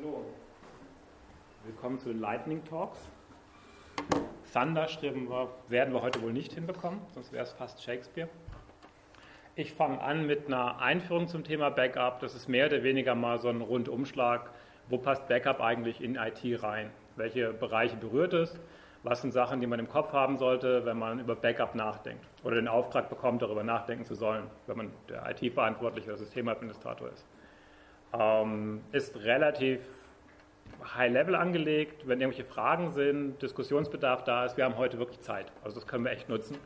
Hallo. Willkommen zu den Lightning Talks. Thunder wir, werden wir heute wohl nicht hinbekommen, sonst wäre es fast Shakespeare. Ich fange an mit einer Einführung zum Thema Backup. Das ist mehr oder weniger mal so ein Rundumschlag. Wo passt Backup eigentlich in IT rein? Welche Bereiche berührt es? Was sind Sachen, die man im Kopf haben sollte, wenn man über Backup nachdenkt oder den Auftrag bekommt, darüber nachdenken zu sollen, wenn man der IT-Verantwortliche oder Systemadministrator ist? Ähm, ist relativ High-Level angelegt. Wenn irgendwelche Fragen sind, Diskussionsbedarf da ist, wir haben heute wirklich Zeit. Also das können wir echt nutzen.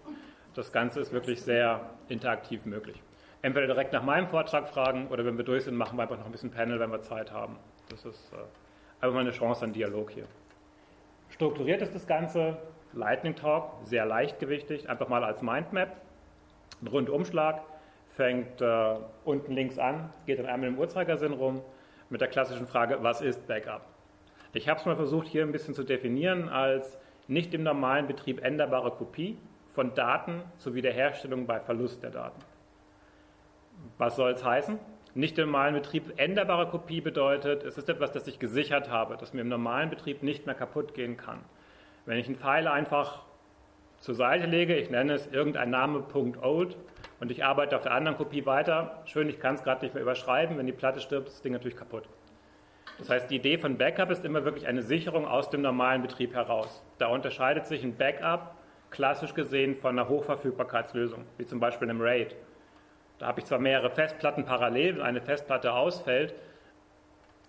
Das Ganze ist wirklich sehr interaktiv möglich. Entweder direkt nach meinem Vortrag fragen oder wenn wir durch sind, machen wir einfach noch ein bisschen Panel, wenn wir Zeit haben. Das ist äh, einfach mal eine Chance an Dialog hier. Strukturiert ist das Ganze, Lightning Talk, sehr leichtgewichtig, einfach mal als Mindmap. Ein Rundumschlag, fängt äh, unten links an, geht dann einmal im Uhrzeigersinn rum mit der klassischen Frage, was ist Backup? Ich habe es mal versucht hier ein bisschen zu definieren als nicht im normalen Betrieb änderbare Kopie von Daten zur Wiederherstellung bei Verlust der Daten. Was soll es heißen? Nicht im normalen Betrieb änderbare Kopie bedeutet, es ist etwas, das ich gesichert habe, das mir im normalen Betrieb nicht mehr kaputt gehen kann. Wenn ich einen Pfeil einfach zur Seite lege, ich nenne es irgendein Name .old und ich arbeite auf der anderen Kopie weiter, schön, ich kann es gerade nicht mehr überschreiben, wenn die Platte stirbt, ist das Ding natürlich kaputt. Das heißt, die Idee von Backup ist immer wirklich eine Sicherung aus dem normalen Betrieb heraus. Da unterscheidet sich ein Backup klassisch gesehen von einer Hochverfügbarkeitslösung, wie zum Beispiel einem RAID. Da habe ich zwar mehrere Festplatten parallel, wenn eine Festplatte ausfällt,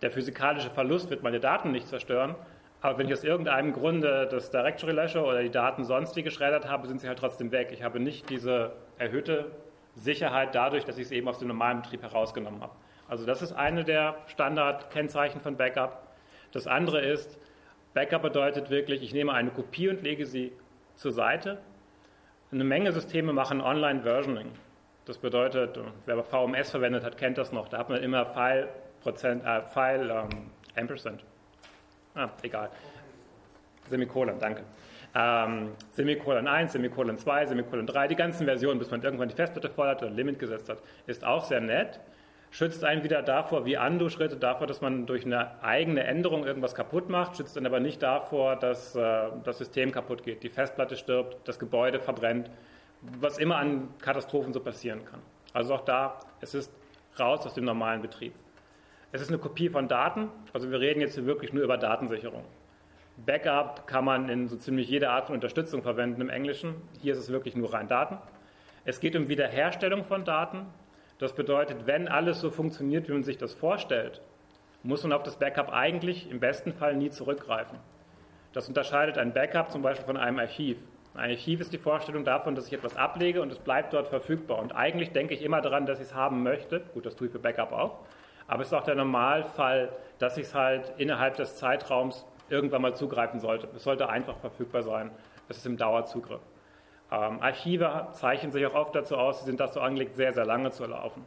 der physikalische Verlust wird meine Daten nicht zerstören, aber wenn ich aus irgendeinem Grunde das Directory lösche oder die Daten sonst wie geschreddert habe, sind sie halt trotzdem weg. Ich habe nicht diese erhöhte Sicherheit dadurch, dass ich sie eben aus dem normalen Betrieb herausgenommen habe. Also das ist eine der Standardkennzeichen von Backup. Das andere ist, Backup bedeutet wirklich, ich nehme eine Kopie und lege sie zur Seite. Eine Menge Systeme machen Online-Versioning. Das bedeutet, wer VMS verwendet hat, kennt das noch. Da hat man immer File, Prozent, äh, File ähm, Ampersand. Ah, egal. Semikolon, danke. Ähm, Semikolon 1, Semikolon 2, Semikolon 3, die ganzen Versionen, bis man irgendwann die Festplatte voll hat oder ein Limit gesetzt hat, ist auch sehr nett. Schützt einen wieder davor, wie Undo-Schritte, davor, dass man durch eine eigene Änderung irgendwas kaputt macht, schützt dann aber nicht davor, dass äh, das System kaputt geht, die Festplatte stirbt, das Gebäude verbrennt, was immer an Katastrophen so passieren kann. Also auch da, es ist raus aus dem normalen Betrieb. Es ist eine Kopie von Daten, also wir reden jetzt hier wirklich nur über Datensicherung. Backup kann man in so ziemlich jeder Art von Unterstützung verwenden im Englischen. Hier ist es wirklich nur rein Daten. Es geht um Wiederherstellung von Daten. Das bedeutet, wenn alles so funktioniert, wie man sich das vorstellt, muss man auf das Backup eigentlich im besten Fall nie zurückgreifen. Das unterscheidet ein Backup zum Beispiel von einem Archiv. Ein Archiv ist die Vorstellung davon, dass ich etwas ablege und es bleibt dort verfügbar. Und eigentlich denke ich immer daran, dass ich es haben möchte. Gut, das tue ich für Backup auch. Aber es ist auch der Normalfall, dass ich es halt innerhalb des Zeitraums irgendwann mal zugreifen sollte. Es sollte einfach verfügbar sein. Es ist im Dauerzugriff. Ähm, Archive zeichnen sich auch oft dazu aus, sie sind dazu angelegt, sehr, sehr lange zu laufen.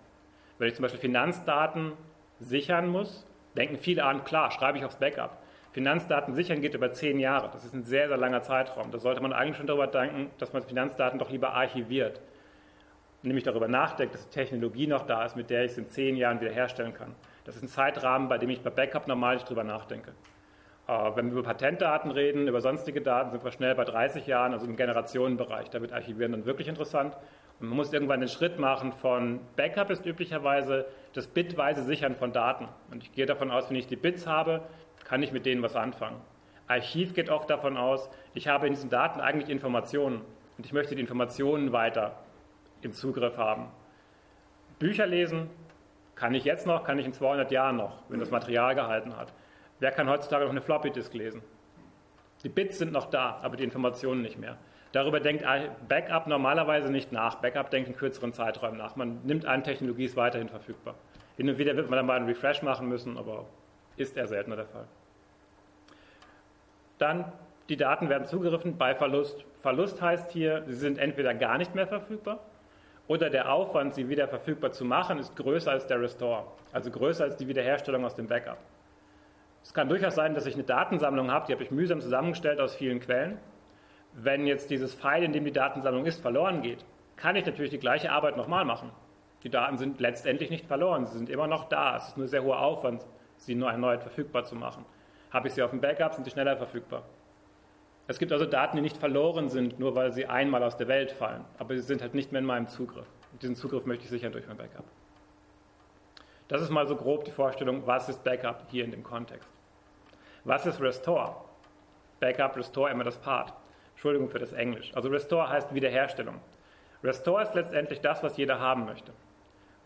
Wenn ich zum Beispiel Finanzdaten sichern muss, denken viele an, klar, schreibe ich aufs Backup. Finanzdaten sichern geht über zehn Jahre. Das ist ein sehr, sehr langer Zeitraum. Da sollte man eigentlich schon darüber denken, dass man Finanzdaten doch lieber archiviert nämlich darüber nachdenkt, dass die Technologie noch da ist, mit der ich es in zehn Jahren wiederherstellen kann. Das ist ein Zeitrahmen, bei dem ich bei Backup normal nicht darüber nachdenke. Äh, wenn wir über Patentdaten reden, über sonstige Daten, sind wir schnell bei 30 Jahren, also im Generationenbereich. Da wird Archivieren dann wirklich interessant. Und man muss irgendwann den Schritt machen von Backup ist üblicherweise das bitweise Sichern von Daten. Und ich gehe davon aus, wenn ich die Bits habe, kann ich mit denen was anfangen. Archiv geht oft davon aus, ich habe in diesen Daten eigentlich Informationen und ich möchte die Informationen weiter im Zugriff haben. Bücher lesen kann ich jetzt noch, kann ich in 200 Jahren noch, wenn das Material gehalten hat. Wer kann heutzutage noch eine Floppy Disk lesen? Die Bits sind noch da, aber die Informationen nicht mehr. Darüber denkt Backup normalerweise nicht nach. Backup denkt in kürzeren Zeiträumen nach. Man nimmt an, Technologie ist weiterhin verfügbar. Hin und wieder wird man dann mal einen Refresh machen müssen, aber ist eher seltener der Fall. Dann, die Daten werden zugegriffen bei Verlust. Verlust heißt hier, sie sind entweder gar nicht mehr verfügbar oder der Aufwand, sie wieder verfügbar zu machen, ist größer als der Restore, also größer als die Wiederherstellung aus dem Backup. Es kann durchaus sein, dass ich eine Datensammlung habe, die habe ich mühsam zusammengestellt aus vielen Quellen. Wenn jetzt dieses File, in dem die Datensammlung ist, verloren geht, kann ich natürlich die gleiche Arbeit nochmal machen. Die Daten sind letztendlich nicht verloren, sie sind immer noch da. Es ist nur sehr hoher Aufwand, sie nur erneut verfügbar zu machen. Habe ich sie auf dem Backup, sind sie schneller verfügbar. Es gibt also Daten, die nicht verloren sind, nur weil sie einmal aus der Welt fallen, aber sie sind halt nicht mehr in meinem Zugriff. Und diesen Zugriff möchte ich sichern durch mein Backup. Das ist mal so grob die Vorstellung, was ist Backup hier in dem Kontext. Was ist Restore? Backup, Restore, immer das Part. Entschuldigung für das Englisch. Also Restore heißt Wiederherstellung. Restore ist letztendlich das, was jeder haben möchte.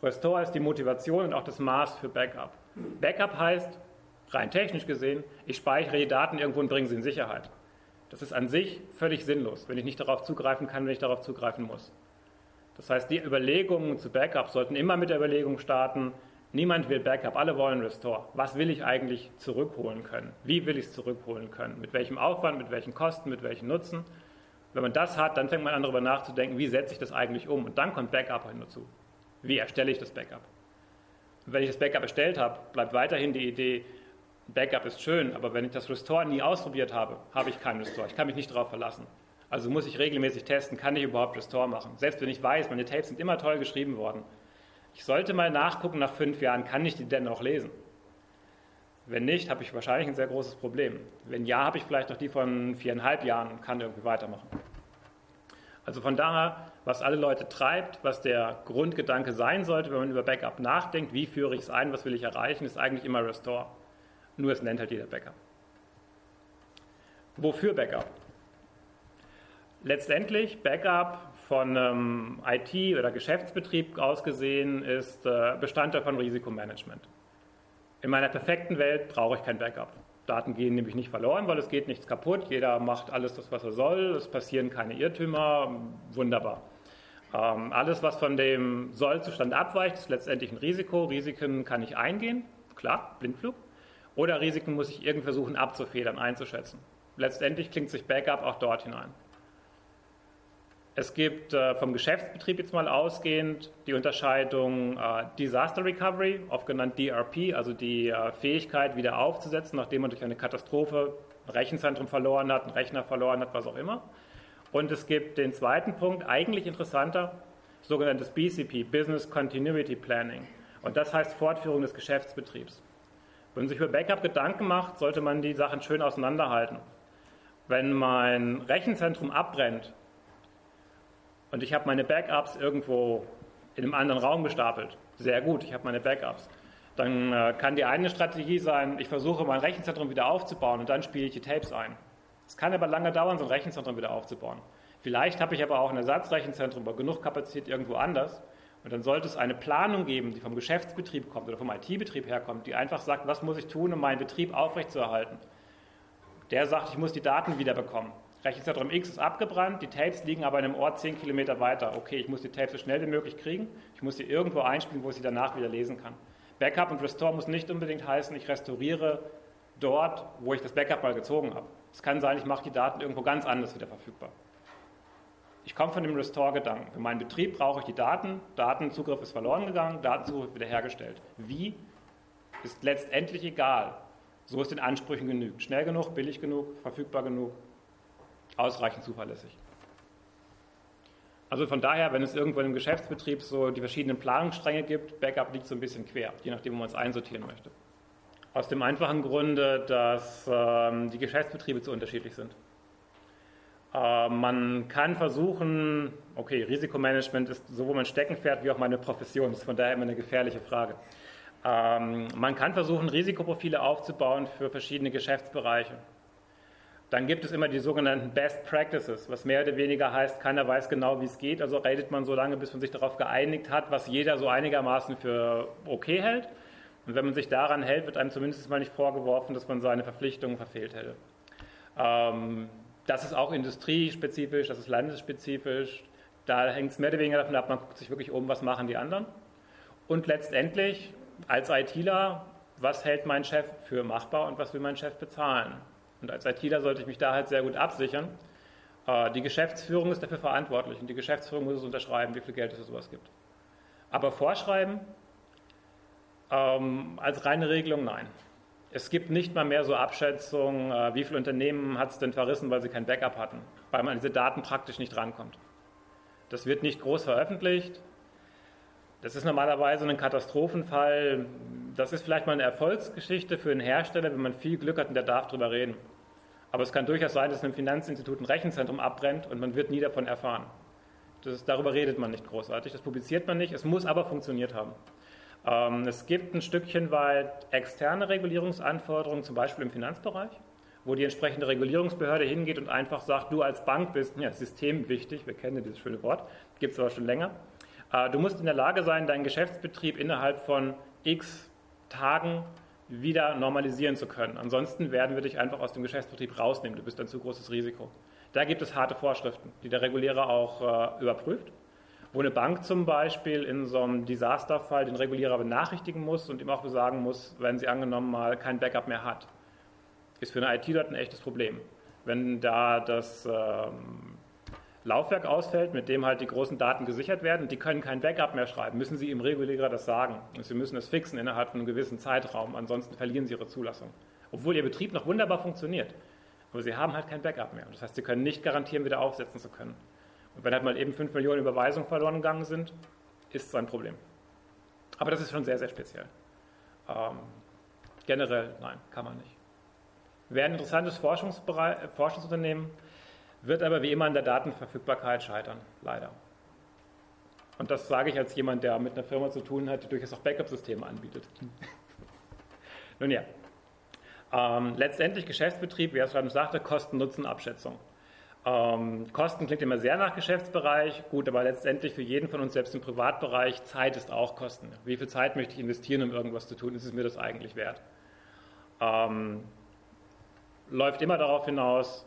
Restore ist die Motivation und auch das Maß für Backup. Backup heißt, rein technisch gesehen, ich speichere die Daten irgendwo und bringe sie in Sicherheit. Das ist an sich völlig sinnlos, wenn ich nicht darauf zugreifen kann, wenn ich darauf zugreifen muss. Das heißt, die Überlegungen zu Backup sollten immer mit der Überlegung starten, niemand will Backup, alle wollen Restore. Was will ich eigentlich zurückholen können? Wie will ich es zurückholen können? Mit welchem Aufwand, mit welchen Kosten, mit welchen Nutzen? Wenn man das hat, dann fängt man an darüber nachzudenken, wie setze ich das eigentlich um? Und dann kommt Backup hinzu. Wie erstelle ich das Backup? Und wenn ich das Backup erstellt habe, bleibt weiterhin die Idee, Backup ist schön, aber wenn ich das Restore nie ausprobiert habe, habe ich kein Restore. Ich kann mich nicht darauf verlassen. Also muss ich regelmäßig testen, kann ich überhaupt Restore machen. Selbst wenn ich weiß, meine Tapes sind immer toll geschrieben worden. Ich sollte mal nachgucken nach fünf Jahren, kann ich die denn noch lesen? Wenn nicht, habe ich wahrscheinlich ein sehr großes Problem. Wenn ja, habe ich vielleicht noch die von viereinhalb Jahren und kann irgendwie weitermachen. Also von daher, was alle Leute treibt, was der Grundgedanke sein sollte, wenn man über Backup nachdenkt, wie führe ich es ein, was will ich erreichen, ist eigentlich immer Restore. Nur es nennt halt jeder Backup. Wofür Backup? Letztendlich Backup von ähm, IT oder Geschäftsbetrieb aus gesehen ist äh, Bestandteil von Risikomanagement. In meiner perfekten Welt brauche ich kein Backup. Daten gehen nämlich nicht verloren, weil es geht nichts kaputt. Jeder macht alles das, was er soll. Es passieren keine Irrtümer. Wunderbar. Ähm, alles, was von dem Sollzustand abweicht, ist letztendlich ein Risiko. Risiken kann ich eingehen. Klar, Blindflug. Oder Risiken muss ich irgendwie versuchen abzufedern, einzuschätzen. Letztendlich klingt sich Backup auch dort hinein. Es gibt äh, vom Geschäftsbetrieb jetzt mal ausgehend die Unterscheidung äh, Disaster Recovery, oft genannt DRP, also die äh, Fähigkeit wieder aufzusetzen, nachdem man durch eine Katastrophe ein Rechenzentrum verloren hat, einen Rechner verloren hat, was auch immer. Und es gibt den zweiten Punkt, eigentlich interessanter, sogenanntes BCP, Business Continuity Planning. Und das heißt Fortführung des Geschäftsbetriebs. Wenn man sich über Backup Gedanken macht, sollte man die Sachen schön auseinanderhalten. Wenn mein Rechenzentrum abbrennt, und ich habe meine Backups irgendwo in einem anderen Raum gestapelt. Sehr gut, ich habe meine Backups. Dann äh, kann die eine Strategie sein, ich versuche mein Rechenzentrum wieder aufzubauen und dann spiele ich die Tapes ein. Es kann aber lange dauern, so ein Rechenzentrum wieder aufzubauen. Vielleicht habe ich aber auch ein Ersatzrechenzentrum bei genug Kapazität irgendwo anders. Und dann sollte es eine Planung geben, die vom Geschäftsbetrieb kommt oder vom IT-Betrieb herkommt, die einfach sagt, was muss ich tun, um meinen Betrieb aufrechtzuerhalten. Der sagt, ich muss die Daten wiederbekommen. Rechenzentrum X ist abgebrannt, die Tapes liegen aber in einem Ort 10 Kilometer weiter. Okay, ich muss die Tapes so schnell wie möglich kriegen, ich muss sie irgendwo einspielen, wo ich sie danach wieder lesen kann. Backup und Restore muss nicht unbedingt heißen, ich restauriere dort, wo ich das Backup mal gezogen habe. Es kann sein, ich mache die Daten irgendwo ganz anders wieder verfügbar. Ich komme von dem Restore-Gedanken. Für meinen Betrieb brauche ich die Daten, Datenzugriff ist verloren gegangen, Datenzugriff wiederhergestellt. Wie? Ist letztendlich egal. So es den Ansprüchen genügt. Schnell genug, billig genug, verfügbar genug, ausreichend zuverlässig. Also von daher, wenn es irgendwo im Geschäftsbetrieb so die verschiedenen Planungsstränge gibt, Backup liegt so ein bisschen quer, je nachdem, wo man es einsortieren möchte. Aus dem einfachen Grunde, dass ähm, die Geschäftsbetriebe zu unterschiedlich sind. Äh, man kann versuchen, okay, Risikomanagement ist sowohl mein Steckenpferd wie auch meine Profession, das ist von daher immer eine gefährliche Frage. Ähm, man kann versuchen, Risikoprofile aufzubauen für verschiedene Geschäftsbereiche. Dann gibt es immer die sogenannten Best Practices, was mehr oder weniger heißt, keiner weiß genau, wie es geht. Also redet man so lange, bis man sich darauf geeinigt hat, was jeder so einigermaßen für okay hält. Und wenn man sich daran hält, wird einem zumindest mal nicht vorgeworfen, dass man seine Verpflichtungen verfehlt hätte. Ähm, das ist auch industriespezifisch, das ist landesspezifisch. Da hängt es mehr oder weniger davon ab, man guckt sich wirklich um, was machen die anderen. Und letztendlich als ITler, was hält mein Chef für machbar und was will mein Chef bezahlen? Und als ITler sollte ich mich da halt sehr gut absichern. Äh, die Geschäftsführung ist dafür verantwortlich und die Geschäftsführung muss es unterschreiben, wie viel Geld es für sowas gibt. Aber vorschreiben ähm, als reine Regelung nein. Es gibt nicht mal mehr so Abschätzungen, äh, wie viele Unternehmen hat es denn verrissen, weil sie kein Backup hatten, weil man an diese Daten praktisch nicht rankommt. Das wird nicht groß veröffentlicht. Das ist normalerweise ein Katastrophenfall das ist vielleicht mal eine Erfolgsgeschichte für einen Hersteller, wenn man viel Glück hat und der darf darüber reden. Aber es kann durchaus sein, dass einem Finanzinstitut ein Rechenzentrum abbrennt und man wird nie davon erfahren. Das, darüber redet man nicht großartig, das publiziert man nicht, es muss aber funktioniert haben. Ähm, es gibt ein Stückchen weit externe Regulierungsanforderungen, zum Beispiel im Finanzbereich, wo die entsprechende Regulierungsbehörde hingeht und einfach sagt, du als Bank bist ja, systemwichtig, wir kennen dieses schöne Wort, gibt es aber schon länger. Äh, du musst in der Lage sein, deinen Geschäftsbetrieb innerhalb von x Tagen wieder normalisieren zu können. Ansonsten werden wir dich einfach aus dem Geschäftsbetrieb rausnehmen. Du bist ein zu großes Risiko. Da gibt es harte Vorschriften, die der Regulierer auch äh, überprüft wo eine Bank zum Beispiel in so einem Desasterfall den Regulierer benachrichtigen muss und ihm auch sagen muss, wenn sie angenommen mal kein Backup mehr hat. Ist für eine IT dort ein echtes Problem. Wenn da das ähm, Laufwerk ausfällt, mit dem halt die großen Daten gesichert werden, die können kein Backup mehr schreiben, müssen sie im Regulierer das sagen. Und sie müssen es fixen innerhalb von einem gewissen Zeitraum, ansonsten verlieren sie ihre Zulassung. Obwohl ihr Betrieb noch wunderbar funktioniert. Aber sie haben halt kein Backup mehr. Das heißt, sie können nicht garantieren, wieder aufsetzen zu können. Und wenn halt mal eben 5 Millionen Überweisungen verloren gegangen sind, ist es ein Problem. Aber das ist schon sehr, sehr speziell. Ähm, generell, nein, kann man nicht. Wäre ein interessantes Forschungsunternehmen, wird aber wie immer an der Datenverfügbarkeit scheitern, leider. Und das sage ich als jemand, der mit einer Firma zu tun hat, die durchaus auch Backup-Systeme anbietet. Nun ja, ähm, letztendlich Geschäftsbetrieb, wie er es schon sagte, Kosten-Nutzen-Abschätzung. Ähm, Kosten klingt immer sehr nach Geschäftsbereich, gut, aber letztendlich für jeden von uns, selbst im Privatbereich, Zeit ist auch Kosten. Wie viel Zeit möchte ich investieren, um irgendwas zu tun? Ist es mir das eigentlich wert? Ähm, läuft immer darauf hinaus,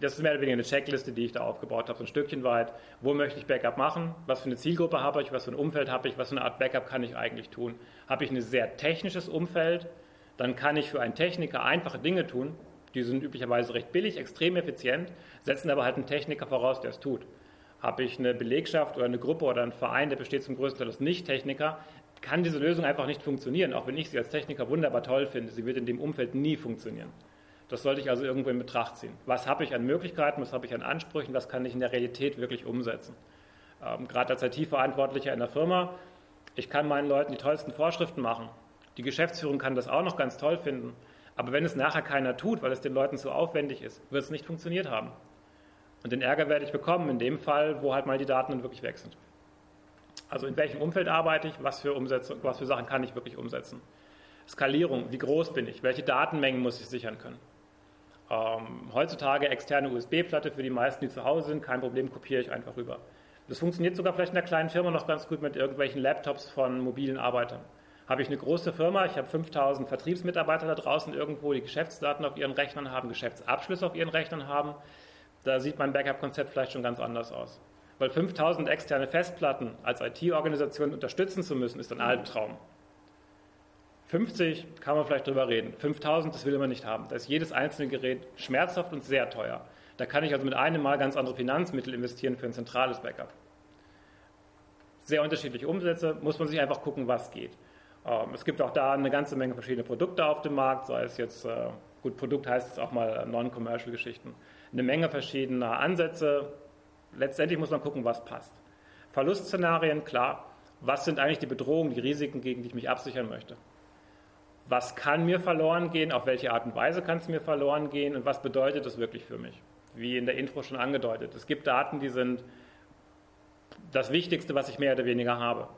das ist mehr oder weniger eine Checkliste, die ich da aufgebaut habe, so ein Stückchen weit. Wo möchte ich Backup machen? Was für eine Zielgruppe habe ich? Was für ein Umfeld habe ich? Was für eine Art Backup kann ich eigentlich tun? Habe ich ein sehr technisches Umfeld? Dann kann ich für einen Techniker einfache Dinge tun, die sind üblicherweise recht billig, extrem effizient, setzen aber halt einen Techniker voraus, der es tut. Habe ich eine Belegschaft oder eine Gruppe oder einen Verein, der besteht zum größten Teil aus Nicht-Techniker, kann diese Lösung einfach nicht funktionieren, auch wenn ich sie als Techniker wunderbar toll finde. Sie wird in dem Umfeld nie funktionieren. Das sollte ich also irgendwo in Betracht ziehen. Was habe ich an Möglichkeiten, was habe ich an Ansprüchen, was kann ich in der Realität wirklich umsetzen? Ähm, Gerade als IT-Verantwortlicher in der Firma, ich kann meinen Leuten die tollsten Vorschriften machen. Die Geschäftsführung kann das auch noch ganz toll finden. Aber wenn es nachher keiner tut, weil es den Leuten zu aufwendig ist, wird es nicht funktioniert haben. Und den Ärger werde ich bekommen in dem Fall, wo halt mal die Daten dann wirklich weg sind. Also in welchem Umfeld arbeite ich, was für, Umsätze, was für Sachen kann ich wirklich umsetzen. Skalierung, wie groß bin ich, welche Datenmengen muss ich sichern können. Ähm, heutzutage externe USB-Platte für die meisten, die zu Hause sind, kein Problem, kopiere ich einfach rüber. Das funktioniert sogar vielleicht in der kleinen Firma noch ganz gut mit irgendwelchen Laptops von mobilen Arbeitern. Habe ich eine große Firma, ich habe 5000 Vertriebsmitarbeiter da draußen irgendwo, die Geschäftsdaten auf ihren Rechnern haben, Geschäftsabschlüsse auf ihren Rechnern haben, da sieht mein Backup-Konzept vielleicht schon ganz anders aus. Weil 5000 externe Festplatten als IT-Organisation unterstützen zu müssen, ist ein Albtraum. 50 kann man vielleicht drüber reden. 5000, das will man nicht haben. Da ist jedes einzelne Gerät schmerzhaft und sehr teuer. Da kann ich also mit einem Mal ganz andere Finanzmittel investieren für ein zentrales Backup. Sehr unterschiedliche Umsätze, muss man sich einfach gucken, was geht. Ähm, es gibt auch da eine ganze Menge verschiedene Produkte auf dem Markt, sei es jetzt, äh, gut, Produkt heißt es auch mal Non-Commercial Geschichten. Eine Menge verschiedener Ansätze. Letztendlich muss man gucken, was passt. Verlustszenarien, klar. Was sind eigentlich die Bedrohungen, die Risiken, gegen die ich mich absichern möchte? Was kann mir verloren gehen? Auf welche Art und Weise kann es mir verloren gehen? Und was bedeutet das wirklich für mich? Wie in der Intro schon angedeutet. Es gibt Daten, die sind das Wichtigste, was ich mehr oder weniger habe.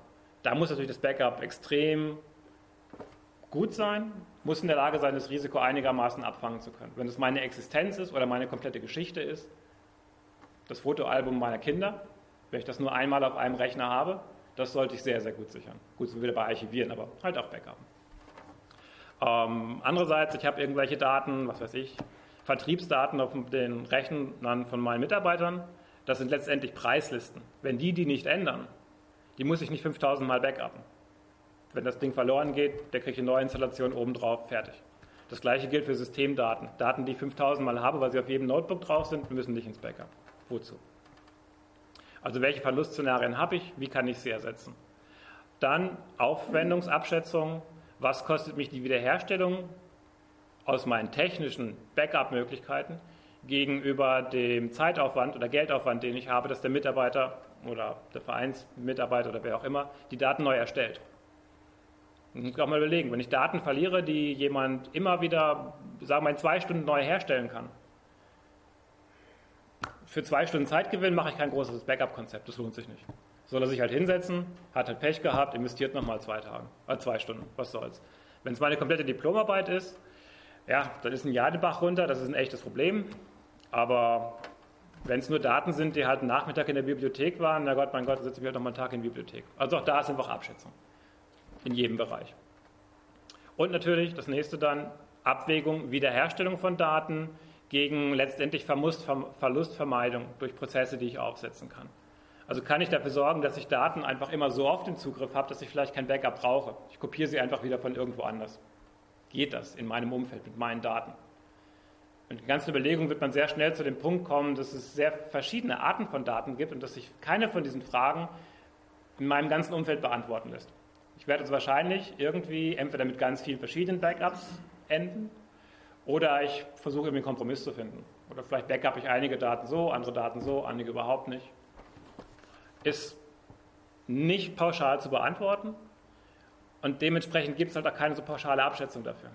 Da muss natürlich das Backup extrem gut sein, muss in der Lage sein, das Risiko einigermaßen abfangen zu können. Wenn es meine Existenz ist oder meine komplette Geschichte ist, das Fotoalbum meiner Kinder, wenn ich das nur einmal auf einem Rechner habe, das sollte ich sehr, sehr gut sichern. Gut, sind wir wieder bei Archivieren, aber halt auch Backup. Ähm, andererseits, ich habe irgendwelche Daten, was weiß ich, Vertriebsdaten auf den Rechnern von meinen Mitarbeitern. Das sind letztendlich Preislisten. Wenn die die nicht ändern, die muss ich nicht 5000 Mal backuppen. Wenn das Ding verloren geht, der kriegt eine neue Installation obendrauf, fertig. Das gleiche gilt für Systemdaten. Daten, die ich 5000 Mal habe, weil sie auf jedem Notebook drauf sind, müssen nicht ins Backup. Wozu? Also welche Verlustszenarien habe ich? Wie kann ich sie ersetzen? Dann Aufwendungsabschätzung. Was kostet mich die Wiederherstellung aus meinen technischen Backup-Möglichkeiten gegenüber dem Zeitaufwand oder Geldaufwand, den ich habe, dass der Mitarbeiter oder der Vereinsmitarbeiter oder wer auch immer die Daten neu erstellt. Ich muss auch mal überlegen, wenn ich Daten verliere, die jemand immer wieder, sagen wir in zwei Stunden neu herstellen kann. Für zwei Stunden Zeitgewinn mache ich kein großes Backup-Konzept, das lohnt sich nicht. Soll er sich halt hinsetzen, hat halt Pech gehabt, investiert nochmal zwei Tage, äh zwei Stunden, was soll's. Wenn es meine komplette Diplomarbeit ist, ja, dann ist ein Jahr den Bach runter, das ist ein echtes Problem. Aber wenn es nur Daten sind, die halt einen Nachmittag in der Bibliothek waren, na Gott, mein Gott, dann sitze ich halt nochmal einen Tag in der Bibliothek. Also auch da ist einfach Abschätzung. In jedem Bereich. Und natürlich das nächste dann, Abwägung, Wiederherstellung von Daten gegen letztendlich Verlustvermeidung durch Prozesse, die ich aufsetzen kann. Also kann ich dafür sorgen, dass ich Daten einfach immer so oft im Zugriff habe, dass ich vielleicht kein Backup brauche. Ich kopiere sie einfach wieder von irgendwo anders. Geht das in meinem Umfeld mit meinen Daten? In der ganzen Überlegung wird man sehr schnell zu dem Punkt kommen, dass es sehr verschiedene Arten von Daten gibt und dass sich keine von diesen Fragen in meinem ganzen Umfeld beantworten lässt. Ich werde es wahrscheinlich irgendwie entweder mit ganz vielen verschiedenen Backups enden oder ich versuche irgendwie einen Kompromiss zu finden. Oder vielleicht backup ich einige Daten so, andere Daten so, einige überhaupt nicht ist nicht pauschal zu beantworten und dementsprechend gibt es halt auch keine so pauschale Abschätzung dafür.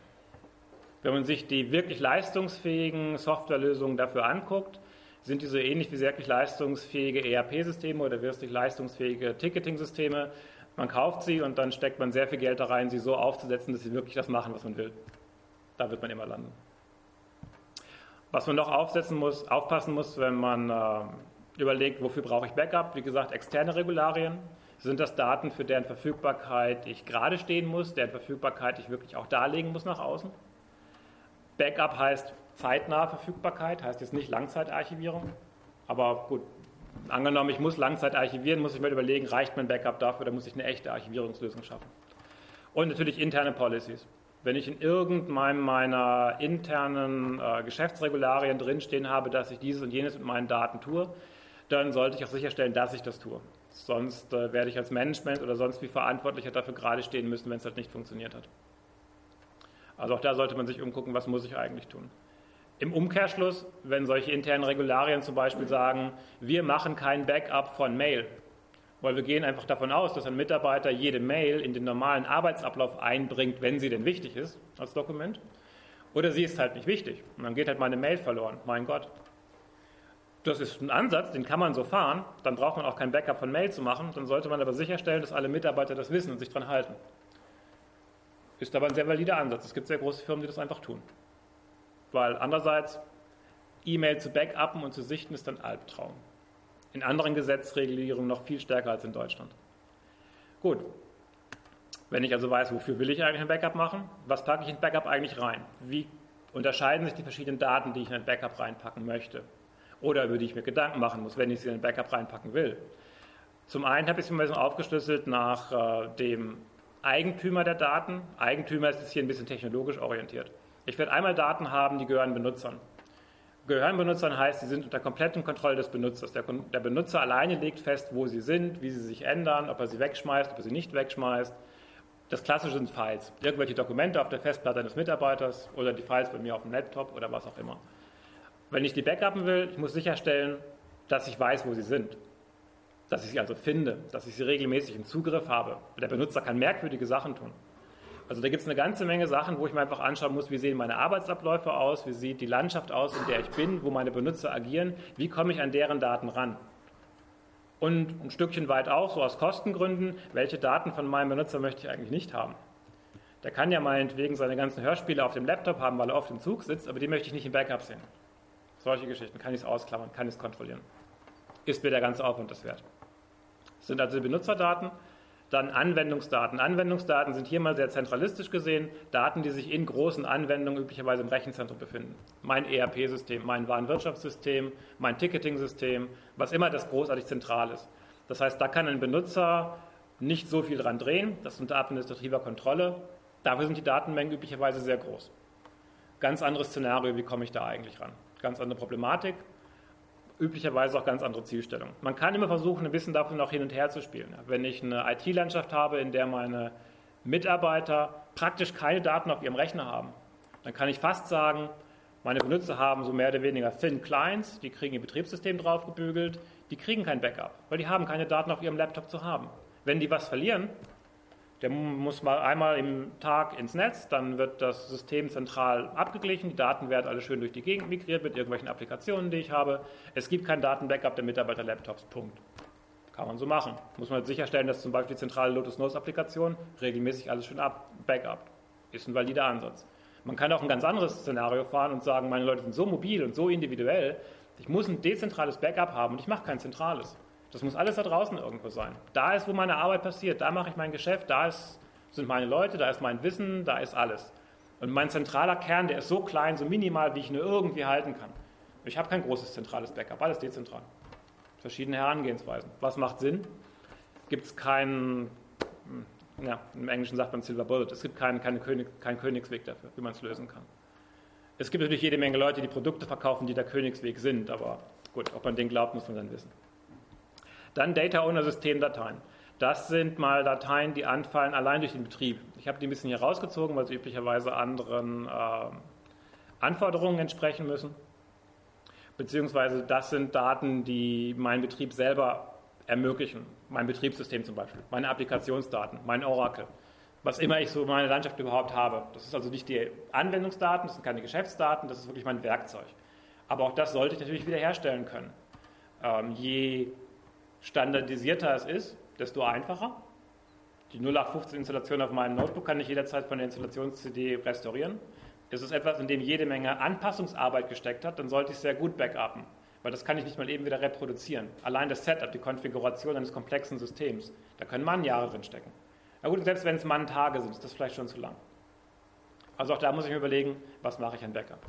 Wenn man sich die wirklich leistungsfähigen Softwarelösungen dafür anguckt, sind die so ähnlich wie wirklich leistungsfähige ERP-Systeme oder wirklich leistungsfähige Ticketing-Systeme. Man kauft sie und dann steckt man sehr viel Geld da rein, sie so aufzusetzen, dass sie wirklich das machen, was man will. Da wird man immer landen. Was man noch aufsetzen muss, aufpassen muss, wenn man äh, überlegt, wofür brauche ich Backup. Wie gesagt, externe Regularien. Sind das Daten, für deren Verfügbarkeit ich gerade stehen muss, deren Verfügbarkeit ich wirklich auch darlegen muss nach außen? Backup heißt zeitnahe Verfügbarkeit, heißt jetzt nicht Langzeitarchivierung. Aber gut, angenommen, ich muss Langzeit archivieren, muss ich mir überlegen, reicht mein Backup dafür oder muss ich eine echte Archivierungslösung schaffen? Und natürlich interne Policies. Wenn ich in irgendeinem meiner internen äh, Geschäftsregularien drinstehen habe, dass ich dieses und jenes mit meinen Daten tue, dann sollte ich auch sicherstellen, dass ich das tue. Sonst äh, werde ich als Management oder sonst wie Verantwortlicher dafür gerade stehen müssen, wenn es halt nicht funktioniert hat. Also auch da sollte man sich umgucken, was muss ich eigentlich tun. Im Umkehrschluss, wenn solche internen Regularien zum Beispiel sagen, wir machen kein Backup von Mail, weil wir gehen einfach davon aus, dass ein Mitarbeiter jede Mail in den normalen Arbeitsablauf einbringt, wenn sie denn wichtig ist als Dokument, oder sie ist halt nicht wichtig und dann geht halt meine Mail verloren. Mein Gott, das ist ein Ansatz, den kann man so fahren, dann braucht man auch kein Backup von Mail zu machen, dann sollte man aber sicherstellen, dass alle Mitarbeiter das wissen und sich daran halten. Ist aber ein sehr valider Ansatz. Es gibt sehr große Firmen, die das einfach tun. Weil andererseits, E-Mail zu backuppen und zu sichten ist ein Albtraum. In anderen Gesetzregulierungen noch viel stärker als in Deutschland. Gut. Wenn ich also weiß, wofür will ich eigentlich ein Backup machen, was packe ich in Backup eigentlich rein? Wie unterscheiden sich die verschiedenen Daten, die ich in ein Backup reinpacken möchte? Oder über die ich mir Gedanken machen muss, wenn ich sie in ein Backup reinpacken will. Zum einen habe ich mir ein bisschen aufgeschlüsselt nach äh, dem Eigentümer der Daten. Eigentümer ist hier ein bisschen technologisch orientiert. Ich werde einmal Daten haben, die gehören Benutzern. Gehören Benutzern heißt, sie sind unter kompletten Kontrolle des Benutzers. Der, der, Benutzer alleine legt fest, wo sie sind, wie sie sich ändern, ob er sie wegschmeißt, ob er sie nicht wegschmeißt. Das Klassische sind Files. Irgendwelche Dokumente auf der Festplatte eines Mitarbeiters oder die Files bei mir auf dem Laptop oder was auch immer. Wenn ich die backuppen will, ich muss sicherstellen, dass ich weiß, wo sie sind. Dass ich sie also finde, dass ich sie regelmäßig im Zugriff habe. Der Benutzer kann merkwürdige Sachen tun. Also da gibt es eine ganze Menge Sachen, wo ich mir einfach anschauen muss, wie sehen meine Arbeitsabläufe aus, wie sieht die Landschaft aus, in der ich bin, wo meine Benutzer agieren, wie komme ich an deren Daten ran. Und ein Stückchen weit auch, so aus Kostengründen, welche Daten von meinem Benutzer möchte ich eigentlich nicht haben. Der kann ja meinetwegen seine ganzen Hörspiele auf dem Laptop haben, weil er oft im Zug sitzt, aber die möchte ich nicht im Backup sehen. Solche Geschichten. Kann ich es ausklammern, kann ich es kontrollieren. Ist mir der ganze Aufwand das wert. Das sind also Benutzerdaten. Dann Anwendungsdaten. Anwendungsdaten sind hier mal sehr zentralistisch gesehen Daten, die sich in großen Anwendungen üblicherweise im Rechenzentrum befinden. Mein ERP-System, mein Warenwirtschaftssystem, mein Ticketing-System, was immer das großartig zentral ist. Das heißt, da kann ein Benutzer nicht so viel dran drehen, das ist unter administrativer Kontrolle. Dafür sind die Datenmengen üblicherweise sehr groß. Ganz anderes Szenario, wie komme ich da eigentlich ran? Ganz andere Problematik, üblicherweise auch ganz andere Zielstellung. Man kann immer versuchen, ein bisschen davon noch hin und her zu spielen. Wenn ich eine IT-Landschaft habe, in der meine Mitarbeiter praktisch keine Daten auf ihrem Rechner haben, dann kann ich fast sagen, meine Benutzer haben so mehr oder weniger Thin Clients, die kriegen ihr Betriebssystem draufgebügelt, die kriegen kein Backup, weil die haben keine Daten auf ihrem Laptop zu haben. Wenn die was verlieren, Der muss mal einmal im Tag ins Netz, dann wird das System zentral abgeglichen, die Daten werden alle schön durch die Gegend migriert mit irgendwelchen Applikationen, die ich habe. Es gibt kein Datenbackup der Mitarbeiter-Laptops, Punkt. Kann man so machen. Muss man sicherstellen, dass zum Beispiel die zentrale Lotus Notes-Applikation regelmäßig alles schön ab, backup. Ist ein valider Ansatz. Man kann auch ein ganz anderes Szenario fahren und sagen, meine Leute sind so mobil und so individuell, ich muss ein dezentrales Backup haben und ich mache kein zentrales. Das muss alles da draußen irgendwo sein. Da ist, wo meine Arbeit passiert, da mache ich mein Geschäft, da ist, sind meine Leute, da ist mein Wissen, da ist alles. Und mein zentraler Kern, der ist so klein, so minimal, wie ich nur irgendwie halten kann. Ich habe kein großes zentrales Backup, alles dezentral. Verschiedene Herangehensweisen. Was macht Sinn? Gibt es keinen, hm, ja, im Englischen sagt man Silver Bullet, es gibt keinen, keine König, keinen Königsweg dafür, wie man es lösen kann. Es gibt natürlich jede Menge Leute, die Produkte verkaufen, die der Königsweg sind, aber gut, ob man den glaubt, muss man dann wissen. Dann Data Owner Systemdateien. Das sind mal Dateien, die anfallen allein durch den Betrieb. Ich habe die ein bisschen hier rausgezogen, weil sie üblicherweise anderen äh, Anforderungen entsprechen müssen. Beziehungsweise das sind Daten, die mein Betrieb selber ermöglichen. Mein Betriebssystem zum Beispiel, meine Applikationsdaten, mein Oracle. Was immer ich so in meiner Landschaft überhaupt habe. Das ist also nicht die Anwendungsdaten, das sind keine Geschäftsdaten, das ist wirklich mein Werkzeug. Aber auch das sollte ich natürlich wiederherstellen können. Ähm, je standardisierter es ist, desto einfacher. Die 0815-Installation auf meinem Notebook kann ich jederzeit von der Installations-CD restaurieren. Ist es etwas, in dem jede Menge Anpassungsarbeit gesteckt hat, dann sollte ich sehr gut backuppen, weil das kann ich nicht mal eben wieder reproduzieren. Allein das Setup, die Konfiguration eines komplexen Systems, da können man Jahre drin stecken. Na gut, selbst wenn es man Tage sind, ist das vielleicht schon zu lang. Also auch da muss ich mir überlegen, was mache ich an Backup?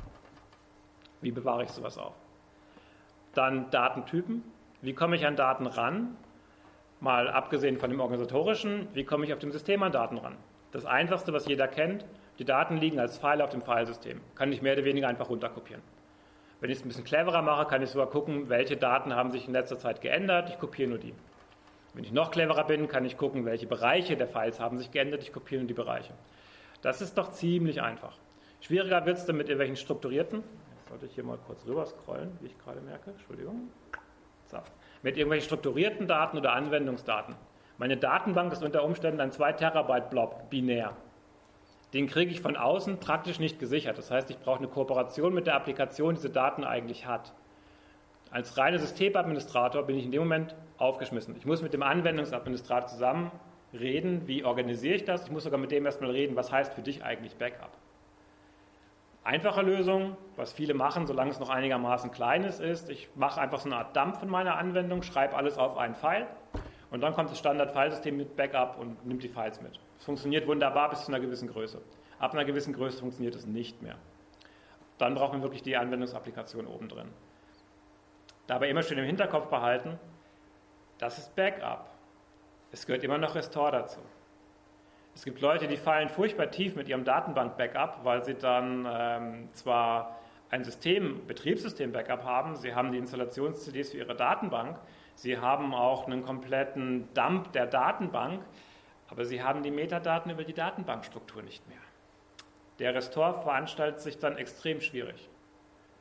Wie bewahre ich sowas auf? Dann Datentypen. Wie komme ich an Daten ran? Mal abgesehen von dem organisatorischen, wie komme ich auf dem System an Daten ran? Das einfachste, was jeder kennt, die Daten liegen als Pfeile auf dem Filesystem. Kann ich mehr oder weniger einfach runterkopieren. Wenn ich es ein bisschen cleverer mache, kann ich sogar gucken, welche Daten haben sich in letzter Zeit geändert. Ich kopiere nur die. Wenn ich noch cleverer bin, kann ich gucken, welche Bereiche der Files haben sich geändert. Ich kopiere nur die Bereiche. Das ist doch ziemlich einfach. Schwieriger wird es dann mit irgendwelchen strukturierten. Jetzt sollte ich hier mal kurz rüber scrollen, wie ich gerade merke. Entschuldigung. Mit irgendwelchen strukturierten Daten oder Anwendungsdaten. Meine Datenbank ist unter Umständen ein 2 Terabyte Blob, binär. Den kriege ich von außen praktisch nicht gesichert. Das heißt, ich brauche eine Kooperation mit der Applikation, die diese Daten eigentlich hat. Als reiner Systemadministrator bin ich in dem Moment aufgeschmissen. Ich muss mit dem Anwendungsadministrator zusammen reden, wie organisiere ich das. Ich muss sogar mit dem erstmal reden, was heißt für dich eigentlich Backup. Einfache Lösung, was viele machen, solange es noch einigermaßen kleines ist. Ich mache einfach so eine Art Dump von meiner Anwendung, schreibe alles auf einen File und dann kommt das Standard-Filesystem mit Backup und nimmt die Files mit. Es funktioniert wunderbar bis zu einer gewissen Größe. Ab einer gewissen Größe funktioniert es nicht mehr. Dann braucht man wirklich die Anwendungsapplikation oben drin. Dabei immer schön im Hinterkopf behalten, das ist Backup. Es gehört immer noch Restore dazu. Es gibt Leute, die fallen furchtbar tief mit ihrem Datenbank-Backup, weil sie dann ähm, zwar ein System, Betriebssystem-Backup haben, sie haben die Installations-CDs für ihre Datenbank, sie haben auch einen kompletten Dump der Datenbank, aber sie haben die Metadaten über die Datenbankstruktur nicht mehr. Der Restore veranstaltet sich dann extrem schwierig.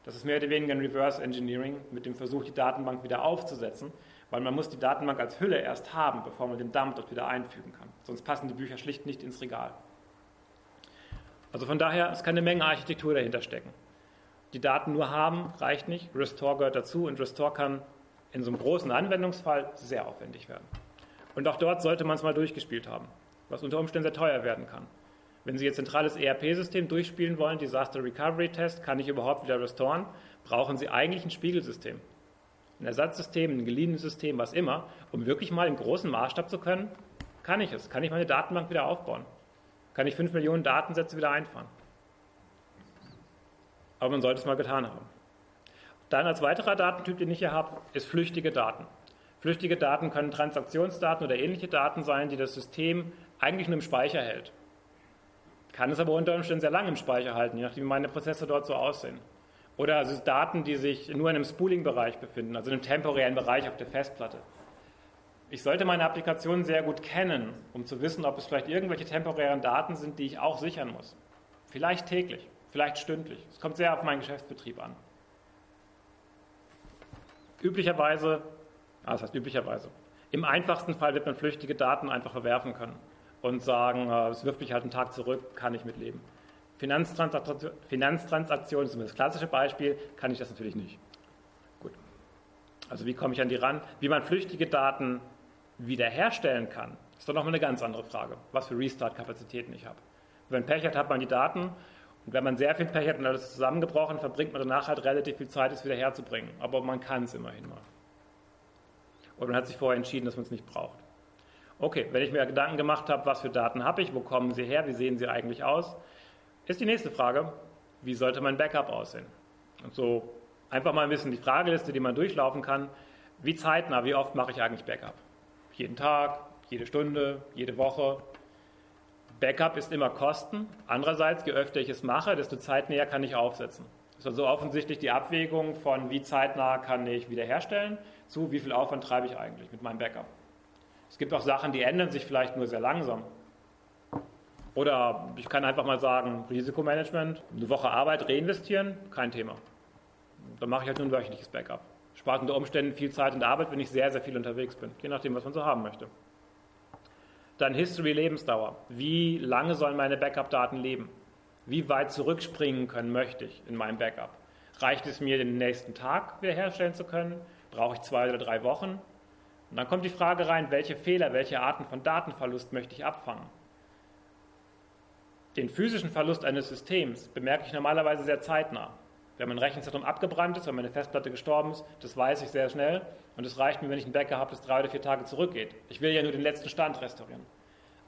Das ist mehr oder weniger ein Reverse Engineering mit dem Versuch, die Datenbank wieder aufzusetzen, weil man muss die Datenbank als Hülle erst haben, bevor man den Dump dort wieder einfügen kann. Sonst passen die Bücher schlicht nicht ins Regal. Also von daher, es kann eine Menge Architektur dahinter stecken. Die Daten nur haben reicht nicht, Restore gehört dazu und Restore kann in so einem großen Anwendungsfall sehr aufwendig werden. Und auch dort sollte man es mal durchgespielt haben, was unter Umständen sehr teuer werden kann. Wenn Sie Ihr zentrales ERP-System durchspielen wollen, Disaster Recovery Test, kann ich überhaupt wieder restoren, brauchen Sie eigentlich ein Spiegelsystem ein Ersatzsystem, ein geliehenes System, was immer, um wirklich mal im großen Maßstab zu können, kann ich es. Kann ich meine Datenbank wieder aufbauen? Kann ich 5 Millionen Datensätze wieder einfahren? Aber man sollte es mal getan haben. Dann als weiterer Datentyp, den ich hier habe, ist flüchtige Daten. Flüchtige Daten können Transaktionsdaten oder ähnliche Daten sein, die das System eigentlich nur im Speicher hält. Kann es aber unter Umständen sehr lange im Speicher halten, je nachdem, wie meine Prozesse dort so aussehen. Oder also Daten, die sich nur in einem Spooling-Bereich befinden, also in einem temporären Bereich auf der Festplatte. Ich sollte meine Applikation sehr gut kennen, um zu wissen, ob es vielleicht irgendwelche temporären Daten sind, die ich auch sichern muss. Vielleicht täglich, vielleicht stündlich. Es kommt sehr auf meinen Geschäftsbetrieb an. Üblicherweise, ah, das heißt üblicherweise, im einfachsten Fall wird man flüchtige Daten einfach verwerfen können. und sagen, äh, es wirft mich halt einen Tag zurück, kann ich mitleben. Finanztransaktion, Finanztransaktionen ist das klassische Beispiel, kann ich das natürlich nicht. Gut. Also wie komme ich an die ran? Wie man flüchtige Daten wiederherstellen kann, ist doch nochmal eine ganz andere Frage, was für Restart-Kapazitäten ich habe. Wenn Pech hat, hat man die Daten und wenn man sehr viel Pech hat und alles zusammengebrochen, verbringt man danach halt relativ viel Zeit, es wieder herzubringen. Aber man kann es immerhin mal. Oder man hat sich vorher entschieden, dass man es nicht braucht. Okay, wenn ich mir Gedanken gemacht habe, was für Daten habe ich, wo kommen sie her, wie sehen sie eigentlich aus, ist die nächste Frage, wie sollte mein Backup aussehen? Und so einfach mal ein bisschen die Frageliste, die man durchlaufen kann, wie zeitnah, wie oft mache ich eigentlich Backup? Jeden Tag, jede Stunde, jede Woche. Backup ist immer Kosten. Andererseits, je öfter ich es mache, desto zeitnäher kann ich aufsetzen. Das ist also offensichtlich die Abwägung von, wie zeitnah kann ich wiederherstellen, zu wie viel Aufwand treibe ich eigentlich mit meinem Backup. Es gibt auch Sachen, die ändern sich vielleicht nur sehr langsam. Oder ich kann einfach mal sagen, Risikomanagement, eine Woche Arbeit reinvestieren, kein Thema. Dann mache ich halt nur ein wöchentliches Backup. Spart unter Umständen viel Zeit und Arbeit, wenn ich sehr, sehr viel unterwegs bin, je nachdem, was man so haben möchte. Dann History Lebensdauer. Wie lange sollen meine Backup-Daten leben? Wie weit zurückspringen können möchte ich in meinem Backup? Reicht es mir, den nächsten Tag wiederherstellen zu können? Brauche ich zwei oder drei Wochen? Und dann kommt die Frage rein, welche Fehler, welche Arten von Datenverlust möchte ich abfangen? Den physischen Verlust eines Systems bemerke ich normalerweise sehr zeitnah. Wenn mein Rechenzentrum abgebrannt ist, wenn meine Festplatte gestorben ist, das weiß ich sehr schnell. Und es reicht mir, wenn ich einen Bäcker habe, das drei oder vier Tage zurückgeht. Ich will ja nur den letzten Stand restaurieren.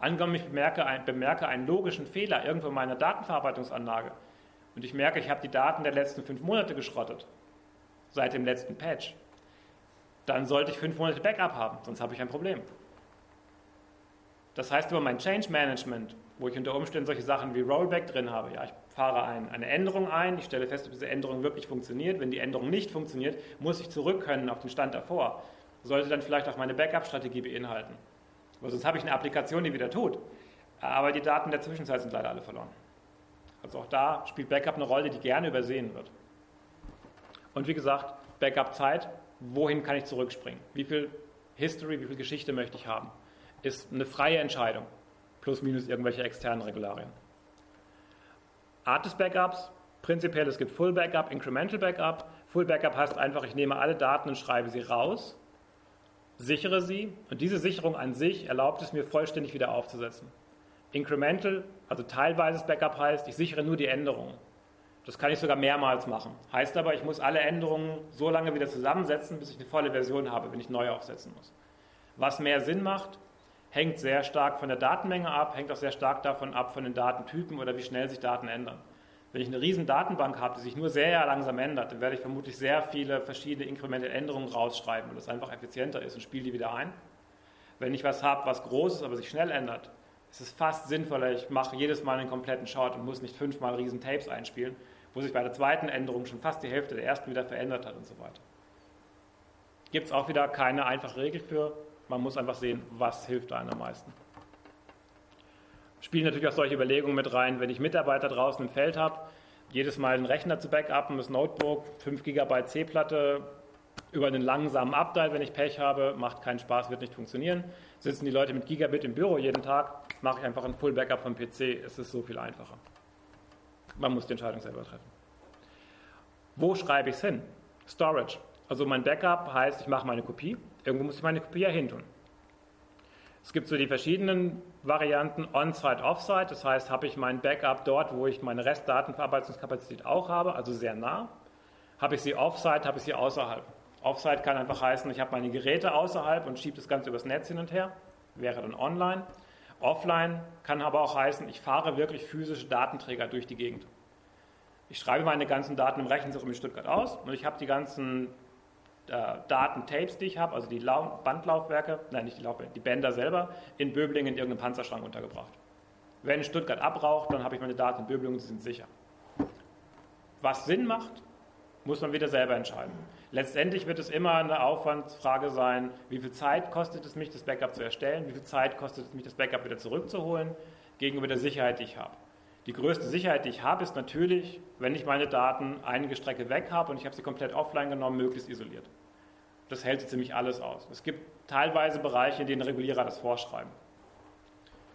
Angenommen, ich bemerke, ein, bemerke einen logischen Fehler irgendwo in meiner Datenverarbeitungsanlage und ich merke, ich habe die Daten der letzten fünf Monate geschrottet, seit dem letzten Patch, dann sollte ich fünf Monate Backup haben, sonst habe ich ein Problem. Das heißt, über mein Change Management, wo ich unter Umständen solche Sachen wie Rollback drin habe, ja, ich fahre ein, eine Änderung ein, ich stelle fest, ob diese Änderung wirklich funktioniert. Wenn die Änderung nicht funktioniert, muss ich zurück können auf den Stand davor. Sollte dann vielleicht auch meine Backup-Strategie beinhalten. Aber sonst habe ich eine Applikation, die wieder tut. Aber die Daten der Zwischenzeit sind leider alle verloren. Also auch da spielt Backup eine Rolle, die gerne übersehen wird. Und wie gesagt, Backup-Zeit wohin kann ich zurückspringen? Wie viel History, wie viel Geschichte möchte ich haben? Ist eine freie Entscheidung, plus minus irgendwelche externen Regularien. Art des Backups, prinzipiell es gibt Full Backup, Incremental Backup. Full Backup heißt einfach, ich nehme alle Daten und schreibe sie raus, sichere sie und diese Sicherung an sich erlaubt es mir vollständig wieder aufzusetzen. Incremental, also teilweises Backup heißt, ich sichere nur die Änderungen. Das kann ich sogar mehrmals machen. Heißt aber, ich muss alle Änderungen so lange wieder zusammensetzen, bis ich eine volle Version habe, wenn ich neu aufsetzen muss. Was mehr Sinn macht, hängt sehr stark von der Datenmenge ab, hängt auch sehr stark davon ab, von den Datentypen oder wie schnell sich Daten ändern. Wenn ich eine riesen Datenbank habe, die sich nur sehr langsam ändert, dann werde ich vermutlich sehr viele verschiedene inkrementelle Änderungen rausschreiben, weil das einfach effizienter ist und spiele die wieder ein. Wenn ich was habe, was groß ist, aber sich schnell ändert, ist es fast sinnvoller, ich mache jedes Mal einen kompletten Short und muss nicht fünfmal riesen Tapes einspielen, wo sich bei der zweiten Änderung schon fast die Hälfte der ersten wieder verändert hat und so weiter. Gibt es auch wieder keine einfache Regel für. Man muss einfach sehen, was hilft einem am meisten. Spielen natürlich auch solche Überlegungen mit rein, wenn ich Mitarbeiter draußen im Feld habe, jedes Mal einen Rechner zu backuppen, das Notebook, 5 GB C-Platte, über einen langsamen Update, wenn ich Pech habe, macht keinen Spaß, wird nicht funktionieren. Sitzen die Leute mit Gigabit im Büro jeden Tag, mache ich einfach ein Full Backup vom PC, es ist so viel einfacher. Man muss die Entscheidung selber treffen. Wo schreibe ich es hin? Storage. Also mein Backup heißt, ich mache meine Kopie. Irgendwo muss ich meine Kopie ja hin tun. Es gibt so die verschiedenen Varianten On-Site, Off-Site. Das heißt, habe ich mein Backup dort, wo ich meine Restdatenverarbeitungskapazität auch habe, also sehr nah. Habe ich sie Off-Site, habe ich sie außerhalb. Off-Site kann einfach heißen, ich habe meine Geräte außerhalb und schiebe das Ganze übers Netz hin und her. Wäre dann online. Offline kann aber auch heißen, ich fahre wirklich physische Datenträger durch die Gegend. Ich schreibe meine ganzen Daten im Rechenzentrum in Stuttgart aus und ich habe die ganzen äh, Datentapes, die ich habe, also die Lau Bandlaufwerke, nein, nicht die Laufwerke, die Bänder selber, in Böblingen in irgendeinem Panzerschrank untergebracht. Wenn Stuttgart abraucht, dann habe ich meine Daten in Böblingen, sie sind sicher. Was Sinn macht, muss man wieder selber entscheiden. Letztendlich wird es immer eine Aufwandsfrage sein, wie viel Zeit kostet es mich, das Backup zu erstellen, wie viel Zeit kostet es mich, das Backup wieder zurückzuholen, gegenüber der Sicherheit, die ich habe. Die größte Sicherheit, die ich habe, ist natürlich, wenn ich meine Daten einige Strecke weg habe und ich habe sie komplett offline genommen, möglichst isoliert. Das hält so ziemlich alles aus. Es gibt teilweise Bereiche, in denen Regulierer das vorschreiben.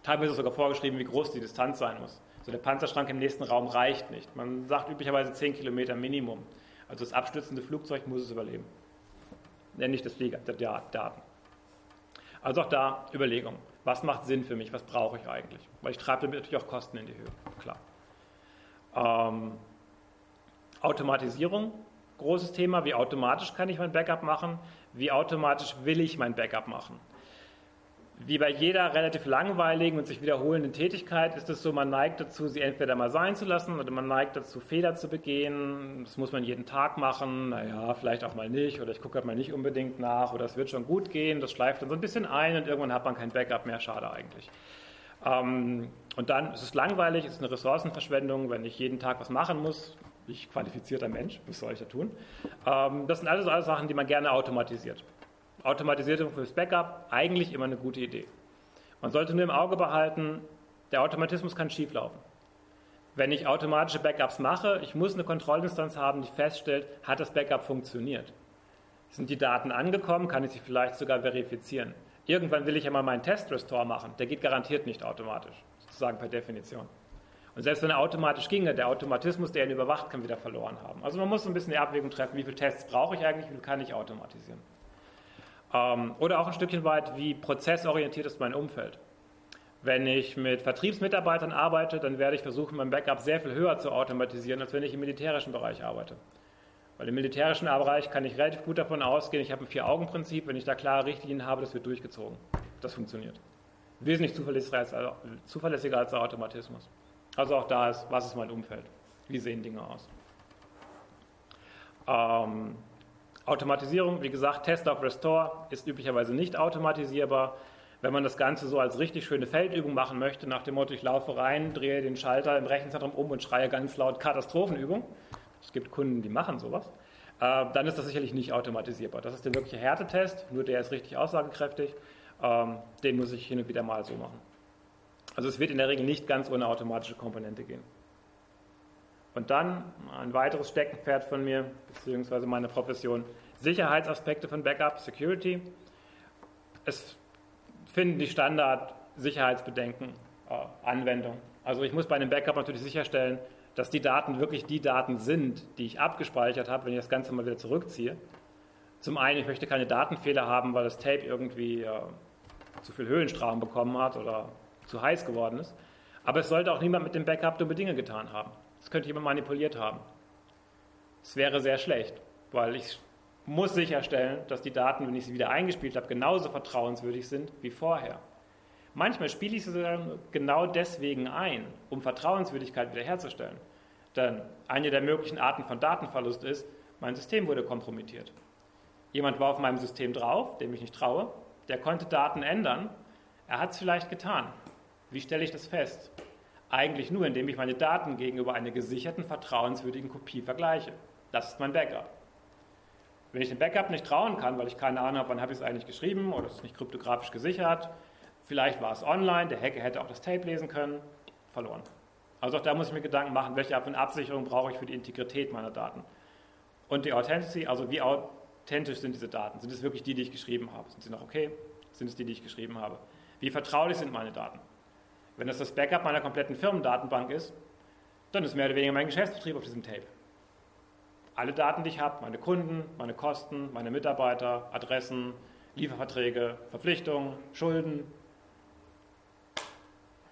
Teilweise sogar vorgeschrieben, wie groß die Distanz sein muss. So der Panzerschrank im nächsten Raum reicht nicht. Man sagt üblicherweise 10 Kilometer Minimum. Also das abstützende Flugzeug muss es überleben. Ja, nicht das Flieger, der Daten. Also auch da Überlegungen. Was macht Sinn für mich? Was brauche ich eigentlich? Weil ich treibe damit natürlich auch Kosten in die Höhe. Klar. Ähm, Automatisierung, großes Thema. Wie automatisch kann ich mein Backup machen? Wie automatisch will ich mein Backup machen? wie bei jeder relativ langweiligen und sich wiederholenden Tätigkeit ist es so, man neigt dazu, sie entweder mal sein zu lassen oder man neigt dazu, Fehler zu begehen. Das muss man jeden Tag machen. Naja, vielleicht auch mal nicht oder ich gucke halt mal nicht unbedingt nach oder es wird schon gut gehen. Das schleift dann so ein bisschen ein und irgendwann hat man kein Backup mehr. Schade eigentlich. Ähm, und dann ist es langweilig, ist eine Ressourcenverschwendung, wenn ich jeden Tag was machen muss. Ich qualifizierter Mensch, was soll ich da tun? Ähm, das sind alles, alles Sachen, die man gerne automatisiert. Automatisierung fürs Backup eigentlich immer eine gute Idee. Man sollte nur im Auge behalten, der Automatismus kann schieflaufen. Wenn ich automatische Backups mache, ich muss eine Kontrollinstanz haben, die feststellt, hat das Backup funktioniert. Sind die Daten angekommen, kann ich sie vielleicht sogar verifizieren. Irgendwann will ich ja mal meinen Test-Restore machen. Der geht garantiert nicht automatisch, sozusagen per Definition. Und selbst wenn er automatisch ginge, der Automatismus, der ihn überwacht, kann wieder verloren haben. Also man muss ein bisschen die Abwägung treffen, wie viele Tests brauche ich eigentlich, wie viel kann ich automatisieren. Ähm, oder auch ein Stückchen weit, wie prozessorientiert ist mein Umfeld. Wenn ich mit Vertriebsmitarbeitern arbeite, dann werde ich versuchen, mein Backup sehr viel höher zu automatisieren, als wenn ich im militärischen Bereich arbeite. Weil im militärischen Bereich kann ich relativ gut davon ausgehen, ich habe ein Vier-Augen-Prinzip, wenn ich da klare Richtlinien habe, das wird durchgezogen. Das funktioniert. Wesentlich zuverlässiger als, zuverlässiger als der Automatismus. Also auch da ist, was ist mein Umfeld? Wie sehen Dinge aus? Ähm, Automatisierung, wie gesagt, Test of Restore ist üblicherweise nicht automatisierbar. Wenn man das Ganze so als richtig schöne Feldübung machen möchte, nach dem Motto, ich laufe rein, drehe den Schalter im Rechenzentrum um und schreie ganz laut Katastrophenübung, es gibt Kunden, die machen sowas, äh, dann ist das sicherlich nicht automatisierbar. Das ist der wirkliche Härtetest, nur der ist richtig aussagekräftig. Ähm, den muss ich hin und wieder mal so machen. Also es wird in der Regel nicht ganz ohne automatische Komponente gehen. Und dann ein weiteres Steckenpferd von mir, beziehungsweise meine Profession, Sicherheitsaspekte von Backup, Security. Es finden die Standard-Sicherheitsbedenken äh, Anwendung. Also ich muss bei einem Backup natürlich sicherstellen, dass die Daten wirklich die Daten sind, die ich abgespeichert habe, wenn ich das Ganze mal wieder zurückziehe. Zum einen, ich möchte keine Datenfehler haben, weil das Tape irgendwie äh, zu viel Höhenstrahlung bekommen hat oder zu heiß geworden ist. Aber es sollte auch niemand mit dem Backup dumme Dinge getan haben. Das könnte jemand manipuliert haben. Es wäre sehr schlecht, weil ich muss sicherstellen, dass die Daten, wenn ich sie wieder eingespielt habe, genauso vertrauenswürdig sind wie vorher. Manchmal spiele ich sie sogar genau deswegen ein, um Vertrauenswürdigkeit wiederherzustellen. Denn eine der möglichen Arten von Datenverlust ist, mein System wurde kompromittiert. Jemand war auf meinem System drauf, dem ich nicht traue, der konnte Daten ändern. Er hat es vielleicht getan. Wie stelle ich das fest? Eigentlich nur, indem ich meine Daten gegenüber einer gesicherten, vertrauenswürdigen Kopie vergleiche. Das ist mein Backup. Wenn ich dem Backup nicht trauen kann, weil ich keine Ahnung habe, wann habe ich es eigentlich geschrieben oder es ist nicht kryptografisch gesichert, vielleicht war es online, der Hacker hätte auch das Tape lesen können, verloren. Also auch da muss ich mir Gedanken machen, welche Art von Absicherung brauche ich für die Integrität meiner Daten. Und die Authenticity, also wie authentisch sind diese Daten? Sind es wirklich die, die ich geschrieben habe? Sind sie noch okay? Sind es die, die ich geschrieben habe? Wie vertraulich sind meine Daten? Wenn das das Backup meiner kompletten Firmendatenbank ist, dann ist mehr oder weniger mein Geschäftsbetrieb auf diesem Tape. Alle Daten, die ich habe, meine Kunden, meine Kosten, meine Mitarbeiter, Adressen, Lieferverträge, Verpflichtungen, Schulden,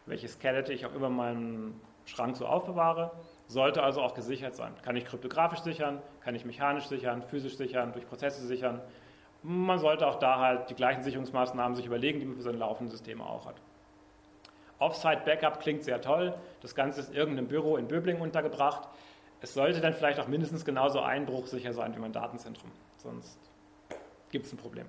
welche Skelette ich auch immer in meinem Schrank so aufbewahre, sollte also auch gesichert sein. Kann ich kryptografisch sichern, kann ich mechanisch sichern, physisch sichern, durch Prozesse sichern. Man sollte auch da halt die gleichen Sicherungsmaßnahmen sich überlegen, die man für seine laufenden Systeme auch hat. Offsite-Backup klingt sehr toll. Das Ganze ist in irgendeinem Büro in Böbling untergebracht. Es sollte dann vielleicht auch mindestens genauso einbruchsicher sein wie mein Datenzentrum. Sonst gibt es ein Problem.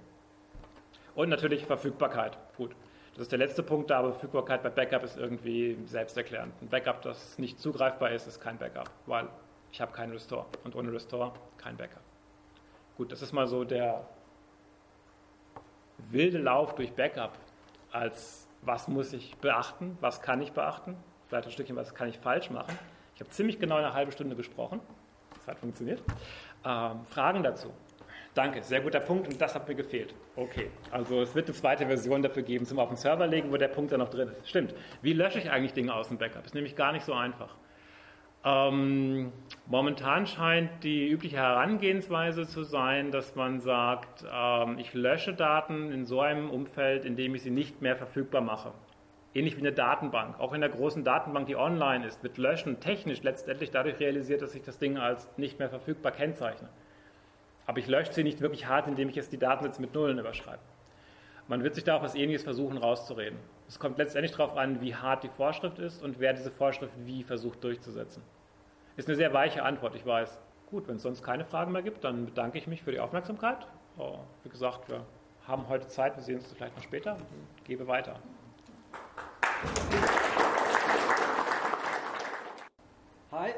Und natürlich Verfügbarkeit. Gut, das ist der letzte Punkt da, aber Verfügbarkeit bei Backup ist irgendwie selbsterklärend. Ein Backup, das nicht zugreifbar ist, ist kein Backup, weil ich habe keinen Restore und ohne Restore kein Backup. Gut, das ist mal so der wilde Lauf durch Backup als was muss ich beachten, was kann ich beachten, vielleicht ein Stückchen, was kann ich falsch machen. Ich habe ziemlich genau eine halbe Stunde gesprochen, das hat funktioniert. Ähm, Fragen dazu? Danke, sehr guter Punkt und das hat mir gefehlt. Okay, also es wird eine zweite Version dafür geben zum auf den Server legen, wo der Punkt dann noch drin ist. Stimmt. Wie lösche ich eigentlich Dinge aus dem Backup? Ist nämlich gar nicht so einfach. Ähm, momentan scheint die übliche Herangehensweise zu sein, dass man sagt, ähm, ich lösche Daten in so einem Umfeld, in dem ich sie nicht mehr verfügbar mache. Ähnlich wie eine Datenbank. Auch in der großen Datenbank, die online ist, wird Löschen technisch letztendlich dadurch realisiert, dass ich das Ding als nicht mehr verfügbar kennzeichne. Aber ich lösche sie nicht wirklich hart, indem ich jetzt die Datensätze mit Nullen überschreibe. Man wird sich da auch was Ähnliches versuchen rauszureden. Es kommt letztendlich darauf an, wie hart die Vorschrift ist und wer diese Vorschrift wie versucht durchzusetzen. Ist eine sehr weiche Antwort, ich weiß. Gut, wenn es sonst keine Fragen mehr gibt, dann bedanke ich mich für die Aufmerksamkeit. Oh, wie gesagt, wir haben heute Zeit, wir sehen uns vielleicht noch später. Ich gebe weiter. Hi.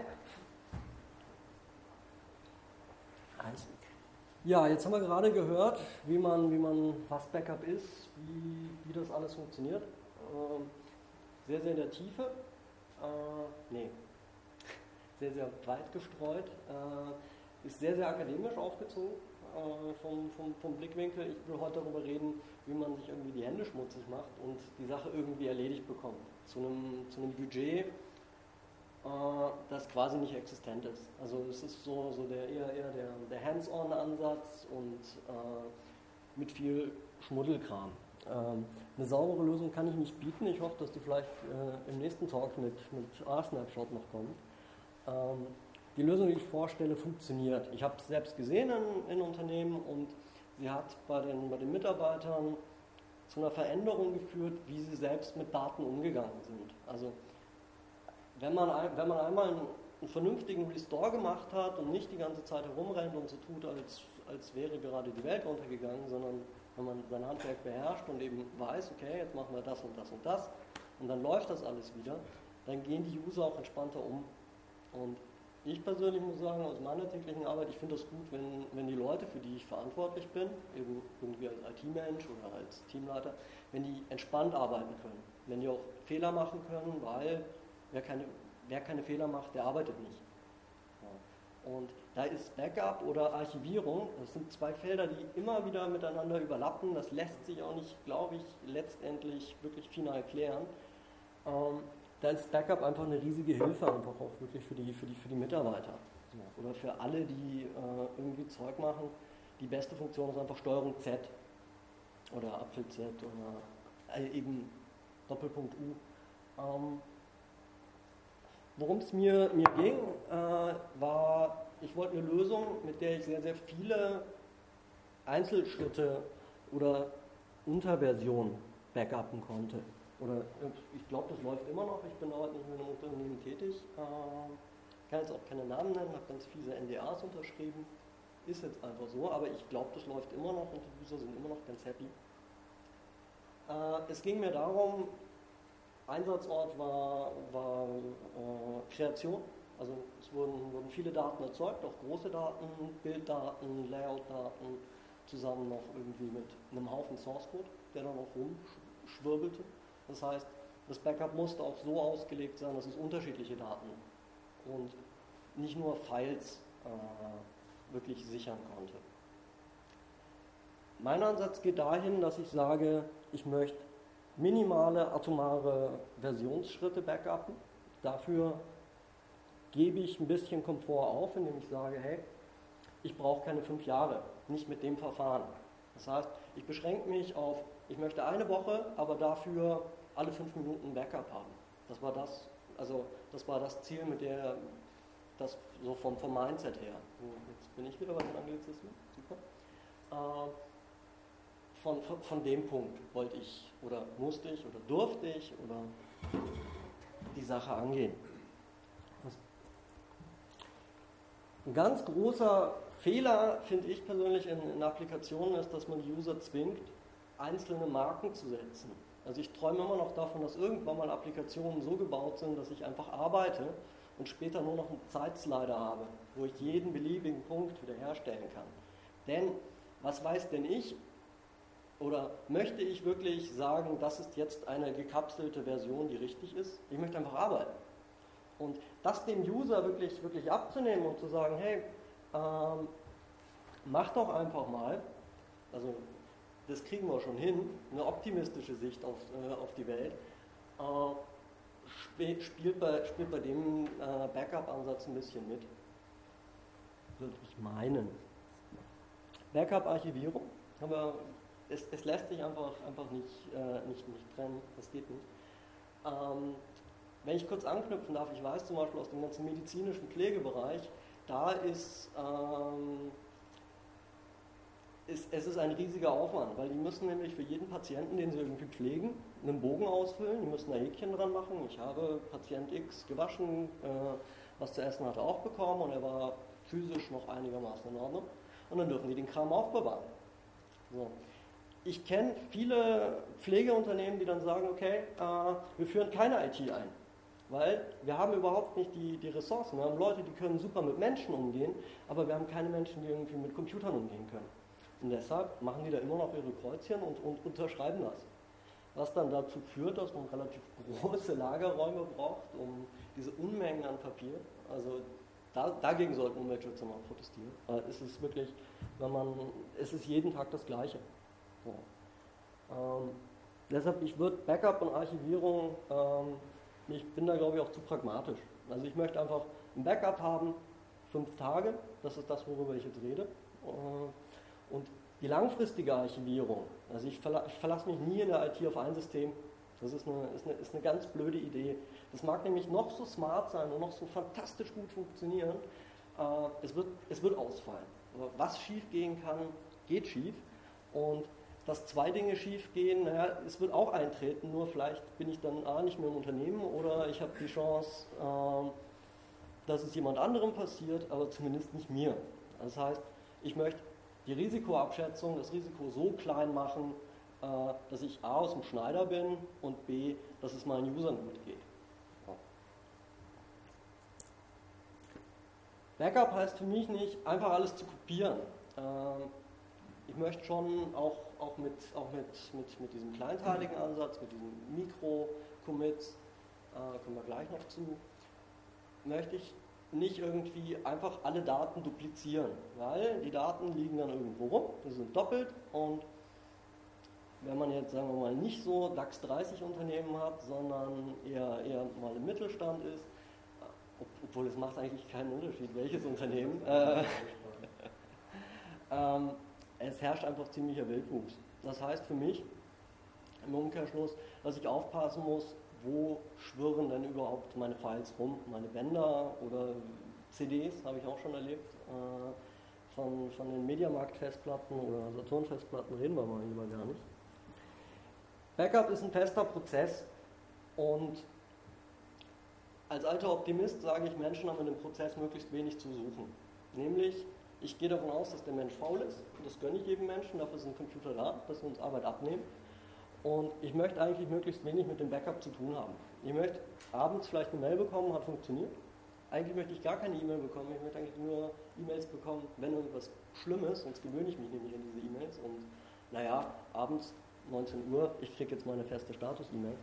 Ja, jetzt haben wir gerade gehört, wie man, wie man was Backup ist, wie, wie das alles funktioniert. Ähm, sehr, sehr in der Tiefe. Äh, nee, sehr, sehr weit gestreut. Äh, ist sehr, sehr akademisch aufgezogen äh, vom, vom, vom Blickwinkel. Ich will heute darüber reden, wie man sich irgendwie die Hände schmutzig macht und die Sache irgendwie erledigt bekommt. Zu einem, zu einem Budget, das quasi nicht existent ist. Also es ist so, so der, eher, eher der, der Hands-on-Ansatz und äh, mit viel Schmuddelkram. Ähm, eine saubere Lösung kann ich nicht bieten. Ich hoffe, dass die vielleicht äh, im nächsten Talk mit, mit R-Snapshot noch kommt. Ähm, die Lösung, die ich vorstelle, funktioniert. Ich habe es selbst gesehen in, in, Unternehmen und sie hat bei den, bei den Mitarbeitern zu einer Veränderung geführt, wie sie selbst mit Daten umgegangen sind. Also wenn man, wenn man einmal einen, einen vernünftigen Restore gemacht hat und nicht die ganze Zeit herumrennt und so tut, als, als wäre gerade die Welt untergegangen, sondern wenn man sein Handwerk beherrscht und eben weiß, okay, jetzt machen wir das und das und das und dann läuft das alles wieder, dann gehen die User auch entspannter um. Und ich persönlich muss sagen, aus meiner täglichen Arbeit, ich finde das gut, wenn, wenn die Leute, für die ich verantwortlich bin, eben irgendwie als IT-Mensch oder als Teamleiter, wenn die entspannt arbeiten können. Wenn die auch Fehler machen können, weil wer keine, wer keine Fehler macht, der arbeitet nicht. Ja. Und da ist Backup oder Archivierung, das sind zwei Felder, die immer wieder miteinander überlappen. Das lässt sich auch nicht, glaube ich, letztendlich wirklich final klären. Ähm, da ist Backup einfach eine riesige Hilfe, einfach auch wirklich für die, für die, für die Mitarbeiter. Oder für alle, die äh, irgendwie Zeug machen. Die beste Funktion ist einfach Steuerung Z oder Apfel Z oder äh, eben Doppelpunkt U. Ähm, Worum es mir, mir ging, äh, war, ich wollte eine Lösung, mit der ich sehr, sehr viele Einzelschritte oder Unterversionen backuppen konnte oder ich glaube, das läuft immer noch. Ich bin aber nicht mehr in einem Unternehmen tätig. Äh, kann jetzt auch keine Namen nennen, habe ganz fiese NDAs unterschrieben. Ist jetzt einfach so, aber ich glaube, das läuft immer noch und die User sind immer noch ganz happy. Äh, es ging mir darum, Einsatzort war, war äh, Kreation. Also es wurden, wurden viele Daten erzeugt, auch große Daten, Bilddaten, Layoutdaten, zusammen noch irgendwie mit einem Haufen Source Code, der dann auch rumschwirbelte. Das heißt, das Backup musste auch so ausgelegt sein, dass es unterschiedliche Daten und nicht nur Files äh, wirklich sichern konnte. Mein Ansatz geht dahin, dass ich sage, ich möchte minimale atomare Versionsschritte backuppen. Dafür gebe ich ein bisschen Komfort auf, indem ich sage, hey, ich brauche keine fünf Jahre, nicht mit dem Verfahren. Das heißt, ich beschränke mich auf, ich möchte eine Woche, aber dafür alle fünf Minuten Backup haben. Das war das, also das war das Ziel, mit der das so vom, vom Mindset her. Jetzt bin ich wieder bei den Anglizismen, super. Äh, von, von, von, dem Punkt wollte ich oder musste ich oder durfte ich oder die Sache angehen. Ein ganz großer Fehler, finde ich persönlich, in, in Applikationen ist, dass man die User zwingt, einzelne Marken zu setzen. Also ich träume immer noch davon, dass irgendwann mal Applikationen so gebaut sind, dass ich einfach arbeite und später nur noch einen Zeitslider habe, wo ich jeden beliebigen Punkt wiederherstellen kann. Denn was weiß denn ich? Oder möchte ich wirklich sagen, das ist jetzt eine gekapselte Version, die richtig ist? Ich möchte einfach arbeiten. Und das dem User wirklich, wirklich abzunehmen und zu sagen, hey, ähm, macht doch einfach mal, also das kriegen wir schon hin, eine optimistische Sicht auf, äh, auf die Welt. Äh, spielt, bei, spielt bei dem äh, Backup-Ansatz ein bisschen mit. Würde ich meinen. Backup-Archivierung haben wir es, es, lässt sich einfach, einfach nicht, äh, nicht, nicht trennen, das geht nicht. Ähm, wenn ich kurz anknüpfen darf, ich weiß zum Beispiel aus dem ganzen medizinischen Pflegebereich, da ist, ähm, ist, es ist ein riesiger Aufwand, weil die müssen nämlich für jeden Patienten, den sie irgendwie pflegen, einen Bogen ausfüllen, die müssen ein Häkchen dran machen. Ich habe Patient X gewaschen, äh, was zu essen hat er auch bekommen und er war physisch noch einigermaßen in Ordnung. Und dann dürfen die den Kram aufbewahren. So ich kenne viele Pflegeunternehmen, die dann sagen, okay, äh, wir führen keine IT ein, weil wir haben überhaupt nicht die, die Ressourcen. Wir haben Leute, die können super mit Menschen umgehen, aber wir haben keine Menschen, die irgendwie mit Computern umgehen können. Und deshalb machen die da immer noch ihre Kreuzchen und, und unterschreiben das. Was dann dazu führt, dass man relativ große Lagerräume braucht, um diese Unmengen an Papier, also da, dagegen sollten Umweltschützer mal protestieren. Es ist wirklich, wenn man, es ist jeden Tag das Gleiche. So. Ähm, deshalb, ich würde Backup und Archivierung, ähm, ich bin da glaube ich auch zu pragmatisch. Also ich möchte einfach ein Backup haben, fünf Tage, das ist das, worüber ich jetzt rede. Äh, und die langfristige Archivierung, also ich, verla ich verlasse mich nie in der IT auf ein System, das ist eine, ist, eine, ist eine ganz blöde Idee. Das mag nämlich noch so smart sein und noch so fantastisch gut funktionieren, äh, es, wird, es wird ausfallen. Was schief gehen kann, geht schief. Und dass zwei Dinge schief gehen, naja, es wird auch eintreten, nur vielleicht bin ich dann A, nicht mehr im Unternehmen oder ich habe die Chance, äh, dass es jemand anderem passiert, aber zumindest nicht mir. Das heißt, ich möchte die Risikoabschätzung, das Risiko so klein machen, äh, dass ich A aus dem Schneider bin und B, dass es meinen Usern gut geht. Backup heißt für mich nicht, einfach alles zu kopieren. Äh, ich möchte schon auch, auch, mit, auch mit, mit, mit diesem kleinteiligen Ansatz, mit diesen Mikro-Commits, äh, kommen wir gleich noch zu, möchte ich nicht irgendwie einfach alle Daten duplizieren, weil die Daten liegen dann irgendwo rum, die sind doppelt und wenn man jetzt, sagen wir mal, nicht so DAX 30 Unternehmen hat, sondern eher, eher mal im Mittelstand ist, obwohl es macht eigentlich keinen Unterschied, welches Unternehmen, äh, ähm, es herrscht einfach ziemlicher Wildwuchs. Das heißt für mich im Umkehrschluss, dass ich aufpassen muss, wo schwirren denn überhaupt meine Files rum, meine Bänder oder CDs, habe ich auch schon erlebt. Äh, von, von den Mediamarkt-Festplatten oder Saturn-Festplatten reden wir mal lieber gar nicht. Backup ist ein fester Prozess und als alter Optimist sage ich, Menschen haben in dem Prozess möglichst wenig zu suchen. Nämlich ich gehe davon aus, dass der Mensch faul ist. Das gönne ich jedem Menschen. Dafür sind Computer da, dass sie uns Arbeit abnehmen. Und ich möchte eigentlich möglichst wenig mit dem Backup zu tun haben. Ich möchte abends vielleicht eine Mail bekommen, hat funktioniert. Eigentlich möchte ich gar keine E-Mail bekommen. Ich möchte eigentlich nur E-Mails bekommen, wenn irgendwas Schlimmes, sonst gewöhne ich mich nämlich an diese E-Mails. Und naja, abends 19 Uhr, ich kriege jetzt meine feste Status-E-Mail.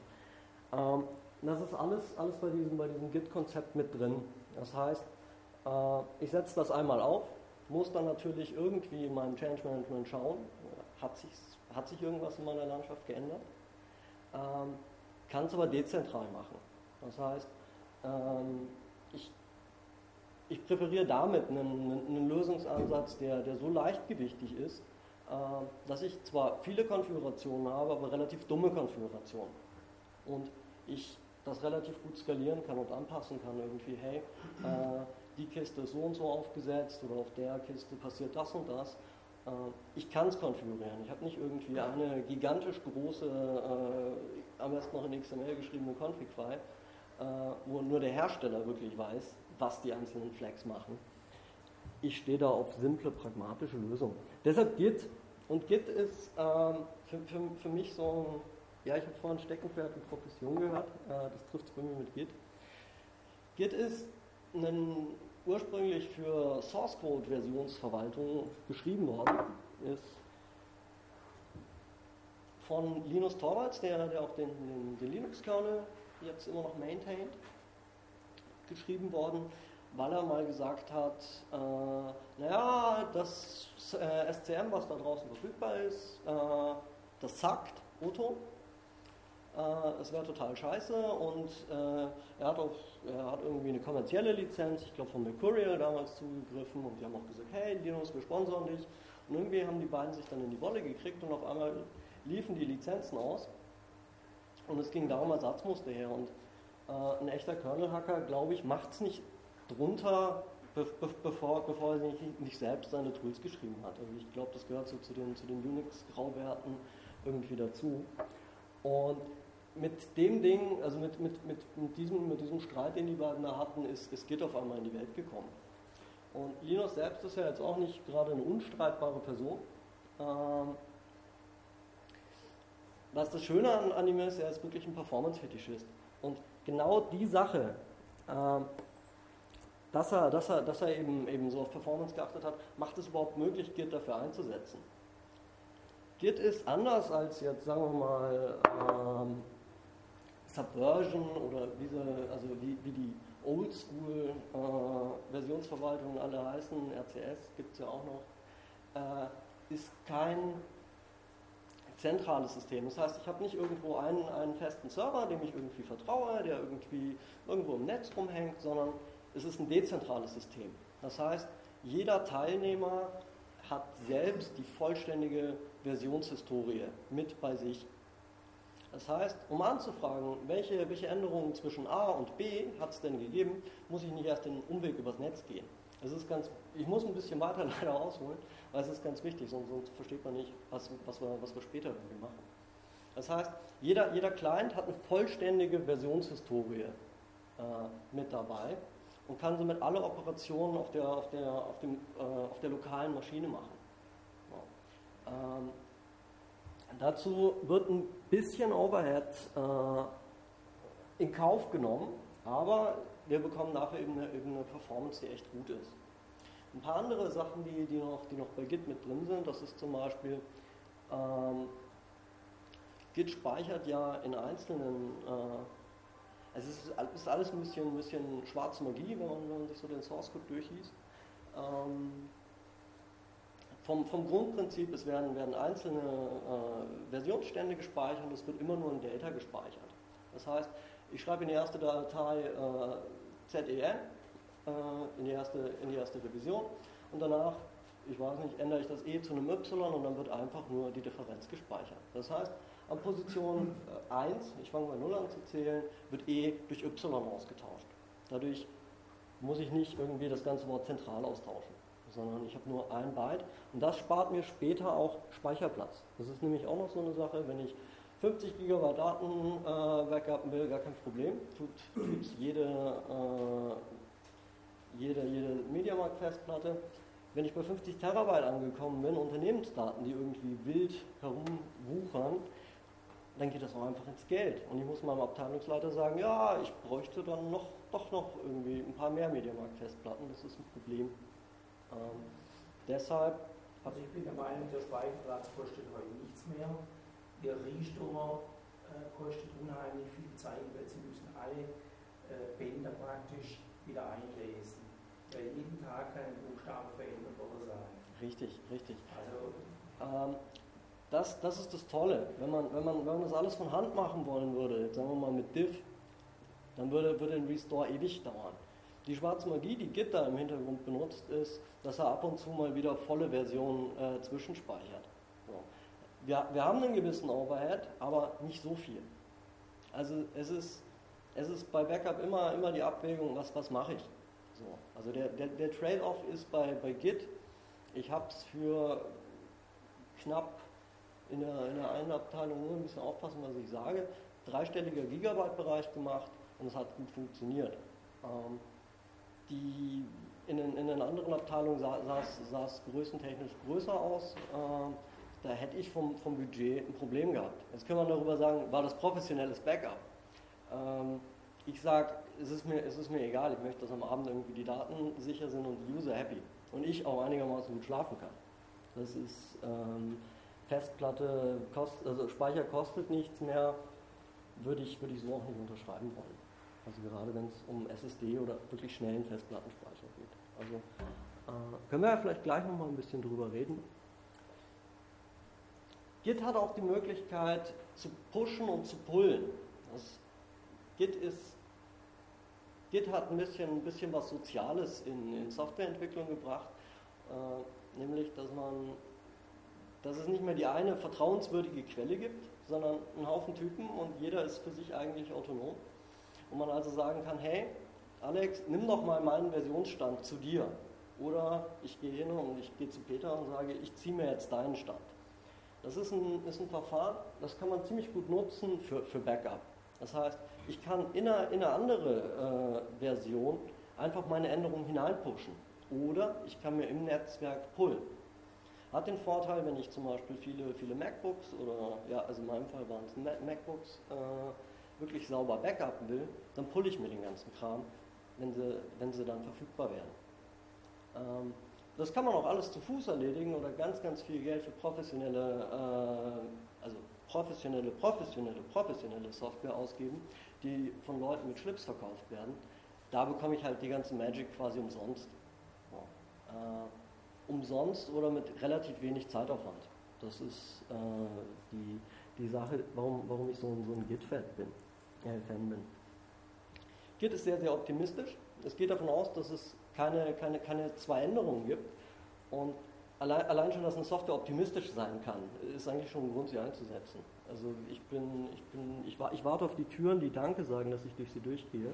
Ähm, das ist alles, alles bei diesem, bei diesem Git-Konzept mit drin. Das heißt, äh, ich setze das einmal auf, muss dann natürlich irgendwie in meinem Change Management schauen, hat sich, hat sich irgendwas in meiner Landschaft geändert, ähm, kann es aber dezentral machen. Das heißt, ähm, ich, ich präferiere damit einen, einen Lösungsansatz, der, der so leichtgewichtig ist, äh, dass ich zwar viele Konfigurationen habe, aber relativ dumme Konfigurationen. Und ich das relativ gut skalieren kann und anpassen kann, irgendwie, hey, äh, die Kiste ist so und so aufgesetzt oder auf der Kiste passiert das und das. Äh, ich kann es konfigurieren. Ich habe nicht irgendwie eine gigantisch große, äh, am besten noch in XML geschriebene Config-File, äh, wo nur der Hersteller wirklich weiß, was die einzelnen Flags machen. Ich stehe da auf simple, pragmatische Lösungen. Deshalb Git. Und Git ist ähm, für, für, für mich so ein, ja, ich habe vorhin Steckenpferd und Profession gehört, äh, das trifft es bei mir mit Git. Git ist ein, ursprünglich für Source Code Versionsverwaltung geschrieben worden ist von Linus Torvalds, der, der auch den, den, den Linux-Kernel jetzt immer noch maintained, geschrieben worden weil er mal gesagt hat, äh, naja, das äh, SCM, was da draußen verfügbar ist, äh, das sagt Otto. Äh, es wäre total scheiße und äh, er, hat auch, er hat irgendwie eine kommerzielle Lizenz, ich glaube von Mercurial damals zugegriffen und die haben auch gesagt, hey Linus, wir sponsern dich. Und irgendwie haben die beiden sich dann in die Wolle gekriegt und auf einmal liefen die Lizenzen aus und es ging darum Ersatzmuster her und äh, ein echter Kernel-Hacker, glaube ich, macht es nicht drunter, be be bevor, bevor er nicht, nicht, selbst seine Tools geschrieben hat. Also ich glaube, das gehört so zu den, zu den Unix-Grauwerten irgendwie dazu. Und mit dem Ding, also mit, mit, mit, mit, diesem, mit diesem Streit, den die beiden da hatten, ist, ist Git auf einmal in die Welt gekommen. Und Linus selbst ist ja jetzt auch nicht gerade eine unstreitbare Person. Ähm, was das Schöne an, an ihm ist, er ist wirklich ein Performance-Fetischist. Und genau die Sache, ähm, dass er, dass er, dass er eben, eben so auf Performance geachtet hat, macht es überhaupt möglich, Git dafür einzusetzen. Git ist anders als jetzt, sagen wir mal, ähm, Subversion oder diese, also wie, wie die Oldschool-Versionsverwaltungen äh, alle heißen, RCS gibt es ja auch noch, äh, ist kein zentrales System. Das heißt, ich habe nicht irgendwo einen, einen festen Server, dem ich irgendwie vertraue, der irgendwie irgendwo im Netz rumhängt, sondern es ist ein dezentrales System. Das heißt, jeder Teilnehmer hat selbst die vollständige Versionshistorie mit bei sich. Das heißt, um anzufragen, welche, welche Änderungen zwischen A und B hat es denn gegeben, muss ich nicht erst den Umweg übers Netz gehen. Es ist ganz, ich muss ein bisschen weiter leider ausholen, weil es ist ganz wichtig, sonst, sonst versteht man nicht, was, was, wir, was wir später irgendwie machen. Das heißt, jeder, jeder Client hat eine vollständige Versionshistorie äh, mit dabei und kann somit alle Operationen auf der, auf der, auf dem, äh, auf der lokalen Maschine machen. Ja. Ähm, dazu wird ein bisschen Overhead äh, in Kauf genommen, aber wir bekommen nachher eben eine, eben eine, Performance, die echt gut ist. Ein paar andere Sachen, die, die, noch, die noch bei Git mit drin sind, das ist zum Beispiel, ähm, Git speichert ja in einzelnen äh, es ist alles ein bisschen, ein bisschen schwarze Magie, wenn man, wenn man sich so den Source Code durchliest. Ähm, vom, vom, Grundprinzip, es werden, werden einzelne äh, Versionsstände gespeichert und es wird immer nur ein Data gespeichert. Das heißt, ich schreibe in die erste Datei äh, ZEN, äh, in, die erste, in die erste Revision und danach, ich weiß nicht, ändere ich das E zu einem Y und dann wird einfach nur die Differenz gespeichert. Das heißt, an Position 1, äh, ich fange bei 0 an zu zählen, wird E durch Y ausgetauscht. Dadurch muss ich nicht irgendwie das ganze Wort zentral austauschen, sondern ich habe nur ein Byte und das spart mir später auch Speicherplatz. Das ist nämlich auch noch so eine Sache, wenn ich 50 GB Daten äh, backuppen will, gar kein Problem, tut, tut jede, äh, jede, jede Mediamarkt-Festplatte. Wenn ich bei 50 Terabyte angekommen bin, Unternehmensdaten, die irgendwie wild herumwuchern, dann geht das auch einfach ins Geld. Und ich muss meinem Abteilungsleiter sagen, ja, ich bräuchte dann noch, doch noch irgendwie ein paar mehr Mediamarkt-Festplatten, das ist ein Problem. Ähm, deshalb... Also ich bin der Meinung, der Speicherplatz kostet heute nichts mehr. Ihr Restore äh, kostet unheimlich viel Zeit, weil Sie müssen alle äh, Bänder praktisch wieder einlesen. Weil jeden Tag kann ein Buchstabe verändert worden sein. Richtig, richtig. Also, ähm, das, das ist das Tolle. Wenn man, wenn, man, wenn man das alles von Hand machen wollen würde, sagen wir mal mit Diff, dann würde, würde ein Restore ewig dauern. Die schwarze Magie, die Git da im Hintergrund benutzt, ist, dass er ab und zu mal wieder volle Versionen äh, zwischenspeichert. So. Wir, wir haben einen gewissen Overhead, aber nicht so viel. Also es ist, es ist bei Backup immer, immer die Abwägung, was, was mache ich. So. Also der, der, der Trade-off ist bei, bei Git, ich habe es für knapp in der, in der einen Abteilung nur ein bisschen aufpassen, was ich sage, dreistelliger Gigabyte-Bereich gemacht und es hat gut funktioniert. Ähm, die, in, in den anderen Abteilungen sah, sah es größentechnisch größer aus. Ähm, da hätte ich vom, vom Budget ein Problem gehabt. Jetzt kann man darüber sagen, war das professionelles Backup? Ähm, ich sage, es, ist mir, es ist mir egal, ich möchte, dass am Abend irgendwie die Daten sicher sind und die User happy. Und ich auch einigermaßen gut schlafen kann. Das ist, ähm, Festplatte, kost, also Speicher kostet nichts mehr, würde ich, würde ich so auch nicht unterschreiben wollen. Also gerade wenn es um SSD oder wirklich schnellen Festplattenspeicher geht. Also äh, können wir ja vielleicht gleich nochmal ein bisschen drüber reden. Git hat auch die Möglichkeit zu pushen und zu pullen. Das Git, ist, Git hat ein bisschen, ein bisschen was Soziales in, in Softwareentwicklung gebracht, äh, nämlich dass man dass es nicht mehr die eine vertrauenswürdige Quelle gibt, sondern einen Haufen Typen und jeder ist für sich eigentlich autonom. Und man also sagen kann, hey, Alex, nimm doch mal meinen Versionsstand zu dir. Oder ich gehe hin und ich gehe zu Peter und sage, ich ziehe mir jetzt deinen Stand. Das ist ein, ist ein Verfahren, das kann man ziemlich gut nutzen für, für Backup. Das heißt, ich kann in eine, in eine andere äh, Version einfach meine Änderungen hineinpushen. Oder ich kann mir im Netzwerk pullen. Hat den Vorteil, wenn ich zum Beispiel viele, viele MacBooks oder, ja, also in meinem Fall waren es MacBooks, äh, wirklich sauber backuppen will, dann pulle ich mir den ganzen Kram, wenn sie, wenn sie dann verfügbar werden. Ähm, das kann man auch alles zu Fuß erledigen oder ganz, ganz viel Geld für professionelle, äh, also professionelle, professionelle, professionelle Software ausgeben, die von Leuten mit Schlips verkauft werden. Da bekomme ich halt die ganze Magic quasi umsonst. Ja. Äh, umsonst oder mit relativ wenig Zeitaufwand. Das ist äh, die, die Sache, warum, warum ich so ein, so ein Git-Fan bin, Fan bin. Git ist sehr, sehr optimistisch. Es geht davon aus, dass es keine, keine, keine zwei Änderungen gibt. Und allein, allein schon, dass eine Software optimistisch sein kann, ist eigentlich schon ein Grund, sie einzusetzen. Also ich bin, ich bin, ich, ich warte auf die Türen, die Danke sagen, dass ich durch sie durchgehe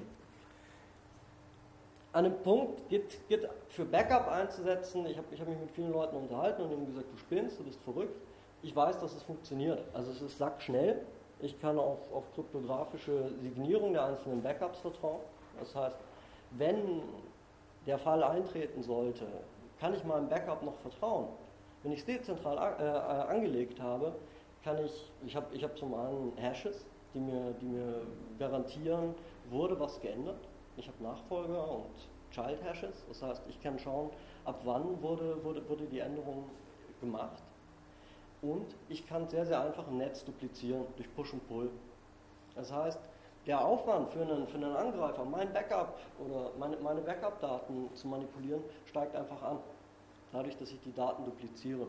an einem Punkt Git, Git für Backup einzusetzen. Ich habe ich hab mich mit vielen Leuten unterhalten und ihnen gesagt, du spinnst, du bist verrückt. Ich weiß, dass es funktioniert. Also es ist sackschnell. Ich kann auf, auf kryptografische Signierung der einzelnen Backups vertrauen. Das heißt, wenn der Fall eintreten sollte, kann ich meinem Backup noch vertrauen. Wenn ich es dezentral äh, angelegt habe, kann ich, ich habe ich hab zum einen Hashes, die mir, die mir garantieren, wurde was geändert ich habe Nachfolger und Child Hashes, das heißt, ich kann schauen, ab wann wurde, wurde, wurde die Änderung gemacht. Und ich kann sehr, sehr einfach ein Netz duplizieren durch Push und Pull. Das heißt, der Aufwand für einen, für einen Angreifer, mein Backup oder meine, meine Backup-Daten zu manipulieren, steigt einfach an. Dadurch, dass ich die Daten dupliziere.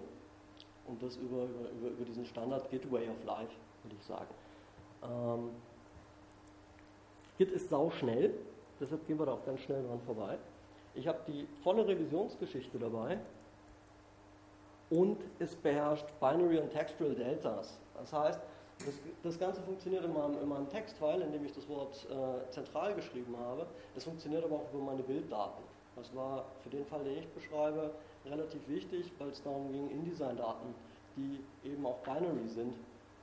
Und das über, über, über diesen Standard Git Way of Life, würde ich sagen. Ähm, Git ist sau schnell, deshalb gehen wir da auch ganz schnell dran vorbei. Ich habe die volle Revisionsgeschichte dabei und es beherrscht Binary und Textual Deltas. Das heißt, das, das Ganze funktioniert in meinem, in meinem Textfile, in dem ich das Wort äh, zentral geschrieben habe. Das funktioniert aber auch über meine Bilddaten. Das war für den Fall, den ich beschreibe, relativ wichtig, weil es darum ging, InDesign-Daten, die eben auch binary sind,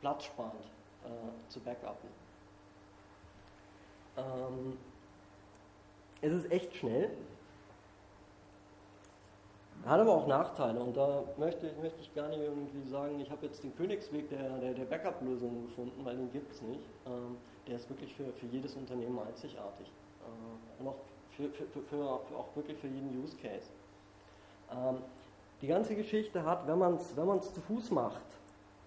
platzsparend äh, zu backuppen. Ähm, es ist echt schnell, hat aber auch Nachteile und da möchte, möchte ich gar nicht irgendwie sagen, ich habe jetzt den Königsweg der, der, der Backup-Lösung gefunden, weil den gibt es nicht. Ähm, der ist wirklich für, für jedes Unternehmen einzigartig. Äh, und auch, für, für, für, auch wirklich für jeden Use Case. Ähm, die ganze Geschichte hat, wenn man es wenn zu Fuß macht,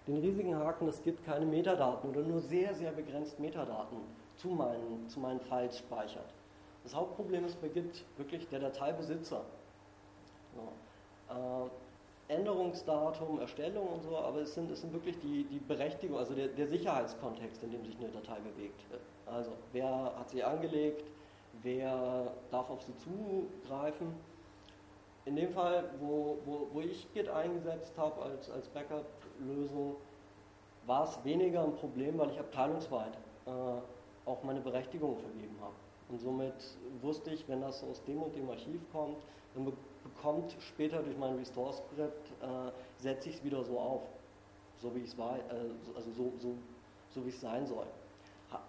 den riesigen Haken, es gibt keine Metadaten oder nur sehr, sehr begrenzt Metadaten zu meinen, zu meinen Files speichert. Das Hauptproblem ist bei Git wirklich der Dateibesitzer. Ja. Äh, Änderungsdatum, Erstellung und so, aber es sind, es sind wirklich die, die Berechtigung, also der, der Sicherheitskontext, in dem sich eine Datei bewegt. Also wer hat sie angelegt, wer darf auf sie zugreifen. In dem Fall, wo, wo, wo ich Git eingesetzt habe als, als Backup-Lösung, war es weniger ein Problem, weil ich abteilungsweit äh, auch meine Berechtigung vergeben habe. Und somit wusste ich, wenn das aus dem und dem Archiv kommt, dann bekommt später durch mein Restore-Skript, äh, setze ich es wieder so auf, so wie es war, äh, also so, so, so wie es sein soll.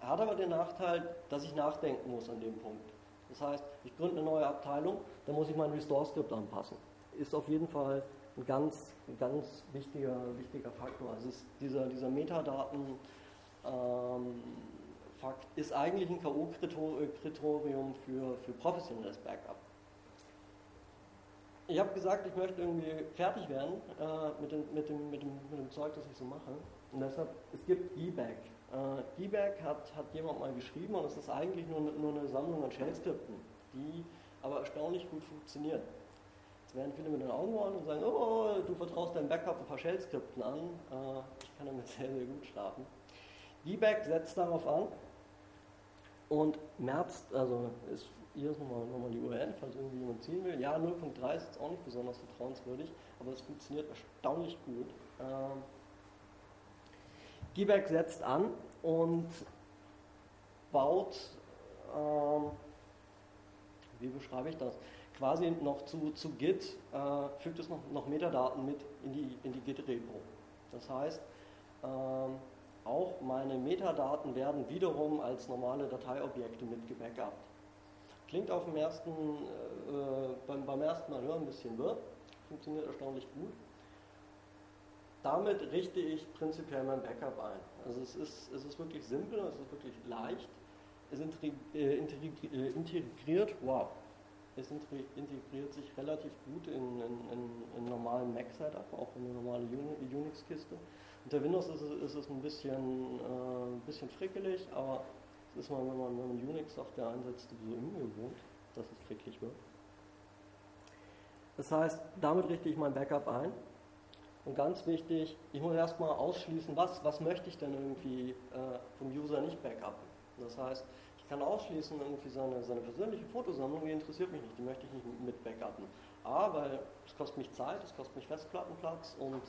Hat aber den Nachteil, dass ich nachdenken muss an dem Punkt. Das heißt, ich gründe eine neue Abteilung, dann muss ich mein Restore-Skript anpassen. Ist auf jeden Fall ein ganz, ein ganz wichtiger, wichtiger Faktor. Also dieser, dieser Metadaten ähm, Fakt ist eigentlich ein K.O.-Kriterium für, für professionelles Backup. Ich habe gesagt, ich möchte irgendwie fertig werden äh, mit, dem, mit, dem, mit, dem, mit dem Zeug, das ich so mache. Und deshalb, es gibt eBack. Äh, Debug hat, hat jemand mal geschrieben und es ist eigentlich nur, nur eine Sammlung an Shell-Skripten, die aber erstaunlich gut funktioniert. Jetzt werden viele mit den Augen rollen und sagen, oh, du vertraust dein Backup ein paar Shell-Skripten an. Äh, ich kann damit sehr, sehr gut schlafen. Debug setzt darauf an und März, also ist, hier ist nochmal, nochmal die URL, falls irgendwie jemand ziehen will. Ja, 0.3 ist jetzt auch nicht besonders vertrauenswürdig, aber es funktioniert erstaunlich gut. Ähm, Debug setzt an und baut, ähm, wie beschreibe ich das? Quasi noch zu, zu Git äh, fügt es noch, noch Metadaten mit in die, in die Git-Repo. Das heißt, ähm, auch meine Metadaten werden wiederum als normale Dateiobjekte mitgebackupt. Klingt auf dem ersten, äh, beim, beim ersten Mal hören ein bisschen wirr, funktioniert erstaunlich gut. Damit richte ich prinzipiell mein Backup ein. Also es ist, es ist wirklich simpel, es ist wirklich leicht. Es äh, äh, integriert, wow, es integriert sich relativ gut in, in, in, in normalen Mac-Setup, auch in eine normale Unix-Kiste. Unter Windows ist es, ist es ein bisschen, äh, bisschen frickelig, aber es ist mal, wenn man, wenn man Unix-Software einsetzt, so ungewohnt, dass es frickelig wird. Das heißt, damit richte ich mein Backup ein. Und ganz wichtig, ich muss erstmal ausschließen, was, was möchte ich denn irgendwie äh, vom User nicht backuppen. Das heißt, ich kann ausschließen, irgendwie seine, seine persönliche Fotosammlung, die interessiert mich nicht, die möchte ich nicht mit backuppen. A, weil es kostet mich Zeit, es kostet mich Festplattenplatz und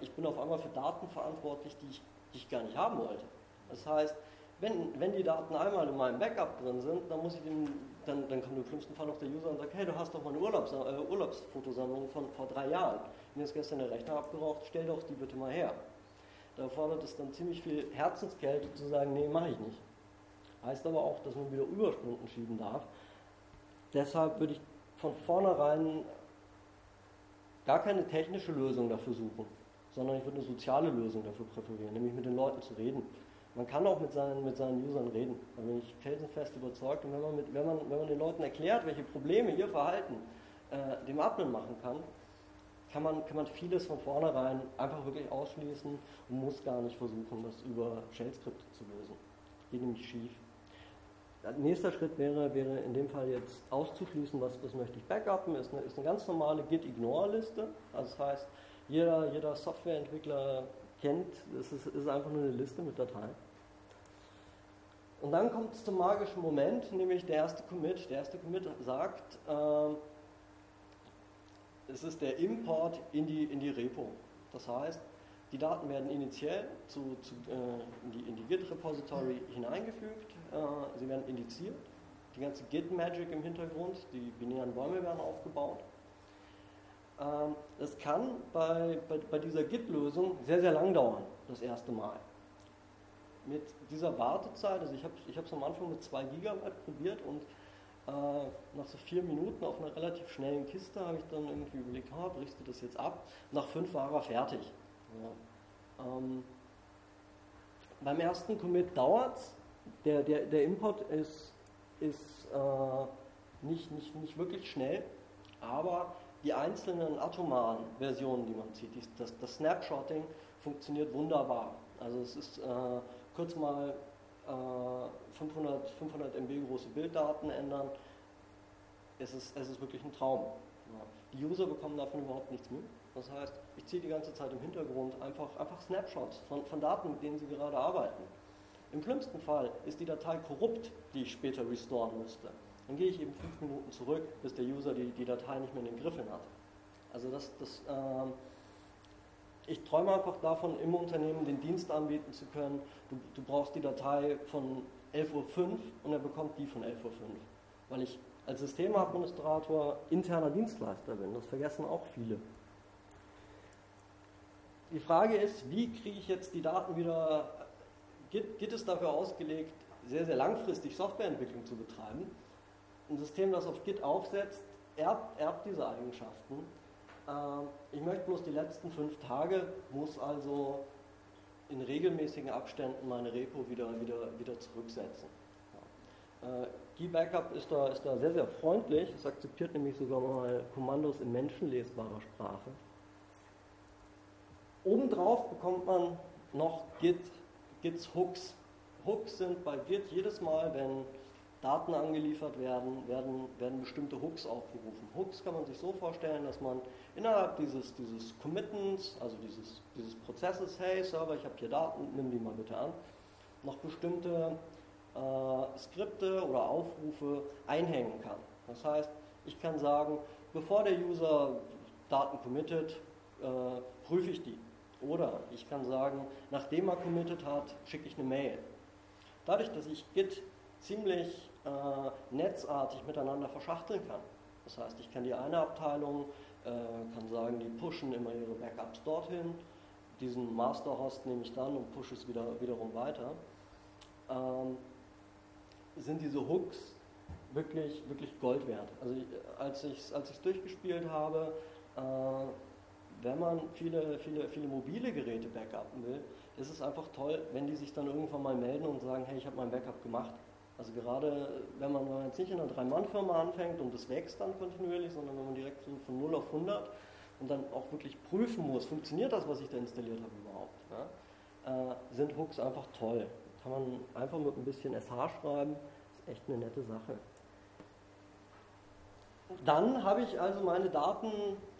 ich bin auf einmal für Daten verantwortlich, die ich, die ich gar nicht haben wollte. Das heißt, wenn, wenn die Daten einmal in meinem Backup drin sind, dann muss ich dem, dann, dann kommt im schlimmsten Fall noch der User und sagt, hey, du hast doch mal eine Urlaubs, äh, Urlaubsfotosammlung von vor drei Jahren. Mir ist gestern der Rechner abgeraucht, stell doch die bitte mal her. Da fordert es dann ziemlich viel Herzenskälte zu sagen, nee, mache ich nicht. Heißt aber auch, dass man wieder Überstunden schieben darf. Deshalb würde ich von vornherein gar keine technische Lösung dafür suchen, sondern ich würde eine soziale Lösung dafür präferieren, nämlich mit den Leuten zu reden. Man kann auch mit seinen, mit seinen Usern reden. Da bin ich felsenfest überzeugt. Und wenn man, mit, wenn man, wenn man den Leuten erklärt, welche Probleme ihr Verhalten äh, dem Admin machen kann, kann man, kann man vieles von vornherein einfach wirklich ausschließen und muss gar nicht versuchen, das über Shell-Skripte zu lösen. Geht nämlich schief. Nächster Schritt wäre, wäre in dem Fall jetzt auszuschließen, was, was möchte ich backuppen, ist eine, ist eine ganz normale Git-Ignore-Liste. Also das heißt, jeder, jeder Softwareentwickler kennt, es ist, ist einfach nur eine Liste mit Dateien. Und dann kommt es zum magischen Moment, nämlich der erste Commit. Der erste Commit sagt, äh, es ist der Import in die, in die Repo. Das heißt, die Daten werden initiell zu, zu, äh, in die, in die Git-Repository hineingefügt, äh, sie werden indiziert, die ganze Git-Magic im Hintergrund, die binären Bäume werden aufgebaut. Ähm, das kann bei, bei, bei dieser Git-Lösung sehr, sehr lang dauern, das erste Mal. Mit dieser Wartezeit, also ich habe es ich am Anfang mit 2 GB probiert und äh, nach so vier Minuten auf einer relativ schnellen Kiste habe ich dann irgendwie überlegt, oh, brichst du das jetzt ab? Nach fünf war er fertig. Ja. Ähm, beim ersten Commit dauert es. Der, der, der Import ist, ist äh, nicht, nicht, nicht wirklich schnell, aber die einzelnen atomaren Versionen, die man zieht, das, das Snapshotting funktioniert wunderbar. Also es ist äh, kurz mal 500, 500 MB große Bilddaten ändern, es ist, es ist wirklich ein Traum. Die User bekommen davon überhaupt nichts mit. Das heißt, ich ziehe die ganze Zeit im Hintergrund einfach, einfach Snapshots von, von Daten, mit denen sie gerade arbeiten. Im schlimmsten Fall ist die Datei korrupt, die ich später restoren müsste. Dann gehe ich eben fünf Minuten zurück, bis der User die, die Datei nicht mehr in den Griffen hat. Also das, das äh, ich träume einfach davon, im Unternehmen den Dienst anbieten zu können. Du, du brauchst die Datei von 11.05 Uhr und er bekommt die von 11.05 Uhr. Weil ich als Systemadministrator interner Dienstleister bin. Das vergessen auch viele. Die Frage ist, wie kriege ich jetzt die Daten wieder, Git, Git ist dafür ausgelegt, sehr, sehr langfristig Softwareentwicklung zu betreiben. Ein System, das auf Git aufsetzt, erbt, erbt diese Eigenschaften ähm, ich möchte bloß die letzten fünf Tage, muss also in regelmäßigen Abständen meine Repo wieder, wieder, wieder zurücksetzen. Ja. Äh, G-Backup ist da, ist da sehr, sehr freundlich. Es akzeptiert nämlich sogar mal Kommandos in menschenlesbarer Sprache. Obendrauf bekommt man noch Git Gits Hooks. Hooks sind bei Git jedes Mal, wenn Daten angeliefert werden, werden, werden bestimmte Hooks aufgerufen. Hooks kann man sich so vorstellen, dass man innerhalb dieses, dieses Committens, also dieses, dieses Prozesses, hey Server, ich habe hier Daten, nimm die mal bitte an, noch bestimmte äh, Skripte oder Aufrufe einhängen kann. Das heißt, ich kann sagen, bevor der User Daten committet, äh, prüfe ich die. Oder ich kann sagen, nachdem er committed hat, schicke ich eine Mail. Dadurch, dass ich Git ziemlich äh, netzartig miteinander verschachteln kann, das heißt, ich kann die eine Abteilung, äh, kann sagen, die pushen immer ihre Backups dorthin, diesen Masterhost nehme ich dann und pushe es wieder, wiederum weiter, ähm, sind diese Hooks wirklich, wirklich Gold wert. Also als ich es als durchgespielt habe, äh, wenn man viele, viele, viele mobile Geräte backuppen will, ist es einfach toll, wenn die sich dann irgendwann mal melden und sagen, hey, ich habe mein Backup gemacht. Also gerade wenn man jetzt nicht in einer Drei-Mann-Firma anfängt und das wächst dann kontinuierlich, sondern wenn man direkt so von 0 auf 100 und dann auch wirklich prüfen muss, funktioniert das, was ich da installiert habe überhaupt, ja, äh, sind Hooks einfach toll. Kann man einfach mit ein bisschen SH schreiben, ist echt eine nette Sache. Dann habe ich also meine Daten,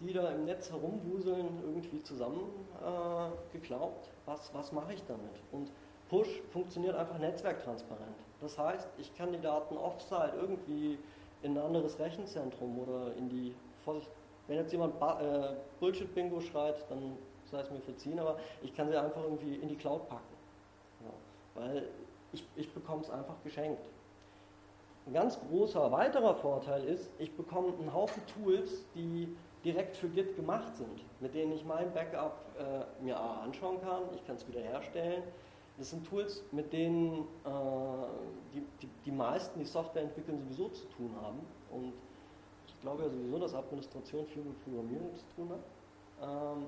die da im Netz herumwuseln, irgendwie zusammengeklaubt. Äh, was, was mache ich damit? Und Push funktioniert einfach netzwerktransparent. Das heißt, ich kann die Daten offsite irgendwie in ein anderes Rechenzentrum oder in die, Vorsicht, wenn jetzt jemand äh, Bullshit-Bingo schreit, dann sei es mir verziehen, aber ich kann sie einfach irgendwie in die Cloud packen. Ja, weil ich, ich bekomme es einfach geschenkt. Ein ganz großer weiterer Vorteil ist, ich bekomme einen Haufen Tools, die direkt für Git gemacht sind, mit denen ich mein Backup äh, mir anschauen kann, ich kann es wiederherstellen. Das sind Tools, mit denen äh, die, die, die, meisten, die Software entwickeln, sowieso zu tun haben. Und ich glaube ja sowieso, dass Administration viel mit Programmierung zu tun hat. Ähm,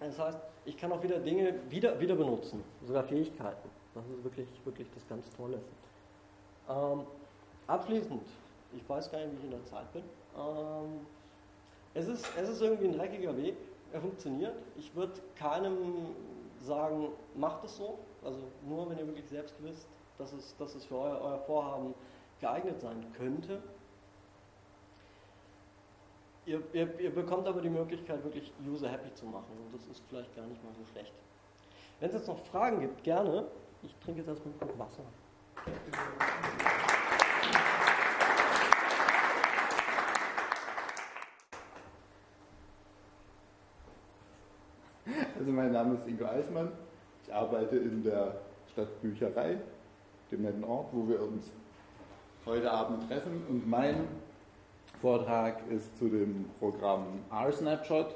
das heißt, ich kann auch wieder Dinge wieder, wieder benutzen, sogar Fähigkeiten. Das ist wirklich, wirklich das ganz Tolle. Ähm, Abschließend, ich weiß gar nicht, wie ich in der Zeit bin. Ähm, es, ist, es ist irgendwie ein dreckiger Weg, er funktioniert. Ich würde keinem sagen, macht es so. Also nur wenn ihr wirklich selbst wisst, dass es, dass es für euer, euer Vorhaben geeignet sein könnte. Ihr, ihr, ihr, bekommt aber die Möglichkeit, wirklich User happy zu machen und das ist vielleicht gar nicht mal so schlecht. Wenn es jetzt noch Fragen gibt, gerne. Ich trinke jetzt erstmal ein Wasser. Also mein Name ist Ingo Eismann. Ich arbeite in der Stadtbücherei, dem netten Ort, wo wir uns heute Abend treffen. Und mein Vortrag ist zu dem Programm R-Snapshot.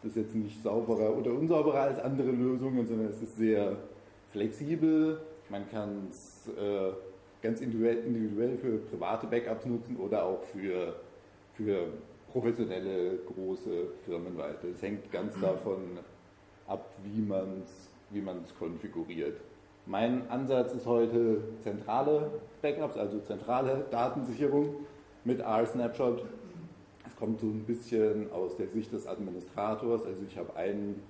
Das ist jetzt nicht sauberer oder unsauberer als andere Lösungen, sondern es ist sehr flexibel. Man kann es äh, ganz individuell, für private Backups nutzen oder auch für, für professionelle große Firmen weiter. Es hängt ganz davon ab, wie man es wie konfiguriert. Mein Ansatz ist heute zentrale Backups, also zentrale Datensicherung mit R-Snapshot. Es kommt so ein bisschen aus der Sicht des Administrators. Also ich habe einen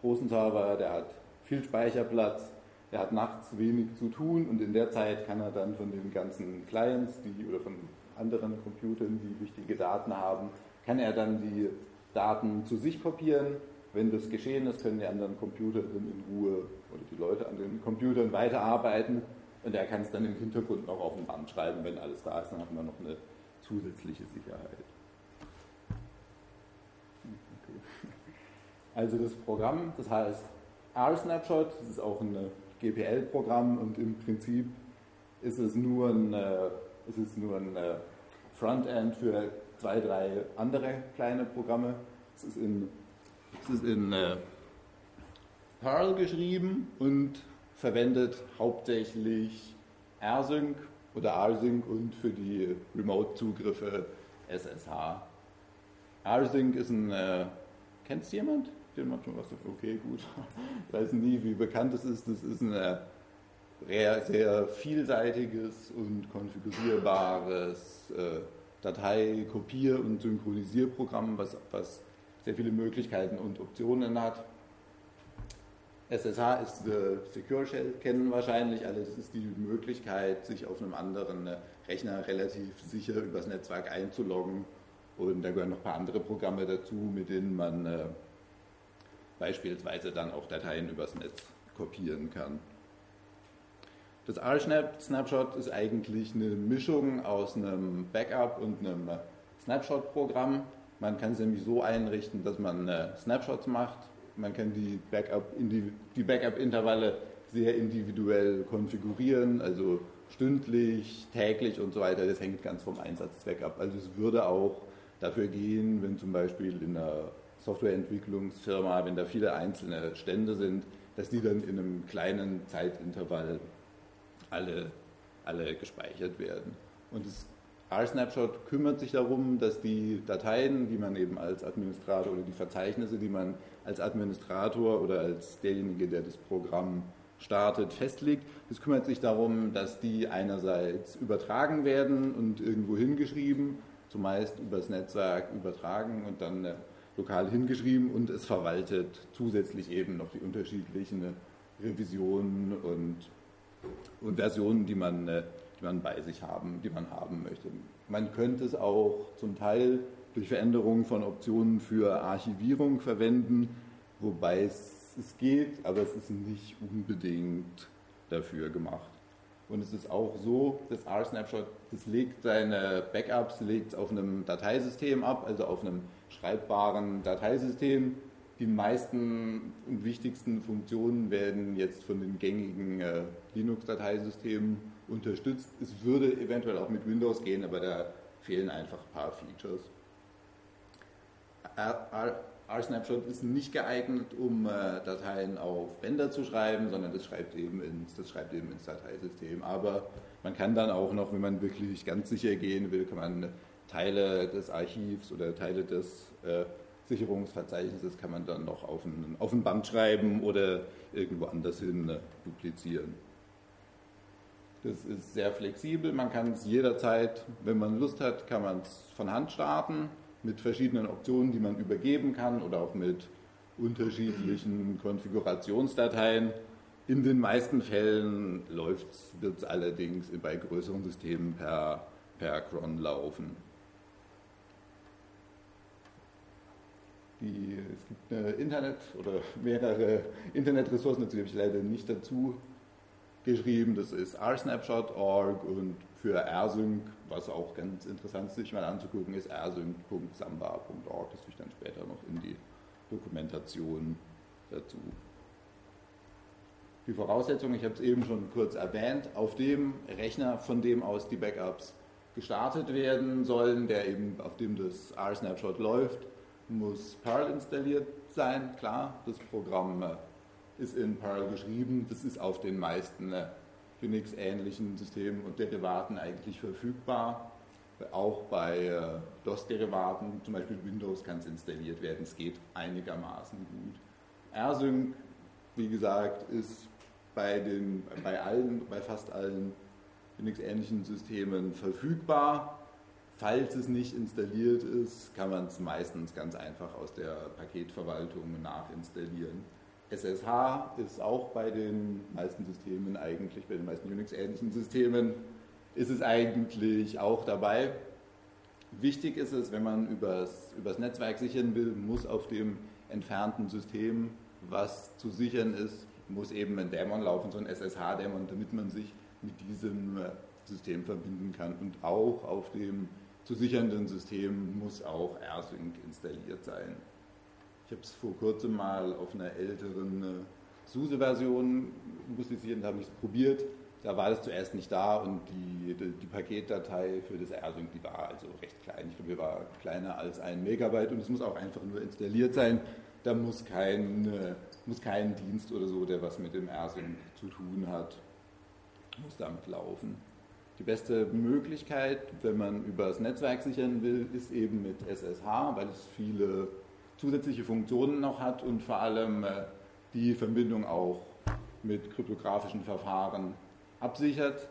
großen Server, der hat viel Speicherplatz, der hat nachts wenig zu tun und in der Zeit kann er dann von den ganzen Clients die, oder von anderen Computern, die wichtige Daten haben, kann er dann die Daten zu sich kopieren wenn das geschehen ist, können die anderen Computer dann in Ruhe oder die Leute an den Computern weiterarbeiten und er kann es dann im Hintergrund noch auf dem Band schreiben, wenn alles da ist, dann hat man noch eine zusätzliche Sicherheit. Okay. Also das Programm, das heißt R-Snapshot, das ist auch ein GPL-Programm und im Prinzip ist es nur ein, äh, ist es nur ein äh, Frontend für zwei, drei andere kleine Programme. Es ist in es ist in äh, Perl geschrieben und verwendet hauptsächlich rsync oder rsync und für die Remote-Zugriffe SSH. rsync ist ein, äh, kennt es jemand? Den macht schon was. Okay, gut. Ich weiß nie, wie bekannt es ist. Das ist ein äh, sehr vielseitiges und konfigurierbares äh, Datei-, Kopier- und Synchronisierprogramm, was, was sehr viele Möglichkeiten und Optionen hat. SSH ist äh, Secure Shell, kennen wahrscheinlich alle. Das ist die Möglichkeit, sich auf einem anderen äh, Rechner relativ sicher übers Netzwerk einzuloggen. Und da gehören noch ein paar andere Programme dazu, mit denen man äh, beispielsweise dann auch Dateien übers Netz kopieren kann. Das R-Snapshot ist eigentlich eine Mischung aus einem Backup und einem Snapshot-Programm. Man kann es nämlich so einrichten, dass man Snapshots macht man kann die Backup-Intervalle Backup sehr individuell konfigurieren, also stündlich, täglich und so weiter. Das hängt ganz vom Einsatzzweck ab. Also es würde auch dafür gehen, wenn zum Beispiel in einer Softwareentwicklungsfirma, wenn da viele einzelne Stände sind, dass die dann in einem kleinen Zeitintervall alle, alle gespeichert werden. Und das R-Snapshot kümmert sich darum, dass die Dateien, die man eben als Administrator oder die Verzeichnisse, die man als Administrator oder als derjenige, der das Programm startet, festlegt. Es kümmert sich darum, dass die einerseits übertragen werden und irgendwo hingeschrieben, zumeist übers Netzwerk übertragen und dann äh, lokal hingeschrieben und es verwaltet zusätzlich eben noch die unterschiedlichen Revisionen und, und Versionen, die man äh, man bei sich haben, die man haben möchte. Man könnte es auch zum Teil durch Veränderungen von Optionen für Archivierung verwenden, wobei es, es geht, aber es ist nicht unbedingt dafür gemacht. Und es ist auch so, das R-Snapshot, das legt seine Backups legt auf einem Dateisystem ab, also auf einem schreibbaren Dateisystem. Die meisten und wichtigsten Funktionen werden jetzt von den gängigen äh, Linux-Dateisystemen unterstützt. Es würde eventuell auch mit Windows gehen, aber da fehlen einfach ein paar Features. R-Snapshot ist nicht geeignet, um äh, Dateien auf Bänder zu schreiben, sondern das schreibt, eben ins, das schreibt eben ins Dateisystem. Aber man kann dann auch noch, wenn man wirklich ganz sicher gehen will, kann man Teile des Archivs oder Teile des äh, Sicherungsverzeichnisses kann man dann noch auf ein, auf Band schreiben oder irgendwo anders hin äh, duplizieren. Das ist sehr flexibel, man kann es jederzeit, wenn man Lust hat, kann man es von Hand starten mit verschiedenen Optionen, die man übergeben kann oder auch mit unterschiedlichen Konfigurationsdateien. In den meisten Fällen wird es allerdings bei größeren Systemen per, per Cron laufen. Die, es gibt eine Internet oder mehrere Internetressourcen, dazu habe ich leider nicht dazu geschrieben. Das ist rsnapshot.org und für rsync, was auch ganz interessant ist, sich mal anzugucken, ist rsync.samba.org. Das ich dann später noch in die Dokumentation dazu. Die Voraussetzung, ich habe es eben schon kurz erwähnt, auf dem Rechner, von dem aus die Backups gestartet werden sollen, der eben auf dem das rsnapshot läuft, muss Perl installiert sein, klar, das Programm äh, ist in Perl geschrieben. Das ist auf den meisten äh, Unix-ähnlichen Systemen und Derivaten eigentlich verfügbar. Auch bei äh, DOS-Derivaten, zum Beispiel Windows, kann es installiert werden. Es geht einigermaßen gut. rsync, wie gesagt, ist bei, den, bei, allen, bei fast allen Unix-ähnlichen Systemen verfügbar. Falls es nicht installiert ist, kann man es meistens ganz einfach aus der Paketverwaltung nachinstallieren. SSH ist auch bei den meisten Systemen eigentlich, bei den meisten Unix-ähnlichen Systemen, ist es eigentlich auch dabei. Wichtig ist es, wenn man übers, übers Netzwerk sichern will, muss auf dem entfernten System, was zu sichern ist, muss eben ein Dämon laufen, so ein SSH-Dämon, damit man sich mit diesem System verbinden kann. Und auch auf dem zu sichernden System muss auch rsync installiert sein. Ich habe es vor kurzem mal auf einer älteren äh, SUSE-Version musiziert und habe es probiert. Da war das zuerst nicht da und die, die, die Paketdatei für das rsync, die war also recht klein. Ich glaube, die war kleiner als ein Megabyte und es muss auch einfach nur installiert sein. Da muss kein, äh, muss kein Dienst oder so, der was mit dem rsync zu tun hat, muss damit laufen. Die beste Möglichkeit, wenn man über das Netzwerk sichern will, ist eben mit SSH, weil es viele zusätzliche Funktionen noch hat und vor allem äh, die Verbindung auch mit kryptografischen Verfahren absichert.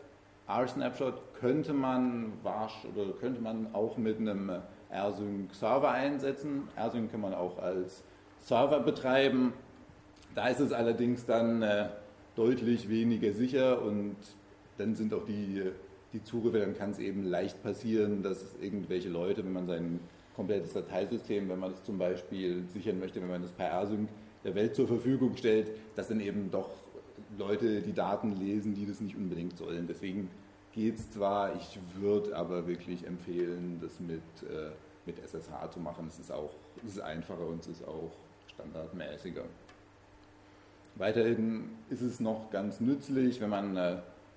R-Snapshot könnte man oder könnte man auch mit einem rsync Server einsetzen. rsync kann man auch als Server betreiben. Da ist es allerdings dann äh, deutlich weniger sicher und dann sind auch die, die Zugriffe, dann kann es eben leicht passieren, dass irgendwelche Leute, wenn man sein komplettes Dateisystem, wenn man es zum Beispiel sichern möchte, wenn man das per Async der Welt zur Verfügung stellt, dass dann eben doch Leute die Daten lesen, die das nicht unbedingt sollen. Deswegen geht es zwar, ich würde aber wirklich empfehlen, das mit, äh, mit SSH zu machen. Es ist auch es ist einfacher und es ist auch standardmäßiger. Weiterhin ist es noch ganz nützlich, wenn man äh,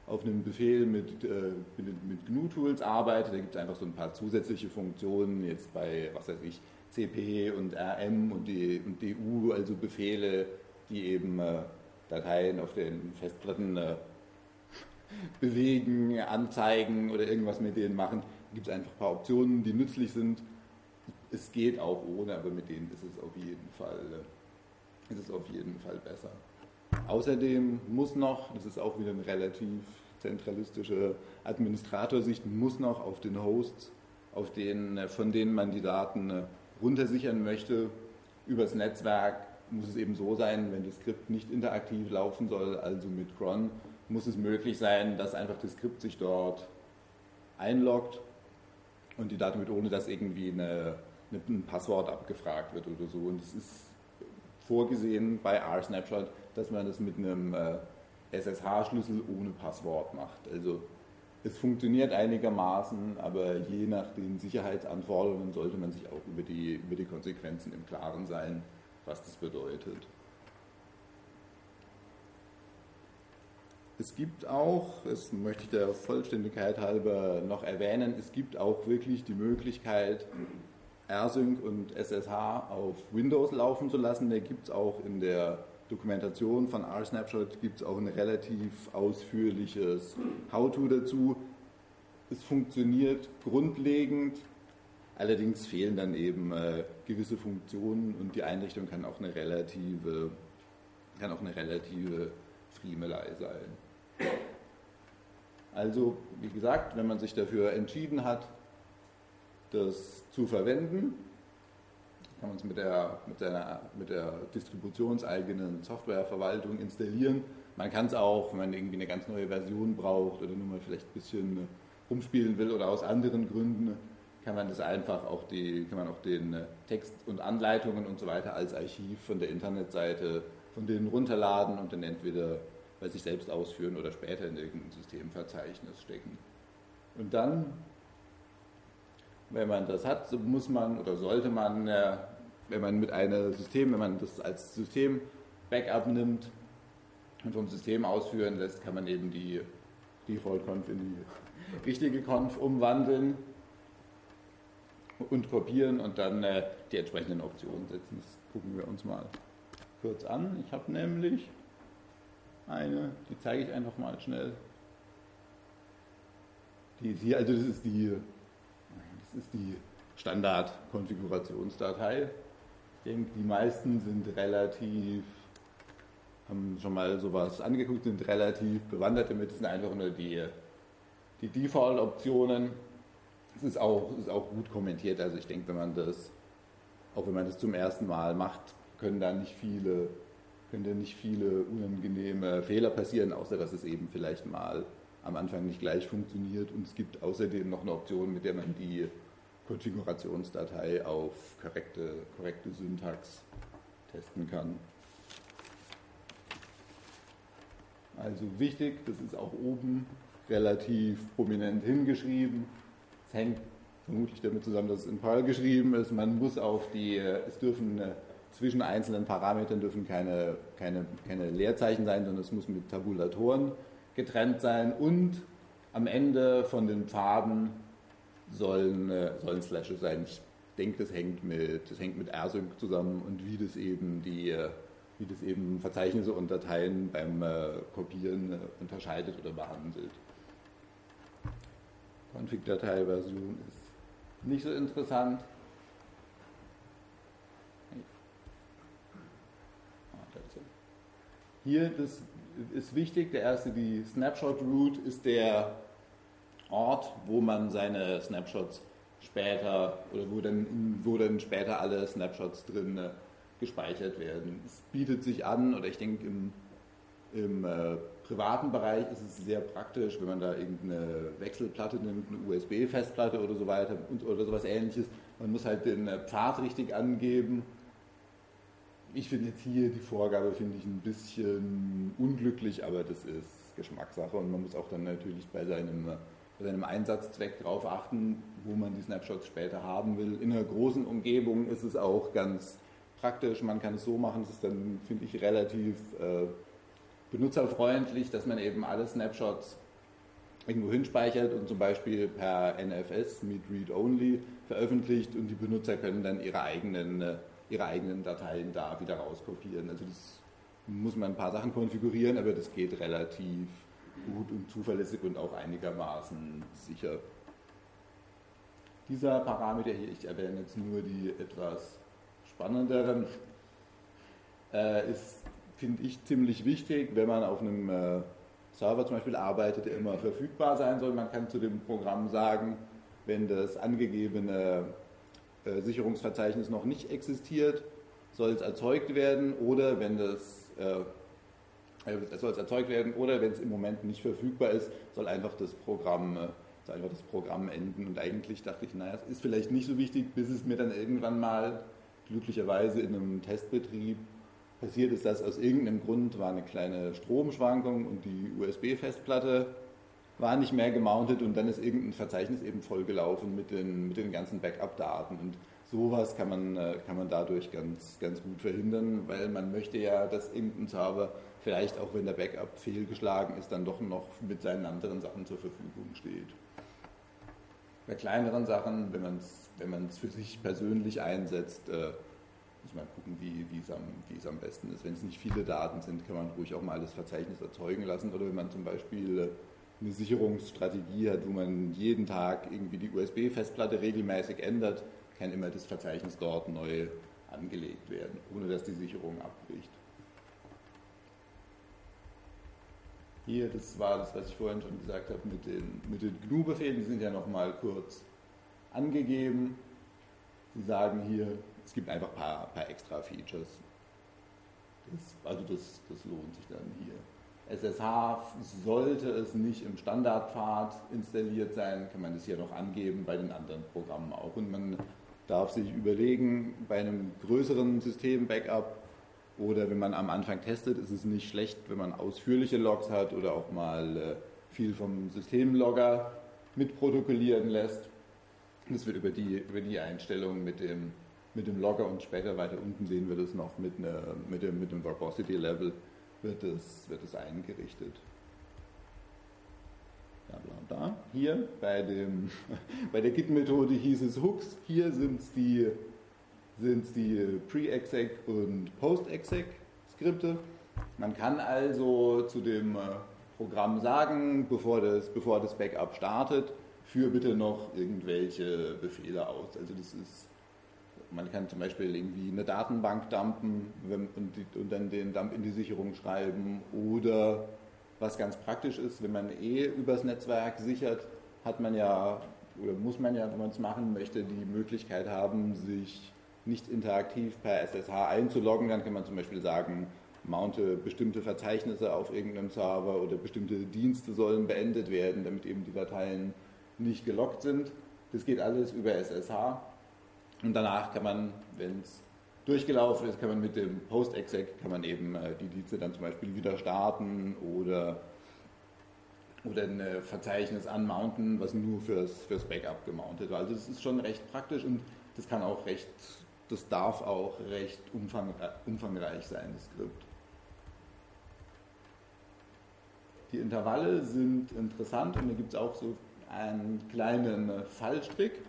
auf einem Befehl mit, äh, mit, mit GNU-Tools arbeitet. Da gibt es einfach so ein paar zusätzliche Funktionen, jetzt bei, was weiß ich, CP und RM und, die, und DU, also Befehle, die eben äh, Dateien auf den Festplatten äh, bewegen, anzeigen oder irgendwas mit denen machen. Da gibt es einfach ein paar Optionen, die nützlich sind. Es geht auch ohne, aber mit denen ist es auf jeden Fall, äh, ist es auf jeden Fall besser. Außerdem muss noch, das ist auch wieder eine relativ zentralistische Administratorsicht, muss noch auf den Hosts, auf den, äh, von denen man die Daten äh, runtersichern möchte, übers Netzwerk muss es eben so sein, wenn das Skript nicht interaktiv laufen soll, also mit cron, muss es möglich sein, dass einfach das Skript sich dort einloggt und die Daten wird, ohne dass irgendwie eine, eine, ein Passwort abgefragt wird oder so. Und es ist vorgesehen bei R-Snapshot, dass man das mit einem äh, SSH-Schlüssel ohne Passwort macht. Also es funktioniert einigermaßen, aber je nach den Sicherheitsanforderungen sollte man sich auch über die, über die Konsequenzen im Klaren sein, was das bedeutet. Es gibt auch, das möchte ich der Vollständigkeit halber noch erwähnen, es gibt auch wirklich die Möglichkeit, AirSync und SSH auf Windows laufen zu lassen. Da gibt es auch in der Dokumentation von RSnapshot gibt es auch ein relativ ausführliches How-To dazu. Es funktioniert grundlegend, allerdings fehlen dann eben äh, gewisse Funktionen und die Einrichtung kann auch eine relative, kann auch eine relative Friemelei sein. Also, wie gesagt, wenn man sich dafür entschieden hat, das zu verwenden, kann man es mit der, mit, seiner, mit der distributionseigenen Softwareverwaltung installieren. Man kann es auch, wenn man irgendwie eine ganz neue Version braucht oder nur mal vielleicht ein bisschen rumspielen will oder aus anderen Gründen, kann man das einfach auch die, kann man auch den Text und Anleitungen und so weiter als Archiv von der Internetseite von denen runterladen und dann entweder bei sich selbst ausführen oder später in irgendein Systemverzeichnis stecken. Und dann wenn man das hat, so muss man oder sollte man, äh, wenn man mit einem System, wenn man das als System Backup nimmt und vom System ausführen lässt, kann man eben die Default-Conf in die richtige Conf umwandeln und kopieren und dann äh, die entsprechenden Optionen setzen. Das gucken wir uns mal kurz an. Ich habe nämlich eine, die zeige ich einfach mal schnell. Die ist hier, also das ist die das ist die Standard-Konfigurationsdatei. Ich denke, die meisten sind relativ, haben schon mal sowas angeguckt, sind relativ bewandert damit. Das sind einfach nur die, die Default-Optionen. Es ist auch, ist auch gut kommentiert. Also ich denke, wenn man das, auch wenn man das zum ersten Mal macht, können da nicht viele, können da nicht viele unangenehme Fehler passieren, außer dass es eben vielleicht mal am Anfang nicht gleich funktioniert. Und es gibt außerdem noch eine Option, mit der man die Konfigurationsdatei auf korrekte, korrekte Syntax testen kann. Also wichtig, das ist auch oben relativ prominent hingeschrieben. Es hängt vermutlich damit zusammen, dass es in Perl geschrieben ist. Man muss auf die, es dürfen äh, zwischen einzelnen Parametern dürfen keine, keine, keine Leerzeichen sein, sondern es muss mit Tabulatoren getrennt sein und am Ende von den Pfaden sollen, äh, sollen Slashes sein. Ich denke, das hängt mit, das hängt mit RSync zusammen und wie das eben die äh, wie das eben Verzeichnisse und Dateien beim äh, Kopieren unterscheidet oder behandelt. Config-Datei-Version ist nicht so interessant. Ah, Hier das ist wichtig, der erste, die Snapshot Root, ist der Ort, wo man seine Snapshots später oder wo dann, wo dann später alle Snapshots drin gespeichert werden. Es bietet sich an, oder ich denke, im, im äh, privaten Bereich ist es sehr praktisch, wenn man da irgendeine Wechselplatte nimmt, eine USB-Festplatte oder so weiter und, oder sowas ähnliches. Man muss halt den äh, Pfad richtig angeben. Ich finde jetzt hier die Vorgabe, finde ich ein bisschen unglücklich, aber das ist Geschmackssache und man muss auch dann natürlich bei seinem, bei seinem Einsatzzweck darauf achten, wo man die Snapshots später haben will. In einer großen Umgebung ist es auch ganz praktisch, man kann es so machen, es ist dann, finde ich, relativ äh, benutzerfreundlich, dass man eben alle Snapshots irgendwo hinspeichert und zum Beispiel per NFS mit Read-Only veröffentlicht und die Benutzer können dann ihre eigenen, äh, ihre eigenen Dateien da wieder rauskopieren. Also das muss man ein paar Sachen konfigurieren, aber das geht relativ gut und zuverlässig und auch einigermaßen sicher. Dieser Parameter hier, ich erwähne jetzt nur die etwas spannenderen, äh, ist finde ich ziemlich wichtig, wenn man auf einem äh, Server zum Beispiel arbeitet, der immer verfügbar sein soll. Man kann zu dem Programm sagen, wenn das angegebene äh, Sicherungsverzeichnis noch nicht existiert, soll es erzeugt werden oder wenn das äh, äh soll es erzeugt werden oder wenn es im Moment nicht verfügbar ist, soll einfach das Programm äh, soll einfach das Programm enden. Und eigentlich dachte ich, naja, es ist vielleicht nicht so wichtig, bis es mir dann irgendwann mal glücklicherweise in einem Testbetrieb passiert ist, dass aus irgendeinem Grund war eine kleine Stromschwankung und die USB-Festplatte war nicht mehr gemountet und dann ist irgendein Verzeichnis eben vollgelaufen mit den, mit den ganzen Backup-Daten. Und sowas kann man, äh, kann man dadurch ganz, ganz gut verhindern, weil man möchte ja, dass irgendein Server vielleicht auch wenn der Backup fehlgeschlagen ist, dann doch noch mit seinen anderen Sachen zur Verfügung steht. Bei kleineren Sachen, wenn man es wenn für sich persönlich einsetzt, äh, muss man gucken, wie, es am, am besten ist. Wenn es nicht viele Daten sind, kann man ruhig auch mal das Verzeichnis erzeugen lassen. Oder wenn man zum Beispiel eine Sicherungsstrategie hat, wo man jeden Tag irgendwie die USB-Festplatte regelmäßig ändert, kann immer das Verzeichnis dort neu angelegt werden, ohne dass die Sicherung abbricht. Hier, das war das, was ich vorhin schon gesagt habe mit den, mit den GNU-Befehlen, die sind ja nochmal kurz angegeben. Sie sagen hier, es gibt einfach ein paar, paar extra Features. Das, also das, das lohnt sich dann hier. SSH sollte es nicht im Standardpfad installiert sein, kann man das hier noch angeben, bei den anderen Programmen auch. Und man darf sich überlegen, bei einem größeren System-Backup oder wenn man am Anfang testet, ist es nicht schlecht, wenn man ausführliche Logs hat oder auch mal äh, viel vom Systemlogger mitprotokollieren lässt. Das wird über die, über die Einstellung mit dem mit dem Logger und später weiter unten sehen wir das noch mit, einer, mit, dem, mit dem Verbosity Level wird es, wird es eingerichtet. Ja, bla, bla. Hier bei, dem, bei der Git-Methode hieß es Hooks. Hier sind es die, sind's die Pre-Exec und Post-Exec-Skripte. Man kann also zu dem äh, Programm sagen, bevor das, bevor das Backup startet, führe bitte noch irgendwelche Befehle aus. Also das ist man kann zum Beispiel irgendwie eine Datenbank dumpen und, die, und, dann den Dump in die Sicherung schreiben. Oder was ganz praktisch ist, wenn man eh übers Netzwerk sichert, hat man ja oder muss man ja, wenn man es machen möchte, die Möglichkeit haben, sich nicht interaktiv per SSH einzuloggen. Dann kann man zum Beispiel sagen, mounte bestimmte Verzeichnisse auf irgendeinem Server oder bestimmte Dienste sollen beendet werden, damit eben die Dateien nicht gelockt sind. Das geht alles über SSH. Und danach kann man, wenn es durchgelaufen ist, kann man mit dem Post-Exec kann man eben äh, die Dienste dann zum Beispiel wieder starten oder, oder ein äh, Verzeichnis anmounten, was nur fürs, fürs Backup gemountet war. Also das ist schon recht praktisch und das kann auch recht, das darf auch recht umfang, umfangreich sein, das Skript. Die Intervalle sind interessant und da gibt es auch so einen kleinen äh, Fallstrick.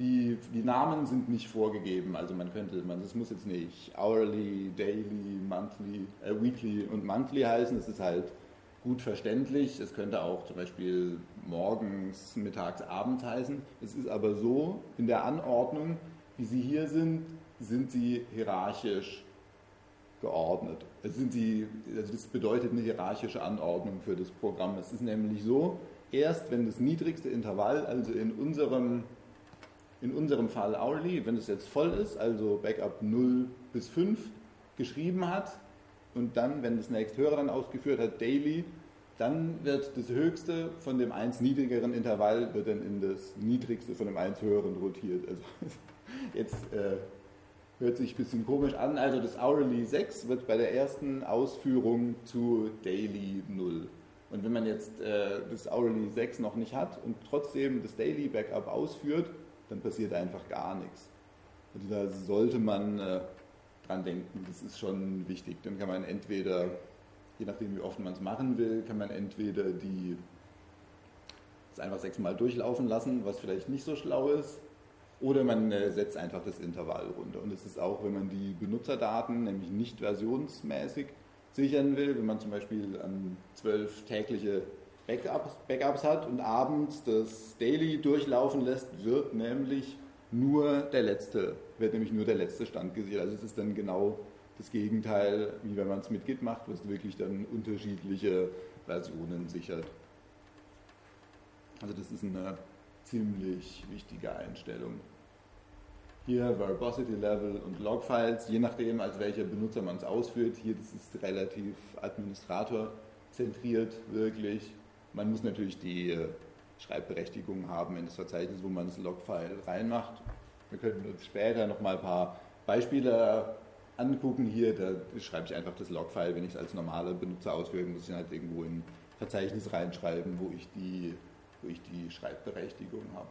Die, die Namen sind nicht vorgegeben, also man könnte, man, das muss jetzt nicht hourly, daily, monthly, äh, weekly und monthly heißen, es ist halt gut verständlich. Es könnte auch zum Beispiel morgens, mittags, abends heißen. Es ist aber so, in der Anordnung, wie sie hier sind, sind sie hierarchisch geordnet. Es sind sie, also das bedeutet eine hierarchische Anordnung für das Programm. Es ist nämlich so, erst wenn das niedrigste Intervall, also in unserem in unserem Fall hourly, wenn es jetzt voll ist, also Backup 0 bis 5 geschrieben hat und dann, wenn das nächsthöhere dann ausgeführt hat, daily, dann wird das höchste von dem 1 niedrigeren Intervall wird dann in das niedrigste von dem 1 höheren rotiert. Also jetzt äh, hört sich ein bisschen komisch an. Also das hourly 6 wird bei der ersten Ausführung zu daily 0. Und wenn man jetzt äh, das hourly 6 noch nicht hat und trotzdem das daily Backup ausführt, dann passiert einfach gar nichts. Also da sollte man äh, dran denken, das ist schon wichtig. Dann kann man entweder, je nachdem wie oft man es machen will, kann man entweder die das einfach sechsmal durchlaufen lassen, was vielleicht nicht so schlau ist, oder man äh, setzt einfach das Intervall runter. Und es ist auch, wenn man die Benutzerdaten, nämlich nicht versionsmäßig, sichern will, wenn man zum Beispiel an zwölf tägliche Backups, Backups hat und abends das Daily durchlaufen lässt, wird nämlich nur der letzte, wird nämlich nur der letzte Stand gesichert. Also es ist dann genau das Gegenteil, wie wenn man es mit Git macht, was wirklich dann unterschiedliche Versionen sichert. Also das ist eine ziemlich wichtige Einstellung. Hier Verbosity Level und Logfiles, je nachdem, als welcher Benutzer man es ausführt. Hier das ist relativ administratorzentriert wirklich. Man muss natürlich die äh, Schreibberechtigung haben in das Verzeichnis, wo man das Logfile reinmacht. Wir könnten uns später nochmal ein paar Beispiele angucken. Hier, da schreibe ich einfach das Logfile, wenn ich es als normaler Benutzer ausführe, muss ich halt irgendwo in ein Verzeichnis reinschreiben, wo ich die, wo ich die Schreibberechtigung habe.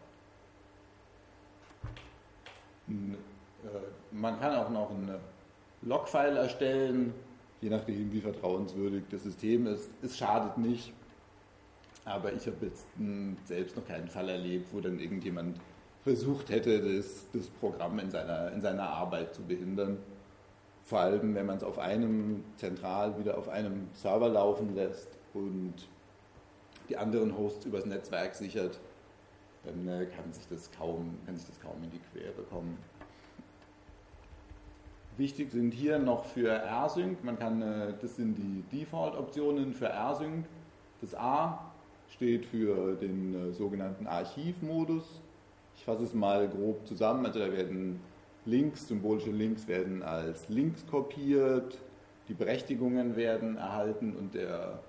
Äh, man kann auch noch ein Logfile erstellen, je nachdem, wie vertrauenswürdig das System ist. Es schadet nicht, aber ich habe jetzt selbst noch keinen Fall erlebt, wo dann irgendjemand versucht hätte, das, das Programm in seiner, in seiner Arbeit zu behindern. Vor allem, wenn man es auf einem zentral wieder auf einem Server laufen lässt und die anderen Hosts übers Netzwerk sichert, dann äh, kann, sich das kaum, kann sich das kaum in die Quere kommen. Wichtig sind hier noch für RSync, man kann, äh, das sind die Default-Optionen für RSync. Das A steht für den äh, sogenannten Archivmodus. Ich fasse es mal grob zusammen. Also da werden Links, symbolische Links werden als Links kopiert, die Berechtigungen werden erhalten und der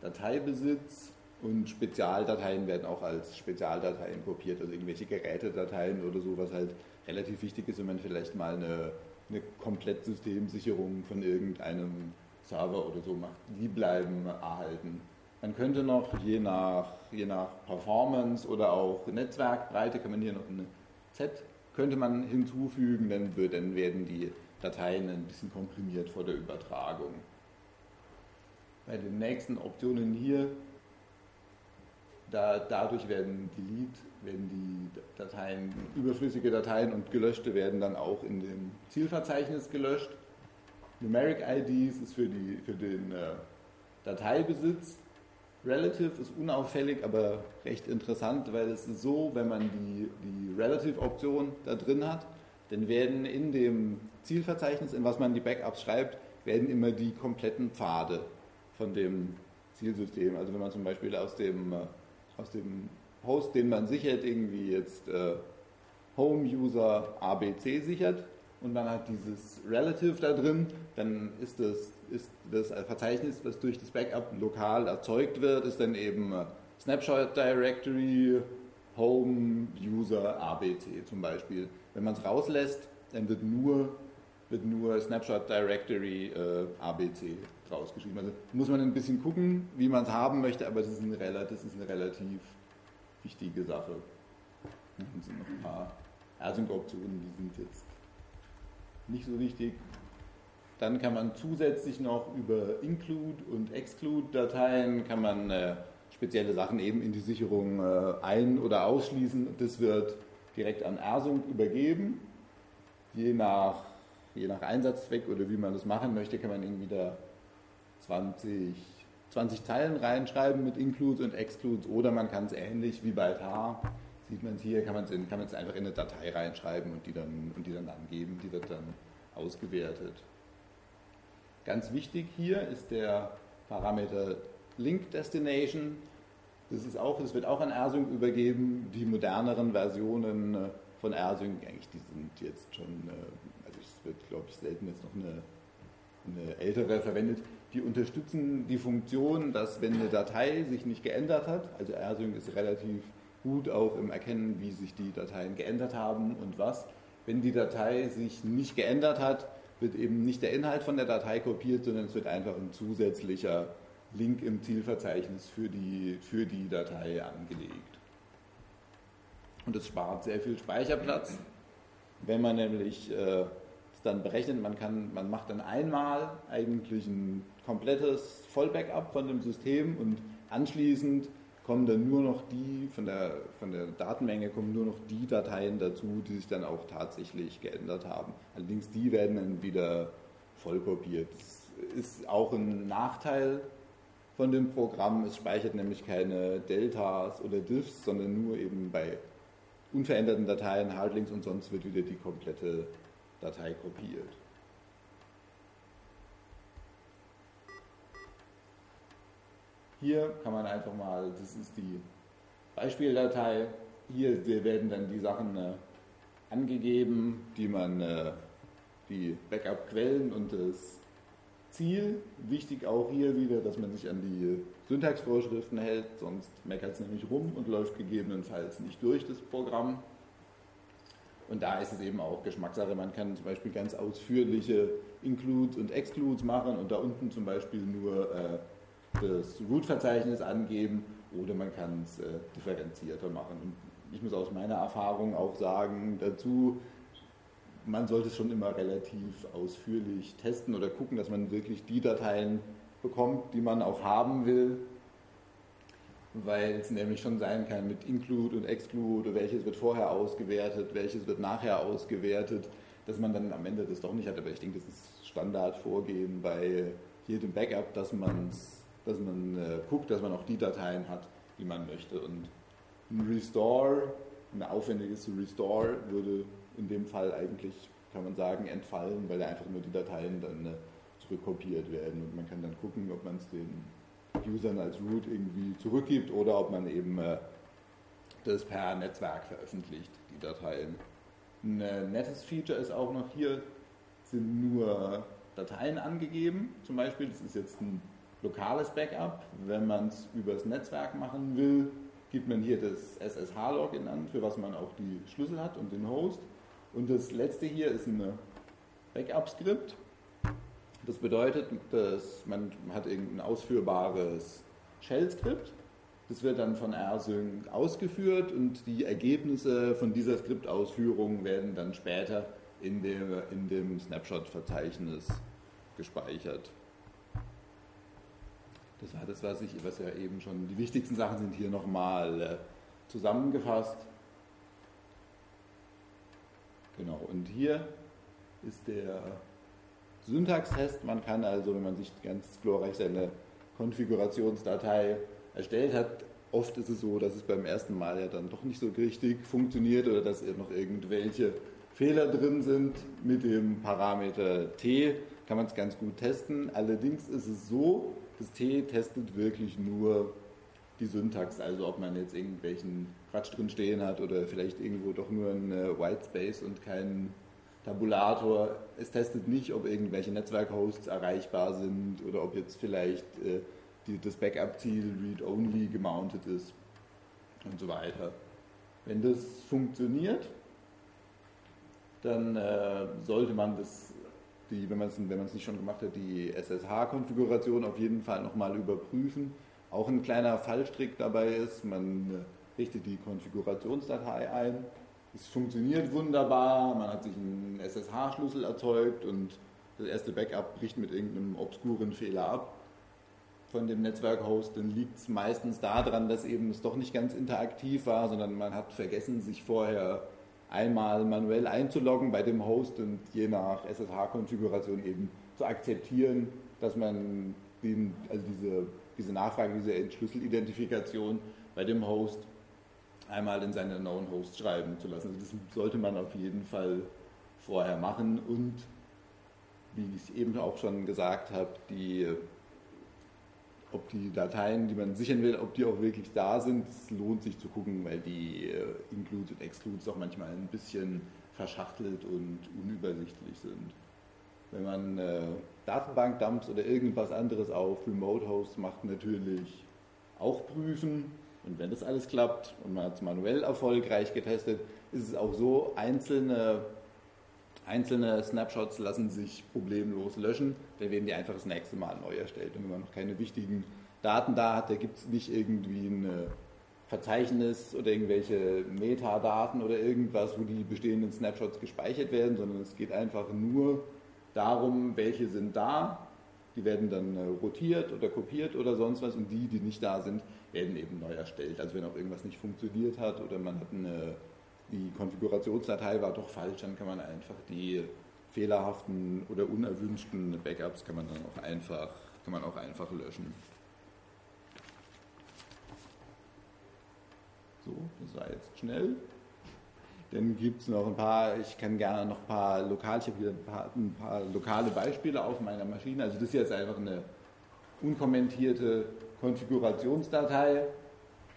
Dateibesitz und Spezialdateien werden auch als Spezialdateien kopiert, also irgendwelche Gerätedateien oder so, was halt relativ wichtig ist, wenn man vielleicht mal eine, eine Komplettsystemsicherung von irgendeinem Server oder so macht. Die bleiben erhalten. Man könnte noch je nach, je nach Performance oder auch Netzwerkbreite, kann man hier noch eine Z könnte man hinzufügen, dann, dann werden die Dateien ein bisschen komprimiert vor der Übertragung. Bei den nächsten Optionen hier, da, dadurch werden Delete, werden die Dateien, überflüssige Dateien und gelöschte werden dann auch in dem Zielverzeichnis gelöscht. Numeric IDs ist für, die, für den äh, Dateibesitz Relative ist unauffällig, aber recht interessant, weil es ist so, wenn man die, die Relative-Option da drin hat, dann werden in dem Zielverzeichnis, in was man die Backups schreibt, werden immer die kompletten Pfade von dem Zielsystem. Also wenn man zum Beispiel aus dem, aus dem Host, den man sichert, irgendwie jetzt äh, Home-User ABC sichert und man hat dieses Relative da drin, dann ist das ist das Verzeichnis, was durch das Backup lokal erzeugt wird, ist dann eben äh, Snapshot Directory, Home, User, ABC zum Beispiel. Wenn man es rauslässt, dann wird nur, wird nur Snapshot Directory äh, ABC rausgeschrieben. Also muss man ein bisschen gucken, wie man es haben möchte, aber das ist, eine, das ist eine relativ wichtige Sache. Dann sind noch ein paar Async-Optionen, die sind jetzt nicht so wichtig. Dann kann man zusätzlich noch über Include und Exclude Dateien kann man äh, spezielle Sachen eben in die Sicherung äh, ein- oder ausschließen. Das wird direkt an Ersung übergeben. Je nach, je nach Einsatzzweck oder wie man das machen möchte, kann man irgendwie da 20, 20 Zeilen reinschreiben mit Includes und Excludes oder man kann es ähnlich wie bei tar, sieht man es hier, kann man es einfach in eine Datei reinschreiben und die, dann, und die dann angeben. Die wird dann ausgewertet. Ganz wichtig hier ist der Parameter Link Destination. Das, ist auch, das wird auch an Ersung übergeben. Die moderneren Versionen äh, von AirSync, eigentlich, die sind jetzt schon, äh, also es wird, glaube ich, selten jetzt noch eine, eine ältere verwendet, die unterstützen die Funktion, dass wenn eine Datei sich nicht geändert hat, also AirSync ist relativ gut auch im Erkennen, wie sich die Dateien geändert haben und was. Wenn die Datei sich nicht geändert hat, wird eben nicht der Inhalt von der Datei kopiert, sondern es wird einfach ein zusätzlicher Link im Zielverzeichnis für die, für die Datei angelegt. Und es spart sehr viel Speicherplatz, wenn man nämlich äh, es dann berechnet, man, kann, man macht dann einmal eigentlich ein komplettes Vollbackup von dem System und anschließend kommen dann nur noch die, von der, von der Datenmenge kommen nur noch die Dateien dazu, die sich dann auch tatsächlich geändert haben. Allerdings die werden dann wieder vollkopiert. Das ist auch ein Nachteil von dem Programm. Es speichert nämlich keine Deltas oder Diffs, sondern nur eben bei unveränderten Dateien Hardlinks und sonst wird wieder die komplette Datei kopiert. Hier kann man einfach mal, das ist die Beispieldatei, hier werden dann die Sachen äh, angegeben, die man, äh, die Backup-Quellen und das Ziel. Wichtig auch hier wieder, dass man sich an die Syntaxvorschriften hält, sonst meckert es nämlich rum und läuft gegebenenfalls nicht durch das Programm. Und da ist es eben auch Geschmackssache. Man kann zum Beispiel ganz ausführliche Includes und Excludes machen und da unten zum Beispiel nur äh, das Root-Verzeichnis angeben oder man kann es äh, differenzierter machen. Und ich muss aus meiner Erfahrung auch sagen dazu, man sollte es schon immer relativ ausführlich testen oder gucken, dass man wirklich die Dateien bekommt, die man auch haben will, weil es nämlich schon sein kann mit Include und Exclude, welches wird vorher ausgewertet, welches wird nachher ausgewertet, dass man dann am Ende das doch nicht hat. Aber ich denke, das ist Standardvorgehen bei jedem Backup, dass man es dass man äh, guckt, dass man auch die Dateien hat, die man möchte. Und ein Restore, ein aufwendiges Restore würde in dem Fall eigentlich, kann man sagen, entfallen, weil einfach nur die Dateien dann äh, zurückkopiert werden. Und man kann dann gucken, ob man es den Usern als Root irgendwie zurückgibt oder ob man eben äh, das per Netzwerk veröffentlicht, die Dateien. Ein äh, nettes Feature ist auch noch hier, sind nur Dateien angegeben. Zum Beispiel, das ist jetzt ein lokales Backup. Wenn man es übers Netzwerk machen will, gibt man hier das SSH-Login an, für was man auch die Schlüssel hat und den Host. Und das letzte hier ist ein Backup-Skript. Das bedeutet, dass man hat irgendein ausführbares Shell-Skript. Das wird dann von rsync ausgeführt und die Ergebnisse von dieser Skriptausführung werden dann später in dem, in dem Snapshot-Verzeichnis gespeichert. Das war das, was ich, was ja eben schon, die wichtigsten Sachen sind hier nochmal äh, zusammengefasst. Genau, und hier ist der Syntaxtest. Man kann also, wenn man sich ganz glorreich seine Konfigurationsdatei erstellt hat, oft ist es so, dass es beim ersten Mal ja dann doch nicht so richtig funktioniert oder dass noch irgendwelche Fehler drin sind. Mit dem Parameter t kann man es ganz gut testen. Allerdings ist es so, das T testet wirklich nur die Syntax, also ob man jetzt irgendwelchen Quatsch drin stehen hat oder vielleicht irgendwo doch nur ein äh, White Space und kein Tabulator. Es testet nicht, ob irgendwelche Netzwerkhosts erreichbar sind oder ob jetzt vielleicht äh, die, das Backup-Ziel read-only gemountet ist und so weiter. Wenn das funktioniert, dann äh, sollte man das die, wenn man es wenn nicht schon gemacht hat, die SSH-Konfiguration auf jeden Fall nochmal überprüfen. Auch ein kleiner Fallstrick dabei ist, man äh, richtet die Konfigurationsdatei ein. Es funktioniert wunderbar, man hat sich einen SSH-Schlüssel erzeugt und das erste Backup bricht mit irgendeinem obskuren Fehler ab von dem Netzwerkhost, dann liegt es meistens daran, dass eben es doch nicht ganz interaktiv war, sondern man hat vergessen, sich vorher einmal manuell einzuloggen bei dem Host und je nach SSH-Konfiguration eben zu akzeptieren, dass man den, also diese, diese Nachfrage, diese Entschlüsselidentifikation bei dem Host einmal in seine Known Host schreiben zu lassen. Also das sollte man auf jeden Fall vorher machen und wie ich es eben auch schon gesagt habe, die ob die Dateien, die man sichern will, ob die auch wirklich da sind. Es lohnt sich zu gucken, weil die äh, Includes und Excludes auch manchmal ein bisschen verschachtelt und unübersichtlich sind. Wenn man äh, Datenbank-Dumps oder irgendwas anderes auf Remote-Hosts macht, natürlich auch prüfen. Und wenn das alles klappt und man hat es manuell erfolgreich getestet, ist es auch so, einzelne, einzelne Snapshots lassen sich problemlos löschen. Dann werden die einfach das nächste Mal neu erstellt. Und wenn man noch keine wichtigen Daten da hat, da gibt es nicht irgendwie ein Verzeichnis oder irgendwelche Metadaten oder irgendwas, wo die bestehenden Snapshots gespeichert werden, sondern es geht einfach nur darum, welche sind da. Die werden dann äh, rotiert oder kopiert oder sonst was und die, die nicht da sind, werden eben neu erstellt. Also wenn auch irgendwas nicht funktioniert hat oder man hat eine, die Konfigurationsdatei war doch falsch, dann kann man einfach die fehlerhaften oder unerwünschten Backups kann man dann auch einfach, kann man auch einfach löschen. So, das war jetzt schnell. Dann gibt es noch ein paar, ich kann gerne noch ein paar lokal, ich hier ein paar, ein paar, lokale Beispiele auf meiner Maschine. Also das hier ist einfach eine unkommentierte Konfigurationsdatei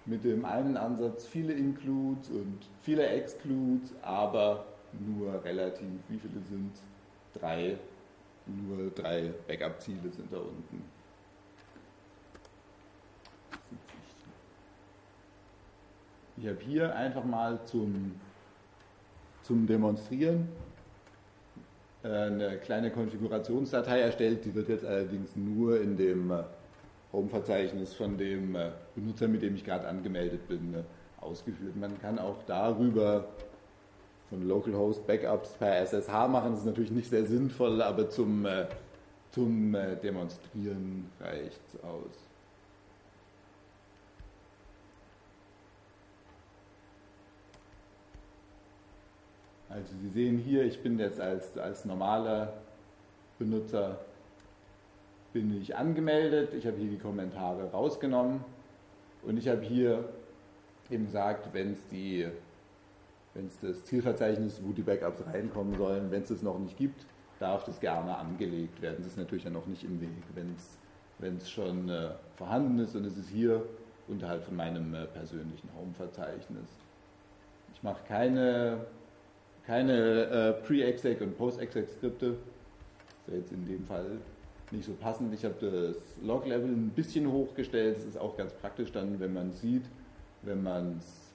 mit dem einen Ansatz viele Includes und viele Excludes, aber nur relativ, wie viele sind Drei, nur drei Backup-Ziele sind da unten. Ich habe hier einfach mal zum zum Demonstrieren äh, eine kleine Konfigurationsdatei erstellt, die wird jetzt allerdings nur in dem äh, Home-Verzeichnis von dem äh, Benutzer, mit dem ich gerade angemeldet bin, ausgeführt. Man kann auch darüber von Localhost Backups per SSH machen. Das ist natürlich nicht sehr sinnvoll, aber zum, zum Demonstrieren reicht es aus. Also Sie sehen hier, ich bin jetzt als, als normaler Benutzer bin ich angemeldet, ich habe hier die Kommentare rausgenommen und ich habe hier eben gesagt, wenn es das Zielverzeichnis, wo die Backups reinkommen sollen, wenn es es noch nicht gibt, darf das gerne angelegt werden. Das ist natürlich ja noch nicht im Weg. Wenn es schon äh, vorhanden ist und es ist hier unterhalb von meinem äh, persönlichen Home-Verzeichnis. Ich mache keine keine äh, Pre-Exec und Post-Exec-Skripte. Das ist jetzt in dem Fall nicht so passend. Ich habe das Log-Level ein bisschen hochgestellt. Das ist auch ganz praktisch dann, wenn man sieht, wenn man es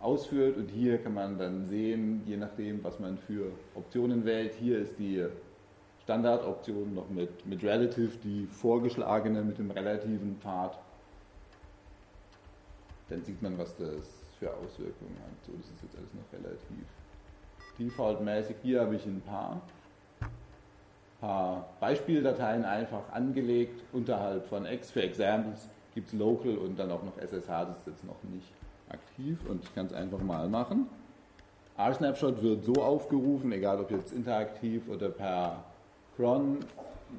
ausführt. Und hier kann man dann sehen, je nachdem, was man für Optionen wählt. Hier ist die Standardoption noch mit, mit Relative, die vorgeschlagene mit dem relativen Pfad. Dann sieht man, was das für Auswirkungen hat. So, das ist jetzt alles noch relativ defaultmäßig. Hier habe ich ein paar, paar Beispieldateien einfach angelegt. Unterhalb von X für Examples gibt es Local und dann auch noch SSH, das ist jetzt noch nicht aktiv und ich kann es einfach mal machen. R-Snapshot wird so aufgerufen, egal ob jetzt interaktiv oder per cron.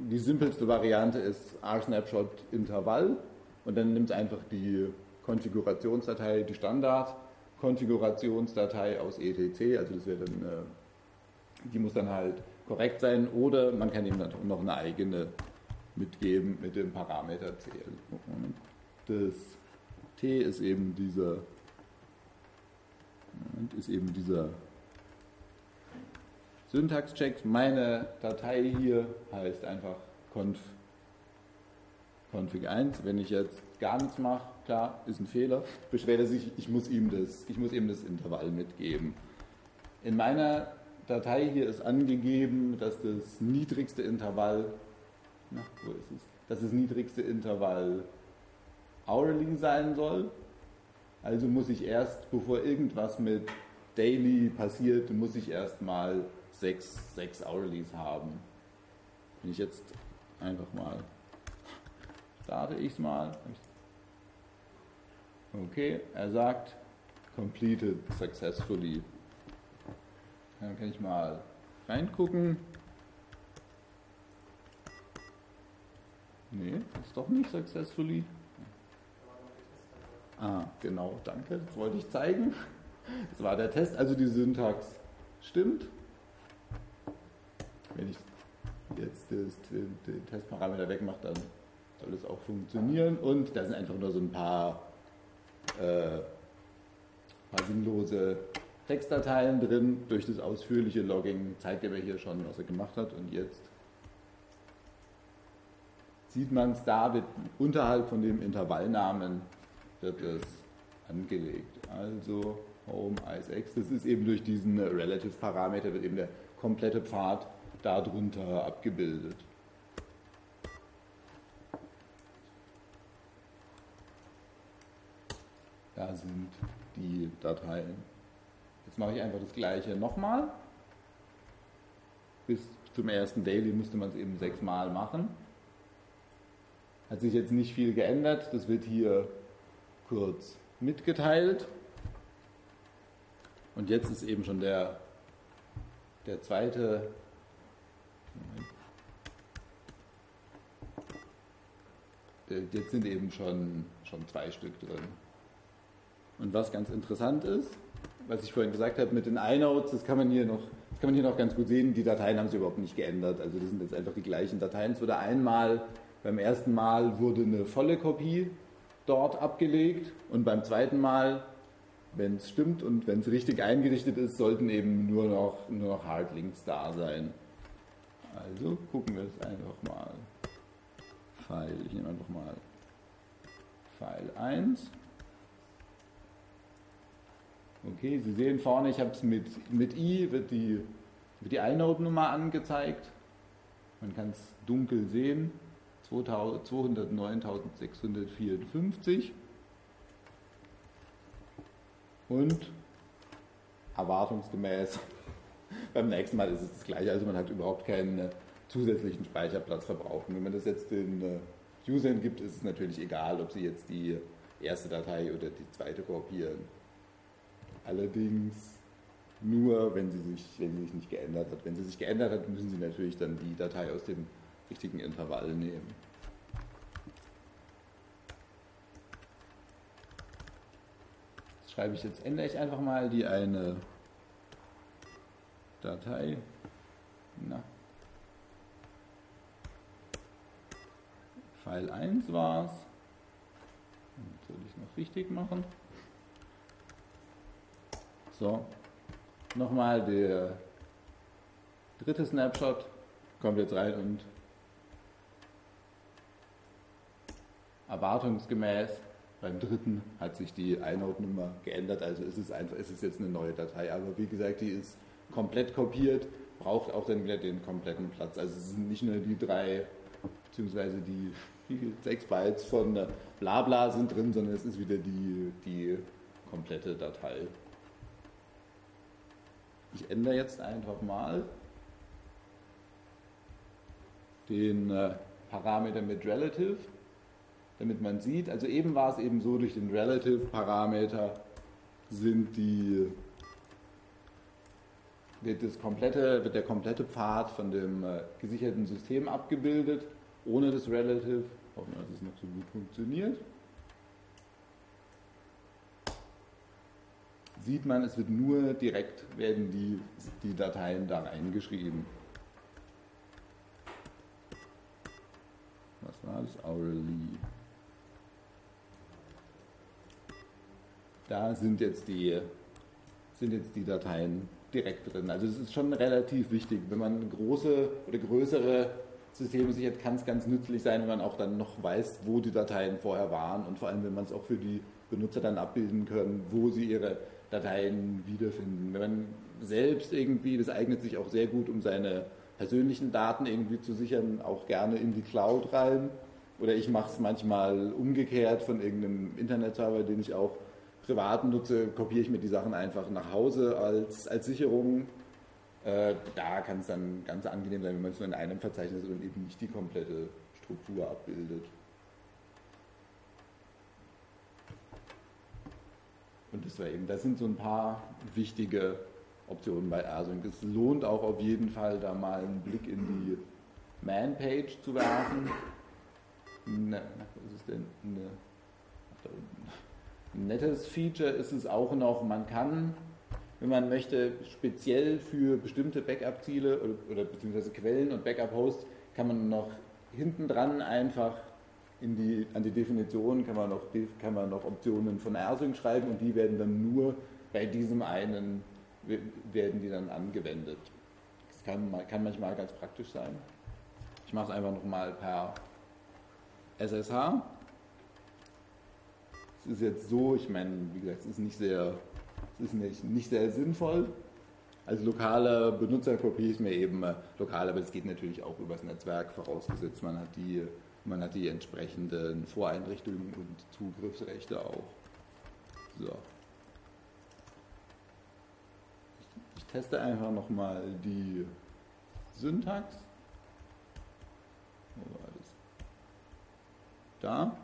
Die simpelste Variante ist R-Snapshot Intervall und dann nimmt es einfach die Konfigurationsdatei, die Standard Konfigurationsdatei aus ETC, also das wäre dann, äh, die muss dann halt korrekt sein oder man kann ihm dann noch eine eigene mitgeben mit dem Parameter CL. Das T ist eben dieser ist eben dieser Syntax-Check. Meine Datei hier heißt einfach conf, config 1. Wenn ich jetzt gar nichts mache, klar, ist ein Fehler, beschwert er sich, ich muss ihm das, ich muss ihm das Intervall mitgeben. In meiner Datei hier ist angegeben, dass das niedrigste Intervall, na, wo ist es? Dass das niedrigste Intervall hourly sein soll. Also muss ich erst, bevor irgendwas mit daily passiert, muss ich erstmal sechs, sechs hourlies haben. Wenn ich jetzt einfach mal starte ich es mal, Okay, er sagt completed successfully. Dann kann ich mal reingucken. Nee, ist doch nicht successfully. Ah, genau, danke. Das wollte ich zeigen. Das war der Test. Also die Syntax stimmt. Wenn ich jetzt den Testparameter wegmache, dann soll es auch funktionieren. Und da sind einfach nur so ein paar, äh, paar sinnlose Textdateien drin. Durch das ausführliche Logging zeigt er mir hier schon, was er gemacht hat. Und jetzt sieht man es da, wird unterhalb von dem Intervallnamen wird es angelegt. Also Home IceX, das ist eben durch diesen Relative Parameter, wird eben der komplette Pfad darunter abgebildet. Da sind die Dateien. Jetzt mache ich einfach das gleiche nochmal. Bis zum ersten Daily musste man es eben sechsmal machen. Hat sich jetzt nicht viel geändert. Das wird hier kurz mitgeteilt. Und jetzt ist eben schon der, der zweite. Jetzt sind eben schon, schon zwei Stück drin. Und was ganz interessant ist, was ich vorhin gesagt habe mit den iNotes, das kann man hier noch, das kann man hier noch ganz gut sehen, die Dateien haben sich überhaupt nicht geändert. Also das sind jetzt einfach die gleichen Dateien. Es wurde einmal, beim ersten Mal wurde eine volle Kopie dort abgelegt und beim zweiten Mal, wenn es stimmt und wenn es richtig eingerichtet ist, sollten eben nur noch, nur noch Hardlinks da sein. Also gucken wir es einfach mal. File, ich nehme einfach mal File 1. Okay, Sie sehen vorne, ich habe es mit, mit i, wird die, wird die inode-Nummer angezeigt. Man kann es dunkel sehen. 209.654 und erwartungsgemäß beim nächsten Mal ist es das gleiche, also man hat überhaupt keinen äh, zusätzlichen Speicherplatz verbraucht. Und wenn man das jetzt den äh, Usern gibt, ist es natürlich egal, ob sie jetzt die erste Datei oder die zweite kopieren. Allerdings nur, wenn sie sich, wenn sie sich nicht geändert hat. Wenn sie sich geändert hat, müssen sie natürlich dann die Datei aus dem richtigen Intervall nehmen. Das schreibe ich jetzt, ändere ich einfach mal die eine Datei. Na. File 1 war es. Soll ich noch richtig machen? So, nochmal der dritte Snapshot kommt jetzt rein und erwartungsgemäß beim dritten hat sich die iNode-Nummer geändert, also ist es einfach, ist es jetzt eine neue Datei. Aber wie gesagt, die ist komplett kopiert, braucht auch dann wieder den kompletten Platz. Also es sind nicht nur die drei, beziehungsweise die, die sechs Bytes von Blabla sind drin, sondern es ist wieder die, die komplette Datei. Ich ändere jetzt einfach mal den äh, Parameter mit Relative damit man sieht, also eben war es eben so, durch den Relative-Parameter sind die, wird, das komplette, wird der komplette Pfad von dem äh, gesicherten System abgebildet, ohne das Relative. Hoffen wir, dass es noch so gut funktioniert. Sieht man, es wird nur direkt, werden die, die Dateien da reingeschrieben. Was war das? Hourly. da sind jetzt die, sind jetzt die Dateien direkt drin. Also es ist schon relativ wichtig. Wenn man große oder größere Systeme sich hat, kann es ganz nützlich sein, wenn man auch dann noch weiß, wo die Dateien vorher waren und vor allem, wenn man es auch für die Benutzer dann abbilden kann, wo sie ihre Dateien wiederfinden. Wenn man selbst irgendwie, das eignet sich auch sehr gut, um seine persönlichen Daten irgendwie zu sichern, auch gerne in die Cloud rein. Oder ich mache es manchmal umgekehrt von irgendeinem Internetserver, den ich auch privat nutze, kopiere ich mir die Sachen einfach nach Hause als, als Sicherung. Äh, da kann es dann ganz angenehm sein, wenn man es nur in einem Verzeichnis und eben nicht die komplette Struktur abbildet. Und eben, das sind so ein paar wichtige Optionen bei Async. Es lohnt auch auf jeden Fall, da mal einen Blick in die Man-Page zu werfen. Ne, was ist denn? Ne. Ein nettes Feature ist es auch noch, man kann, wenn man möchte, speziell für bestimmte Backup-Ziele oder, oder beziehungsweise Quellen und Backup-Hosts, kann man noch hinten dran einfach in die, an die Definition kann man, noch, kann man noch Optionen von Ersing schreiben und die werden dann nur bei diesem einen, werden die dann angewendet. Das kann, kann manchmal ganz praktisch sein. Ich mache es einfach nochmal per SSH. Es ist jetzt so, ich meine, wie gesagt, es ist nicht sehr, es ist nicht, nicht sehr sinnvoll. Als lokaler Benutzer kopiere ich es mir eben äh, lokal, aber es geht natürlich auch übers Netzwerk, vorausgesetzt man hat die, man hat die entsprechenden Voreinrichtungen und Zugriffsrechte auch. So. Ich, teste einfach nochmal die Syntax. Wo war das? Da.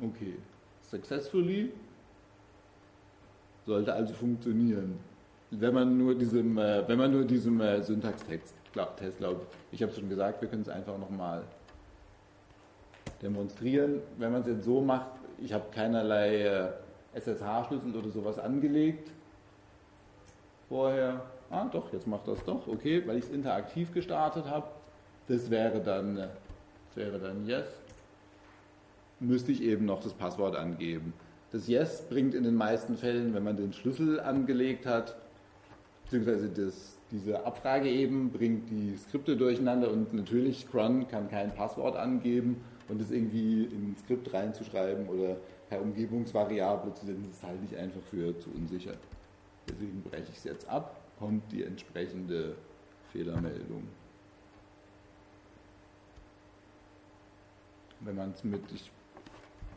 Okay. Successfully sollte also funktionieren. Wenn man nur diesem, äh, wenn man nur diesem äh, Glaubt. Ich habe es schon gesagt, wir können es einfach nochmal demonstrieren. Wenn man es jetzt so macht, ich habe keinerlei äh, SSH-Schlüssel oder sowas angelegt vorher. Ah, doch, jetzt macht das doch, okay, weil ich es interaktiv gestartet habe. Das wäre dann, das wäre dann Yes. Müsste ich eben noch das Passwort angeben. Das Yes bringt in den meisten Fällen, wenn man den Schlüssel angelegt hat, beziehungsweise das, diese Abfrage eben bringt die Skripte durcheinander und natürlich Cron kann kein Passwort angeben und es irgendwie in ein Skript reinzuschreiben oder per Umgebungsvariable zu setzen, ist halt nicht einfach für zu unsicher. Deswegen breche ich es jetzt ab, kommt die entsprechende Fehlermeldung. Wenn man es mit, ich,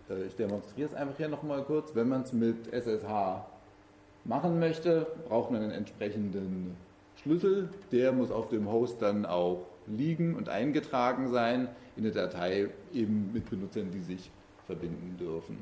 äh, ich demonstriere es einfach hier nochmal kurz, wenn man es mit SSH machen möchte, braucht man einen entsprechenden Schlüssel. Der muss auf dem Host dann auch liegen und eingetragen sein in der Datei, eben mit Benutzern, die sich verbinden dürfen.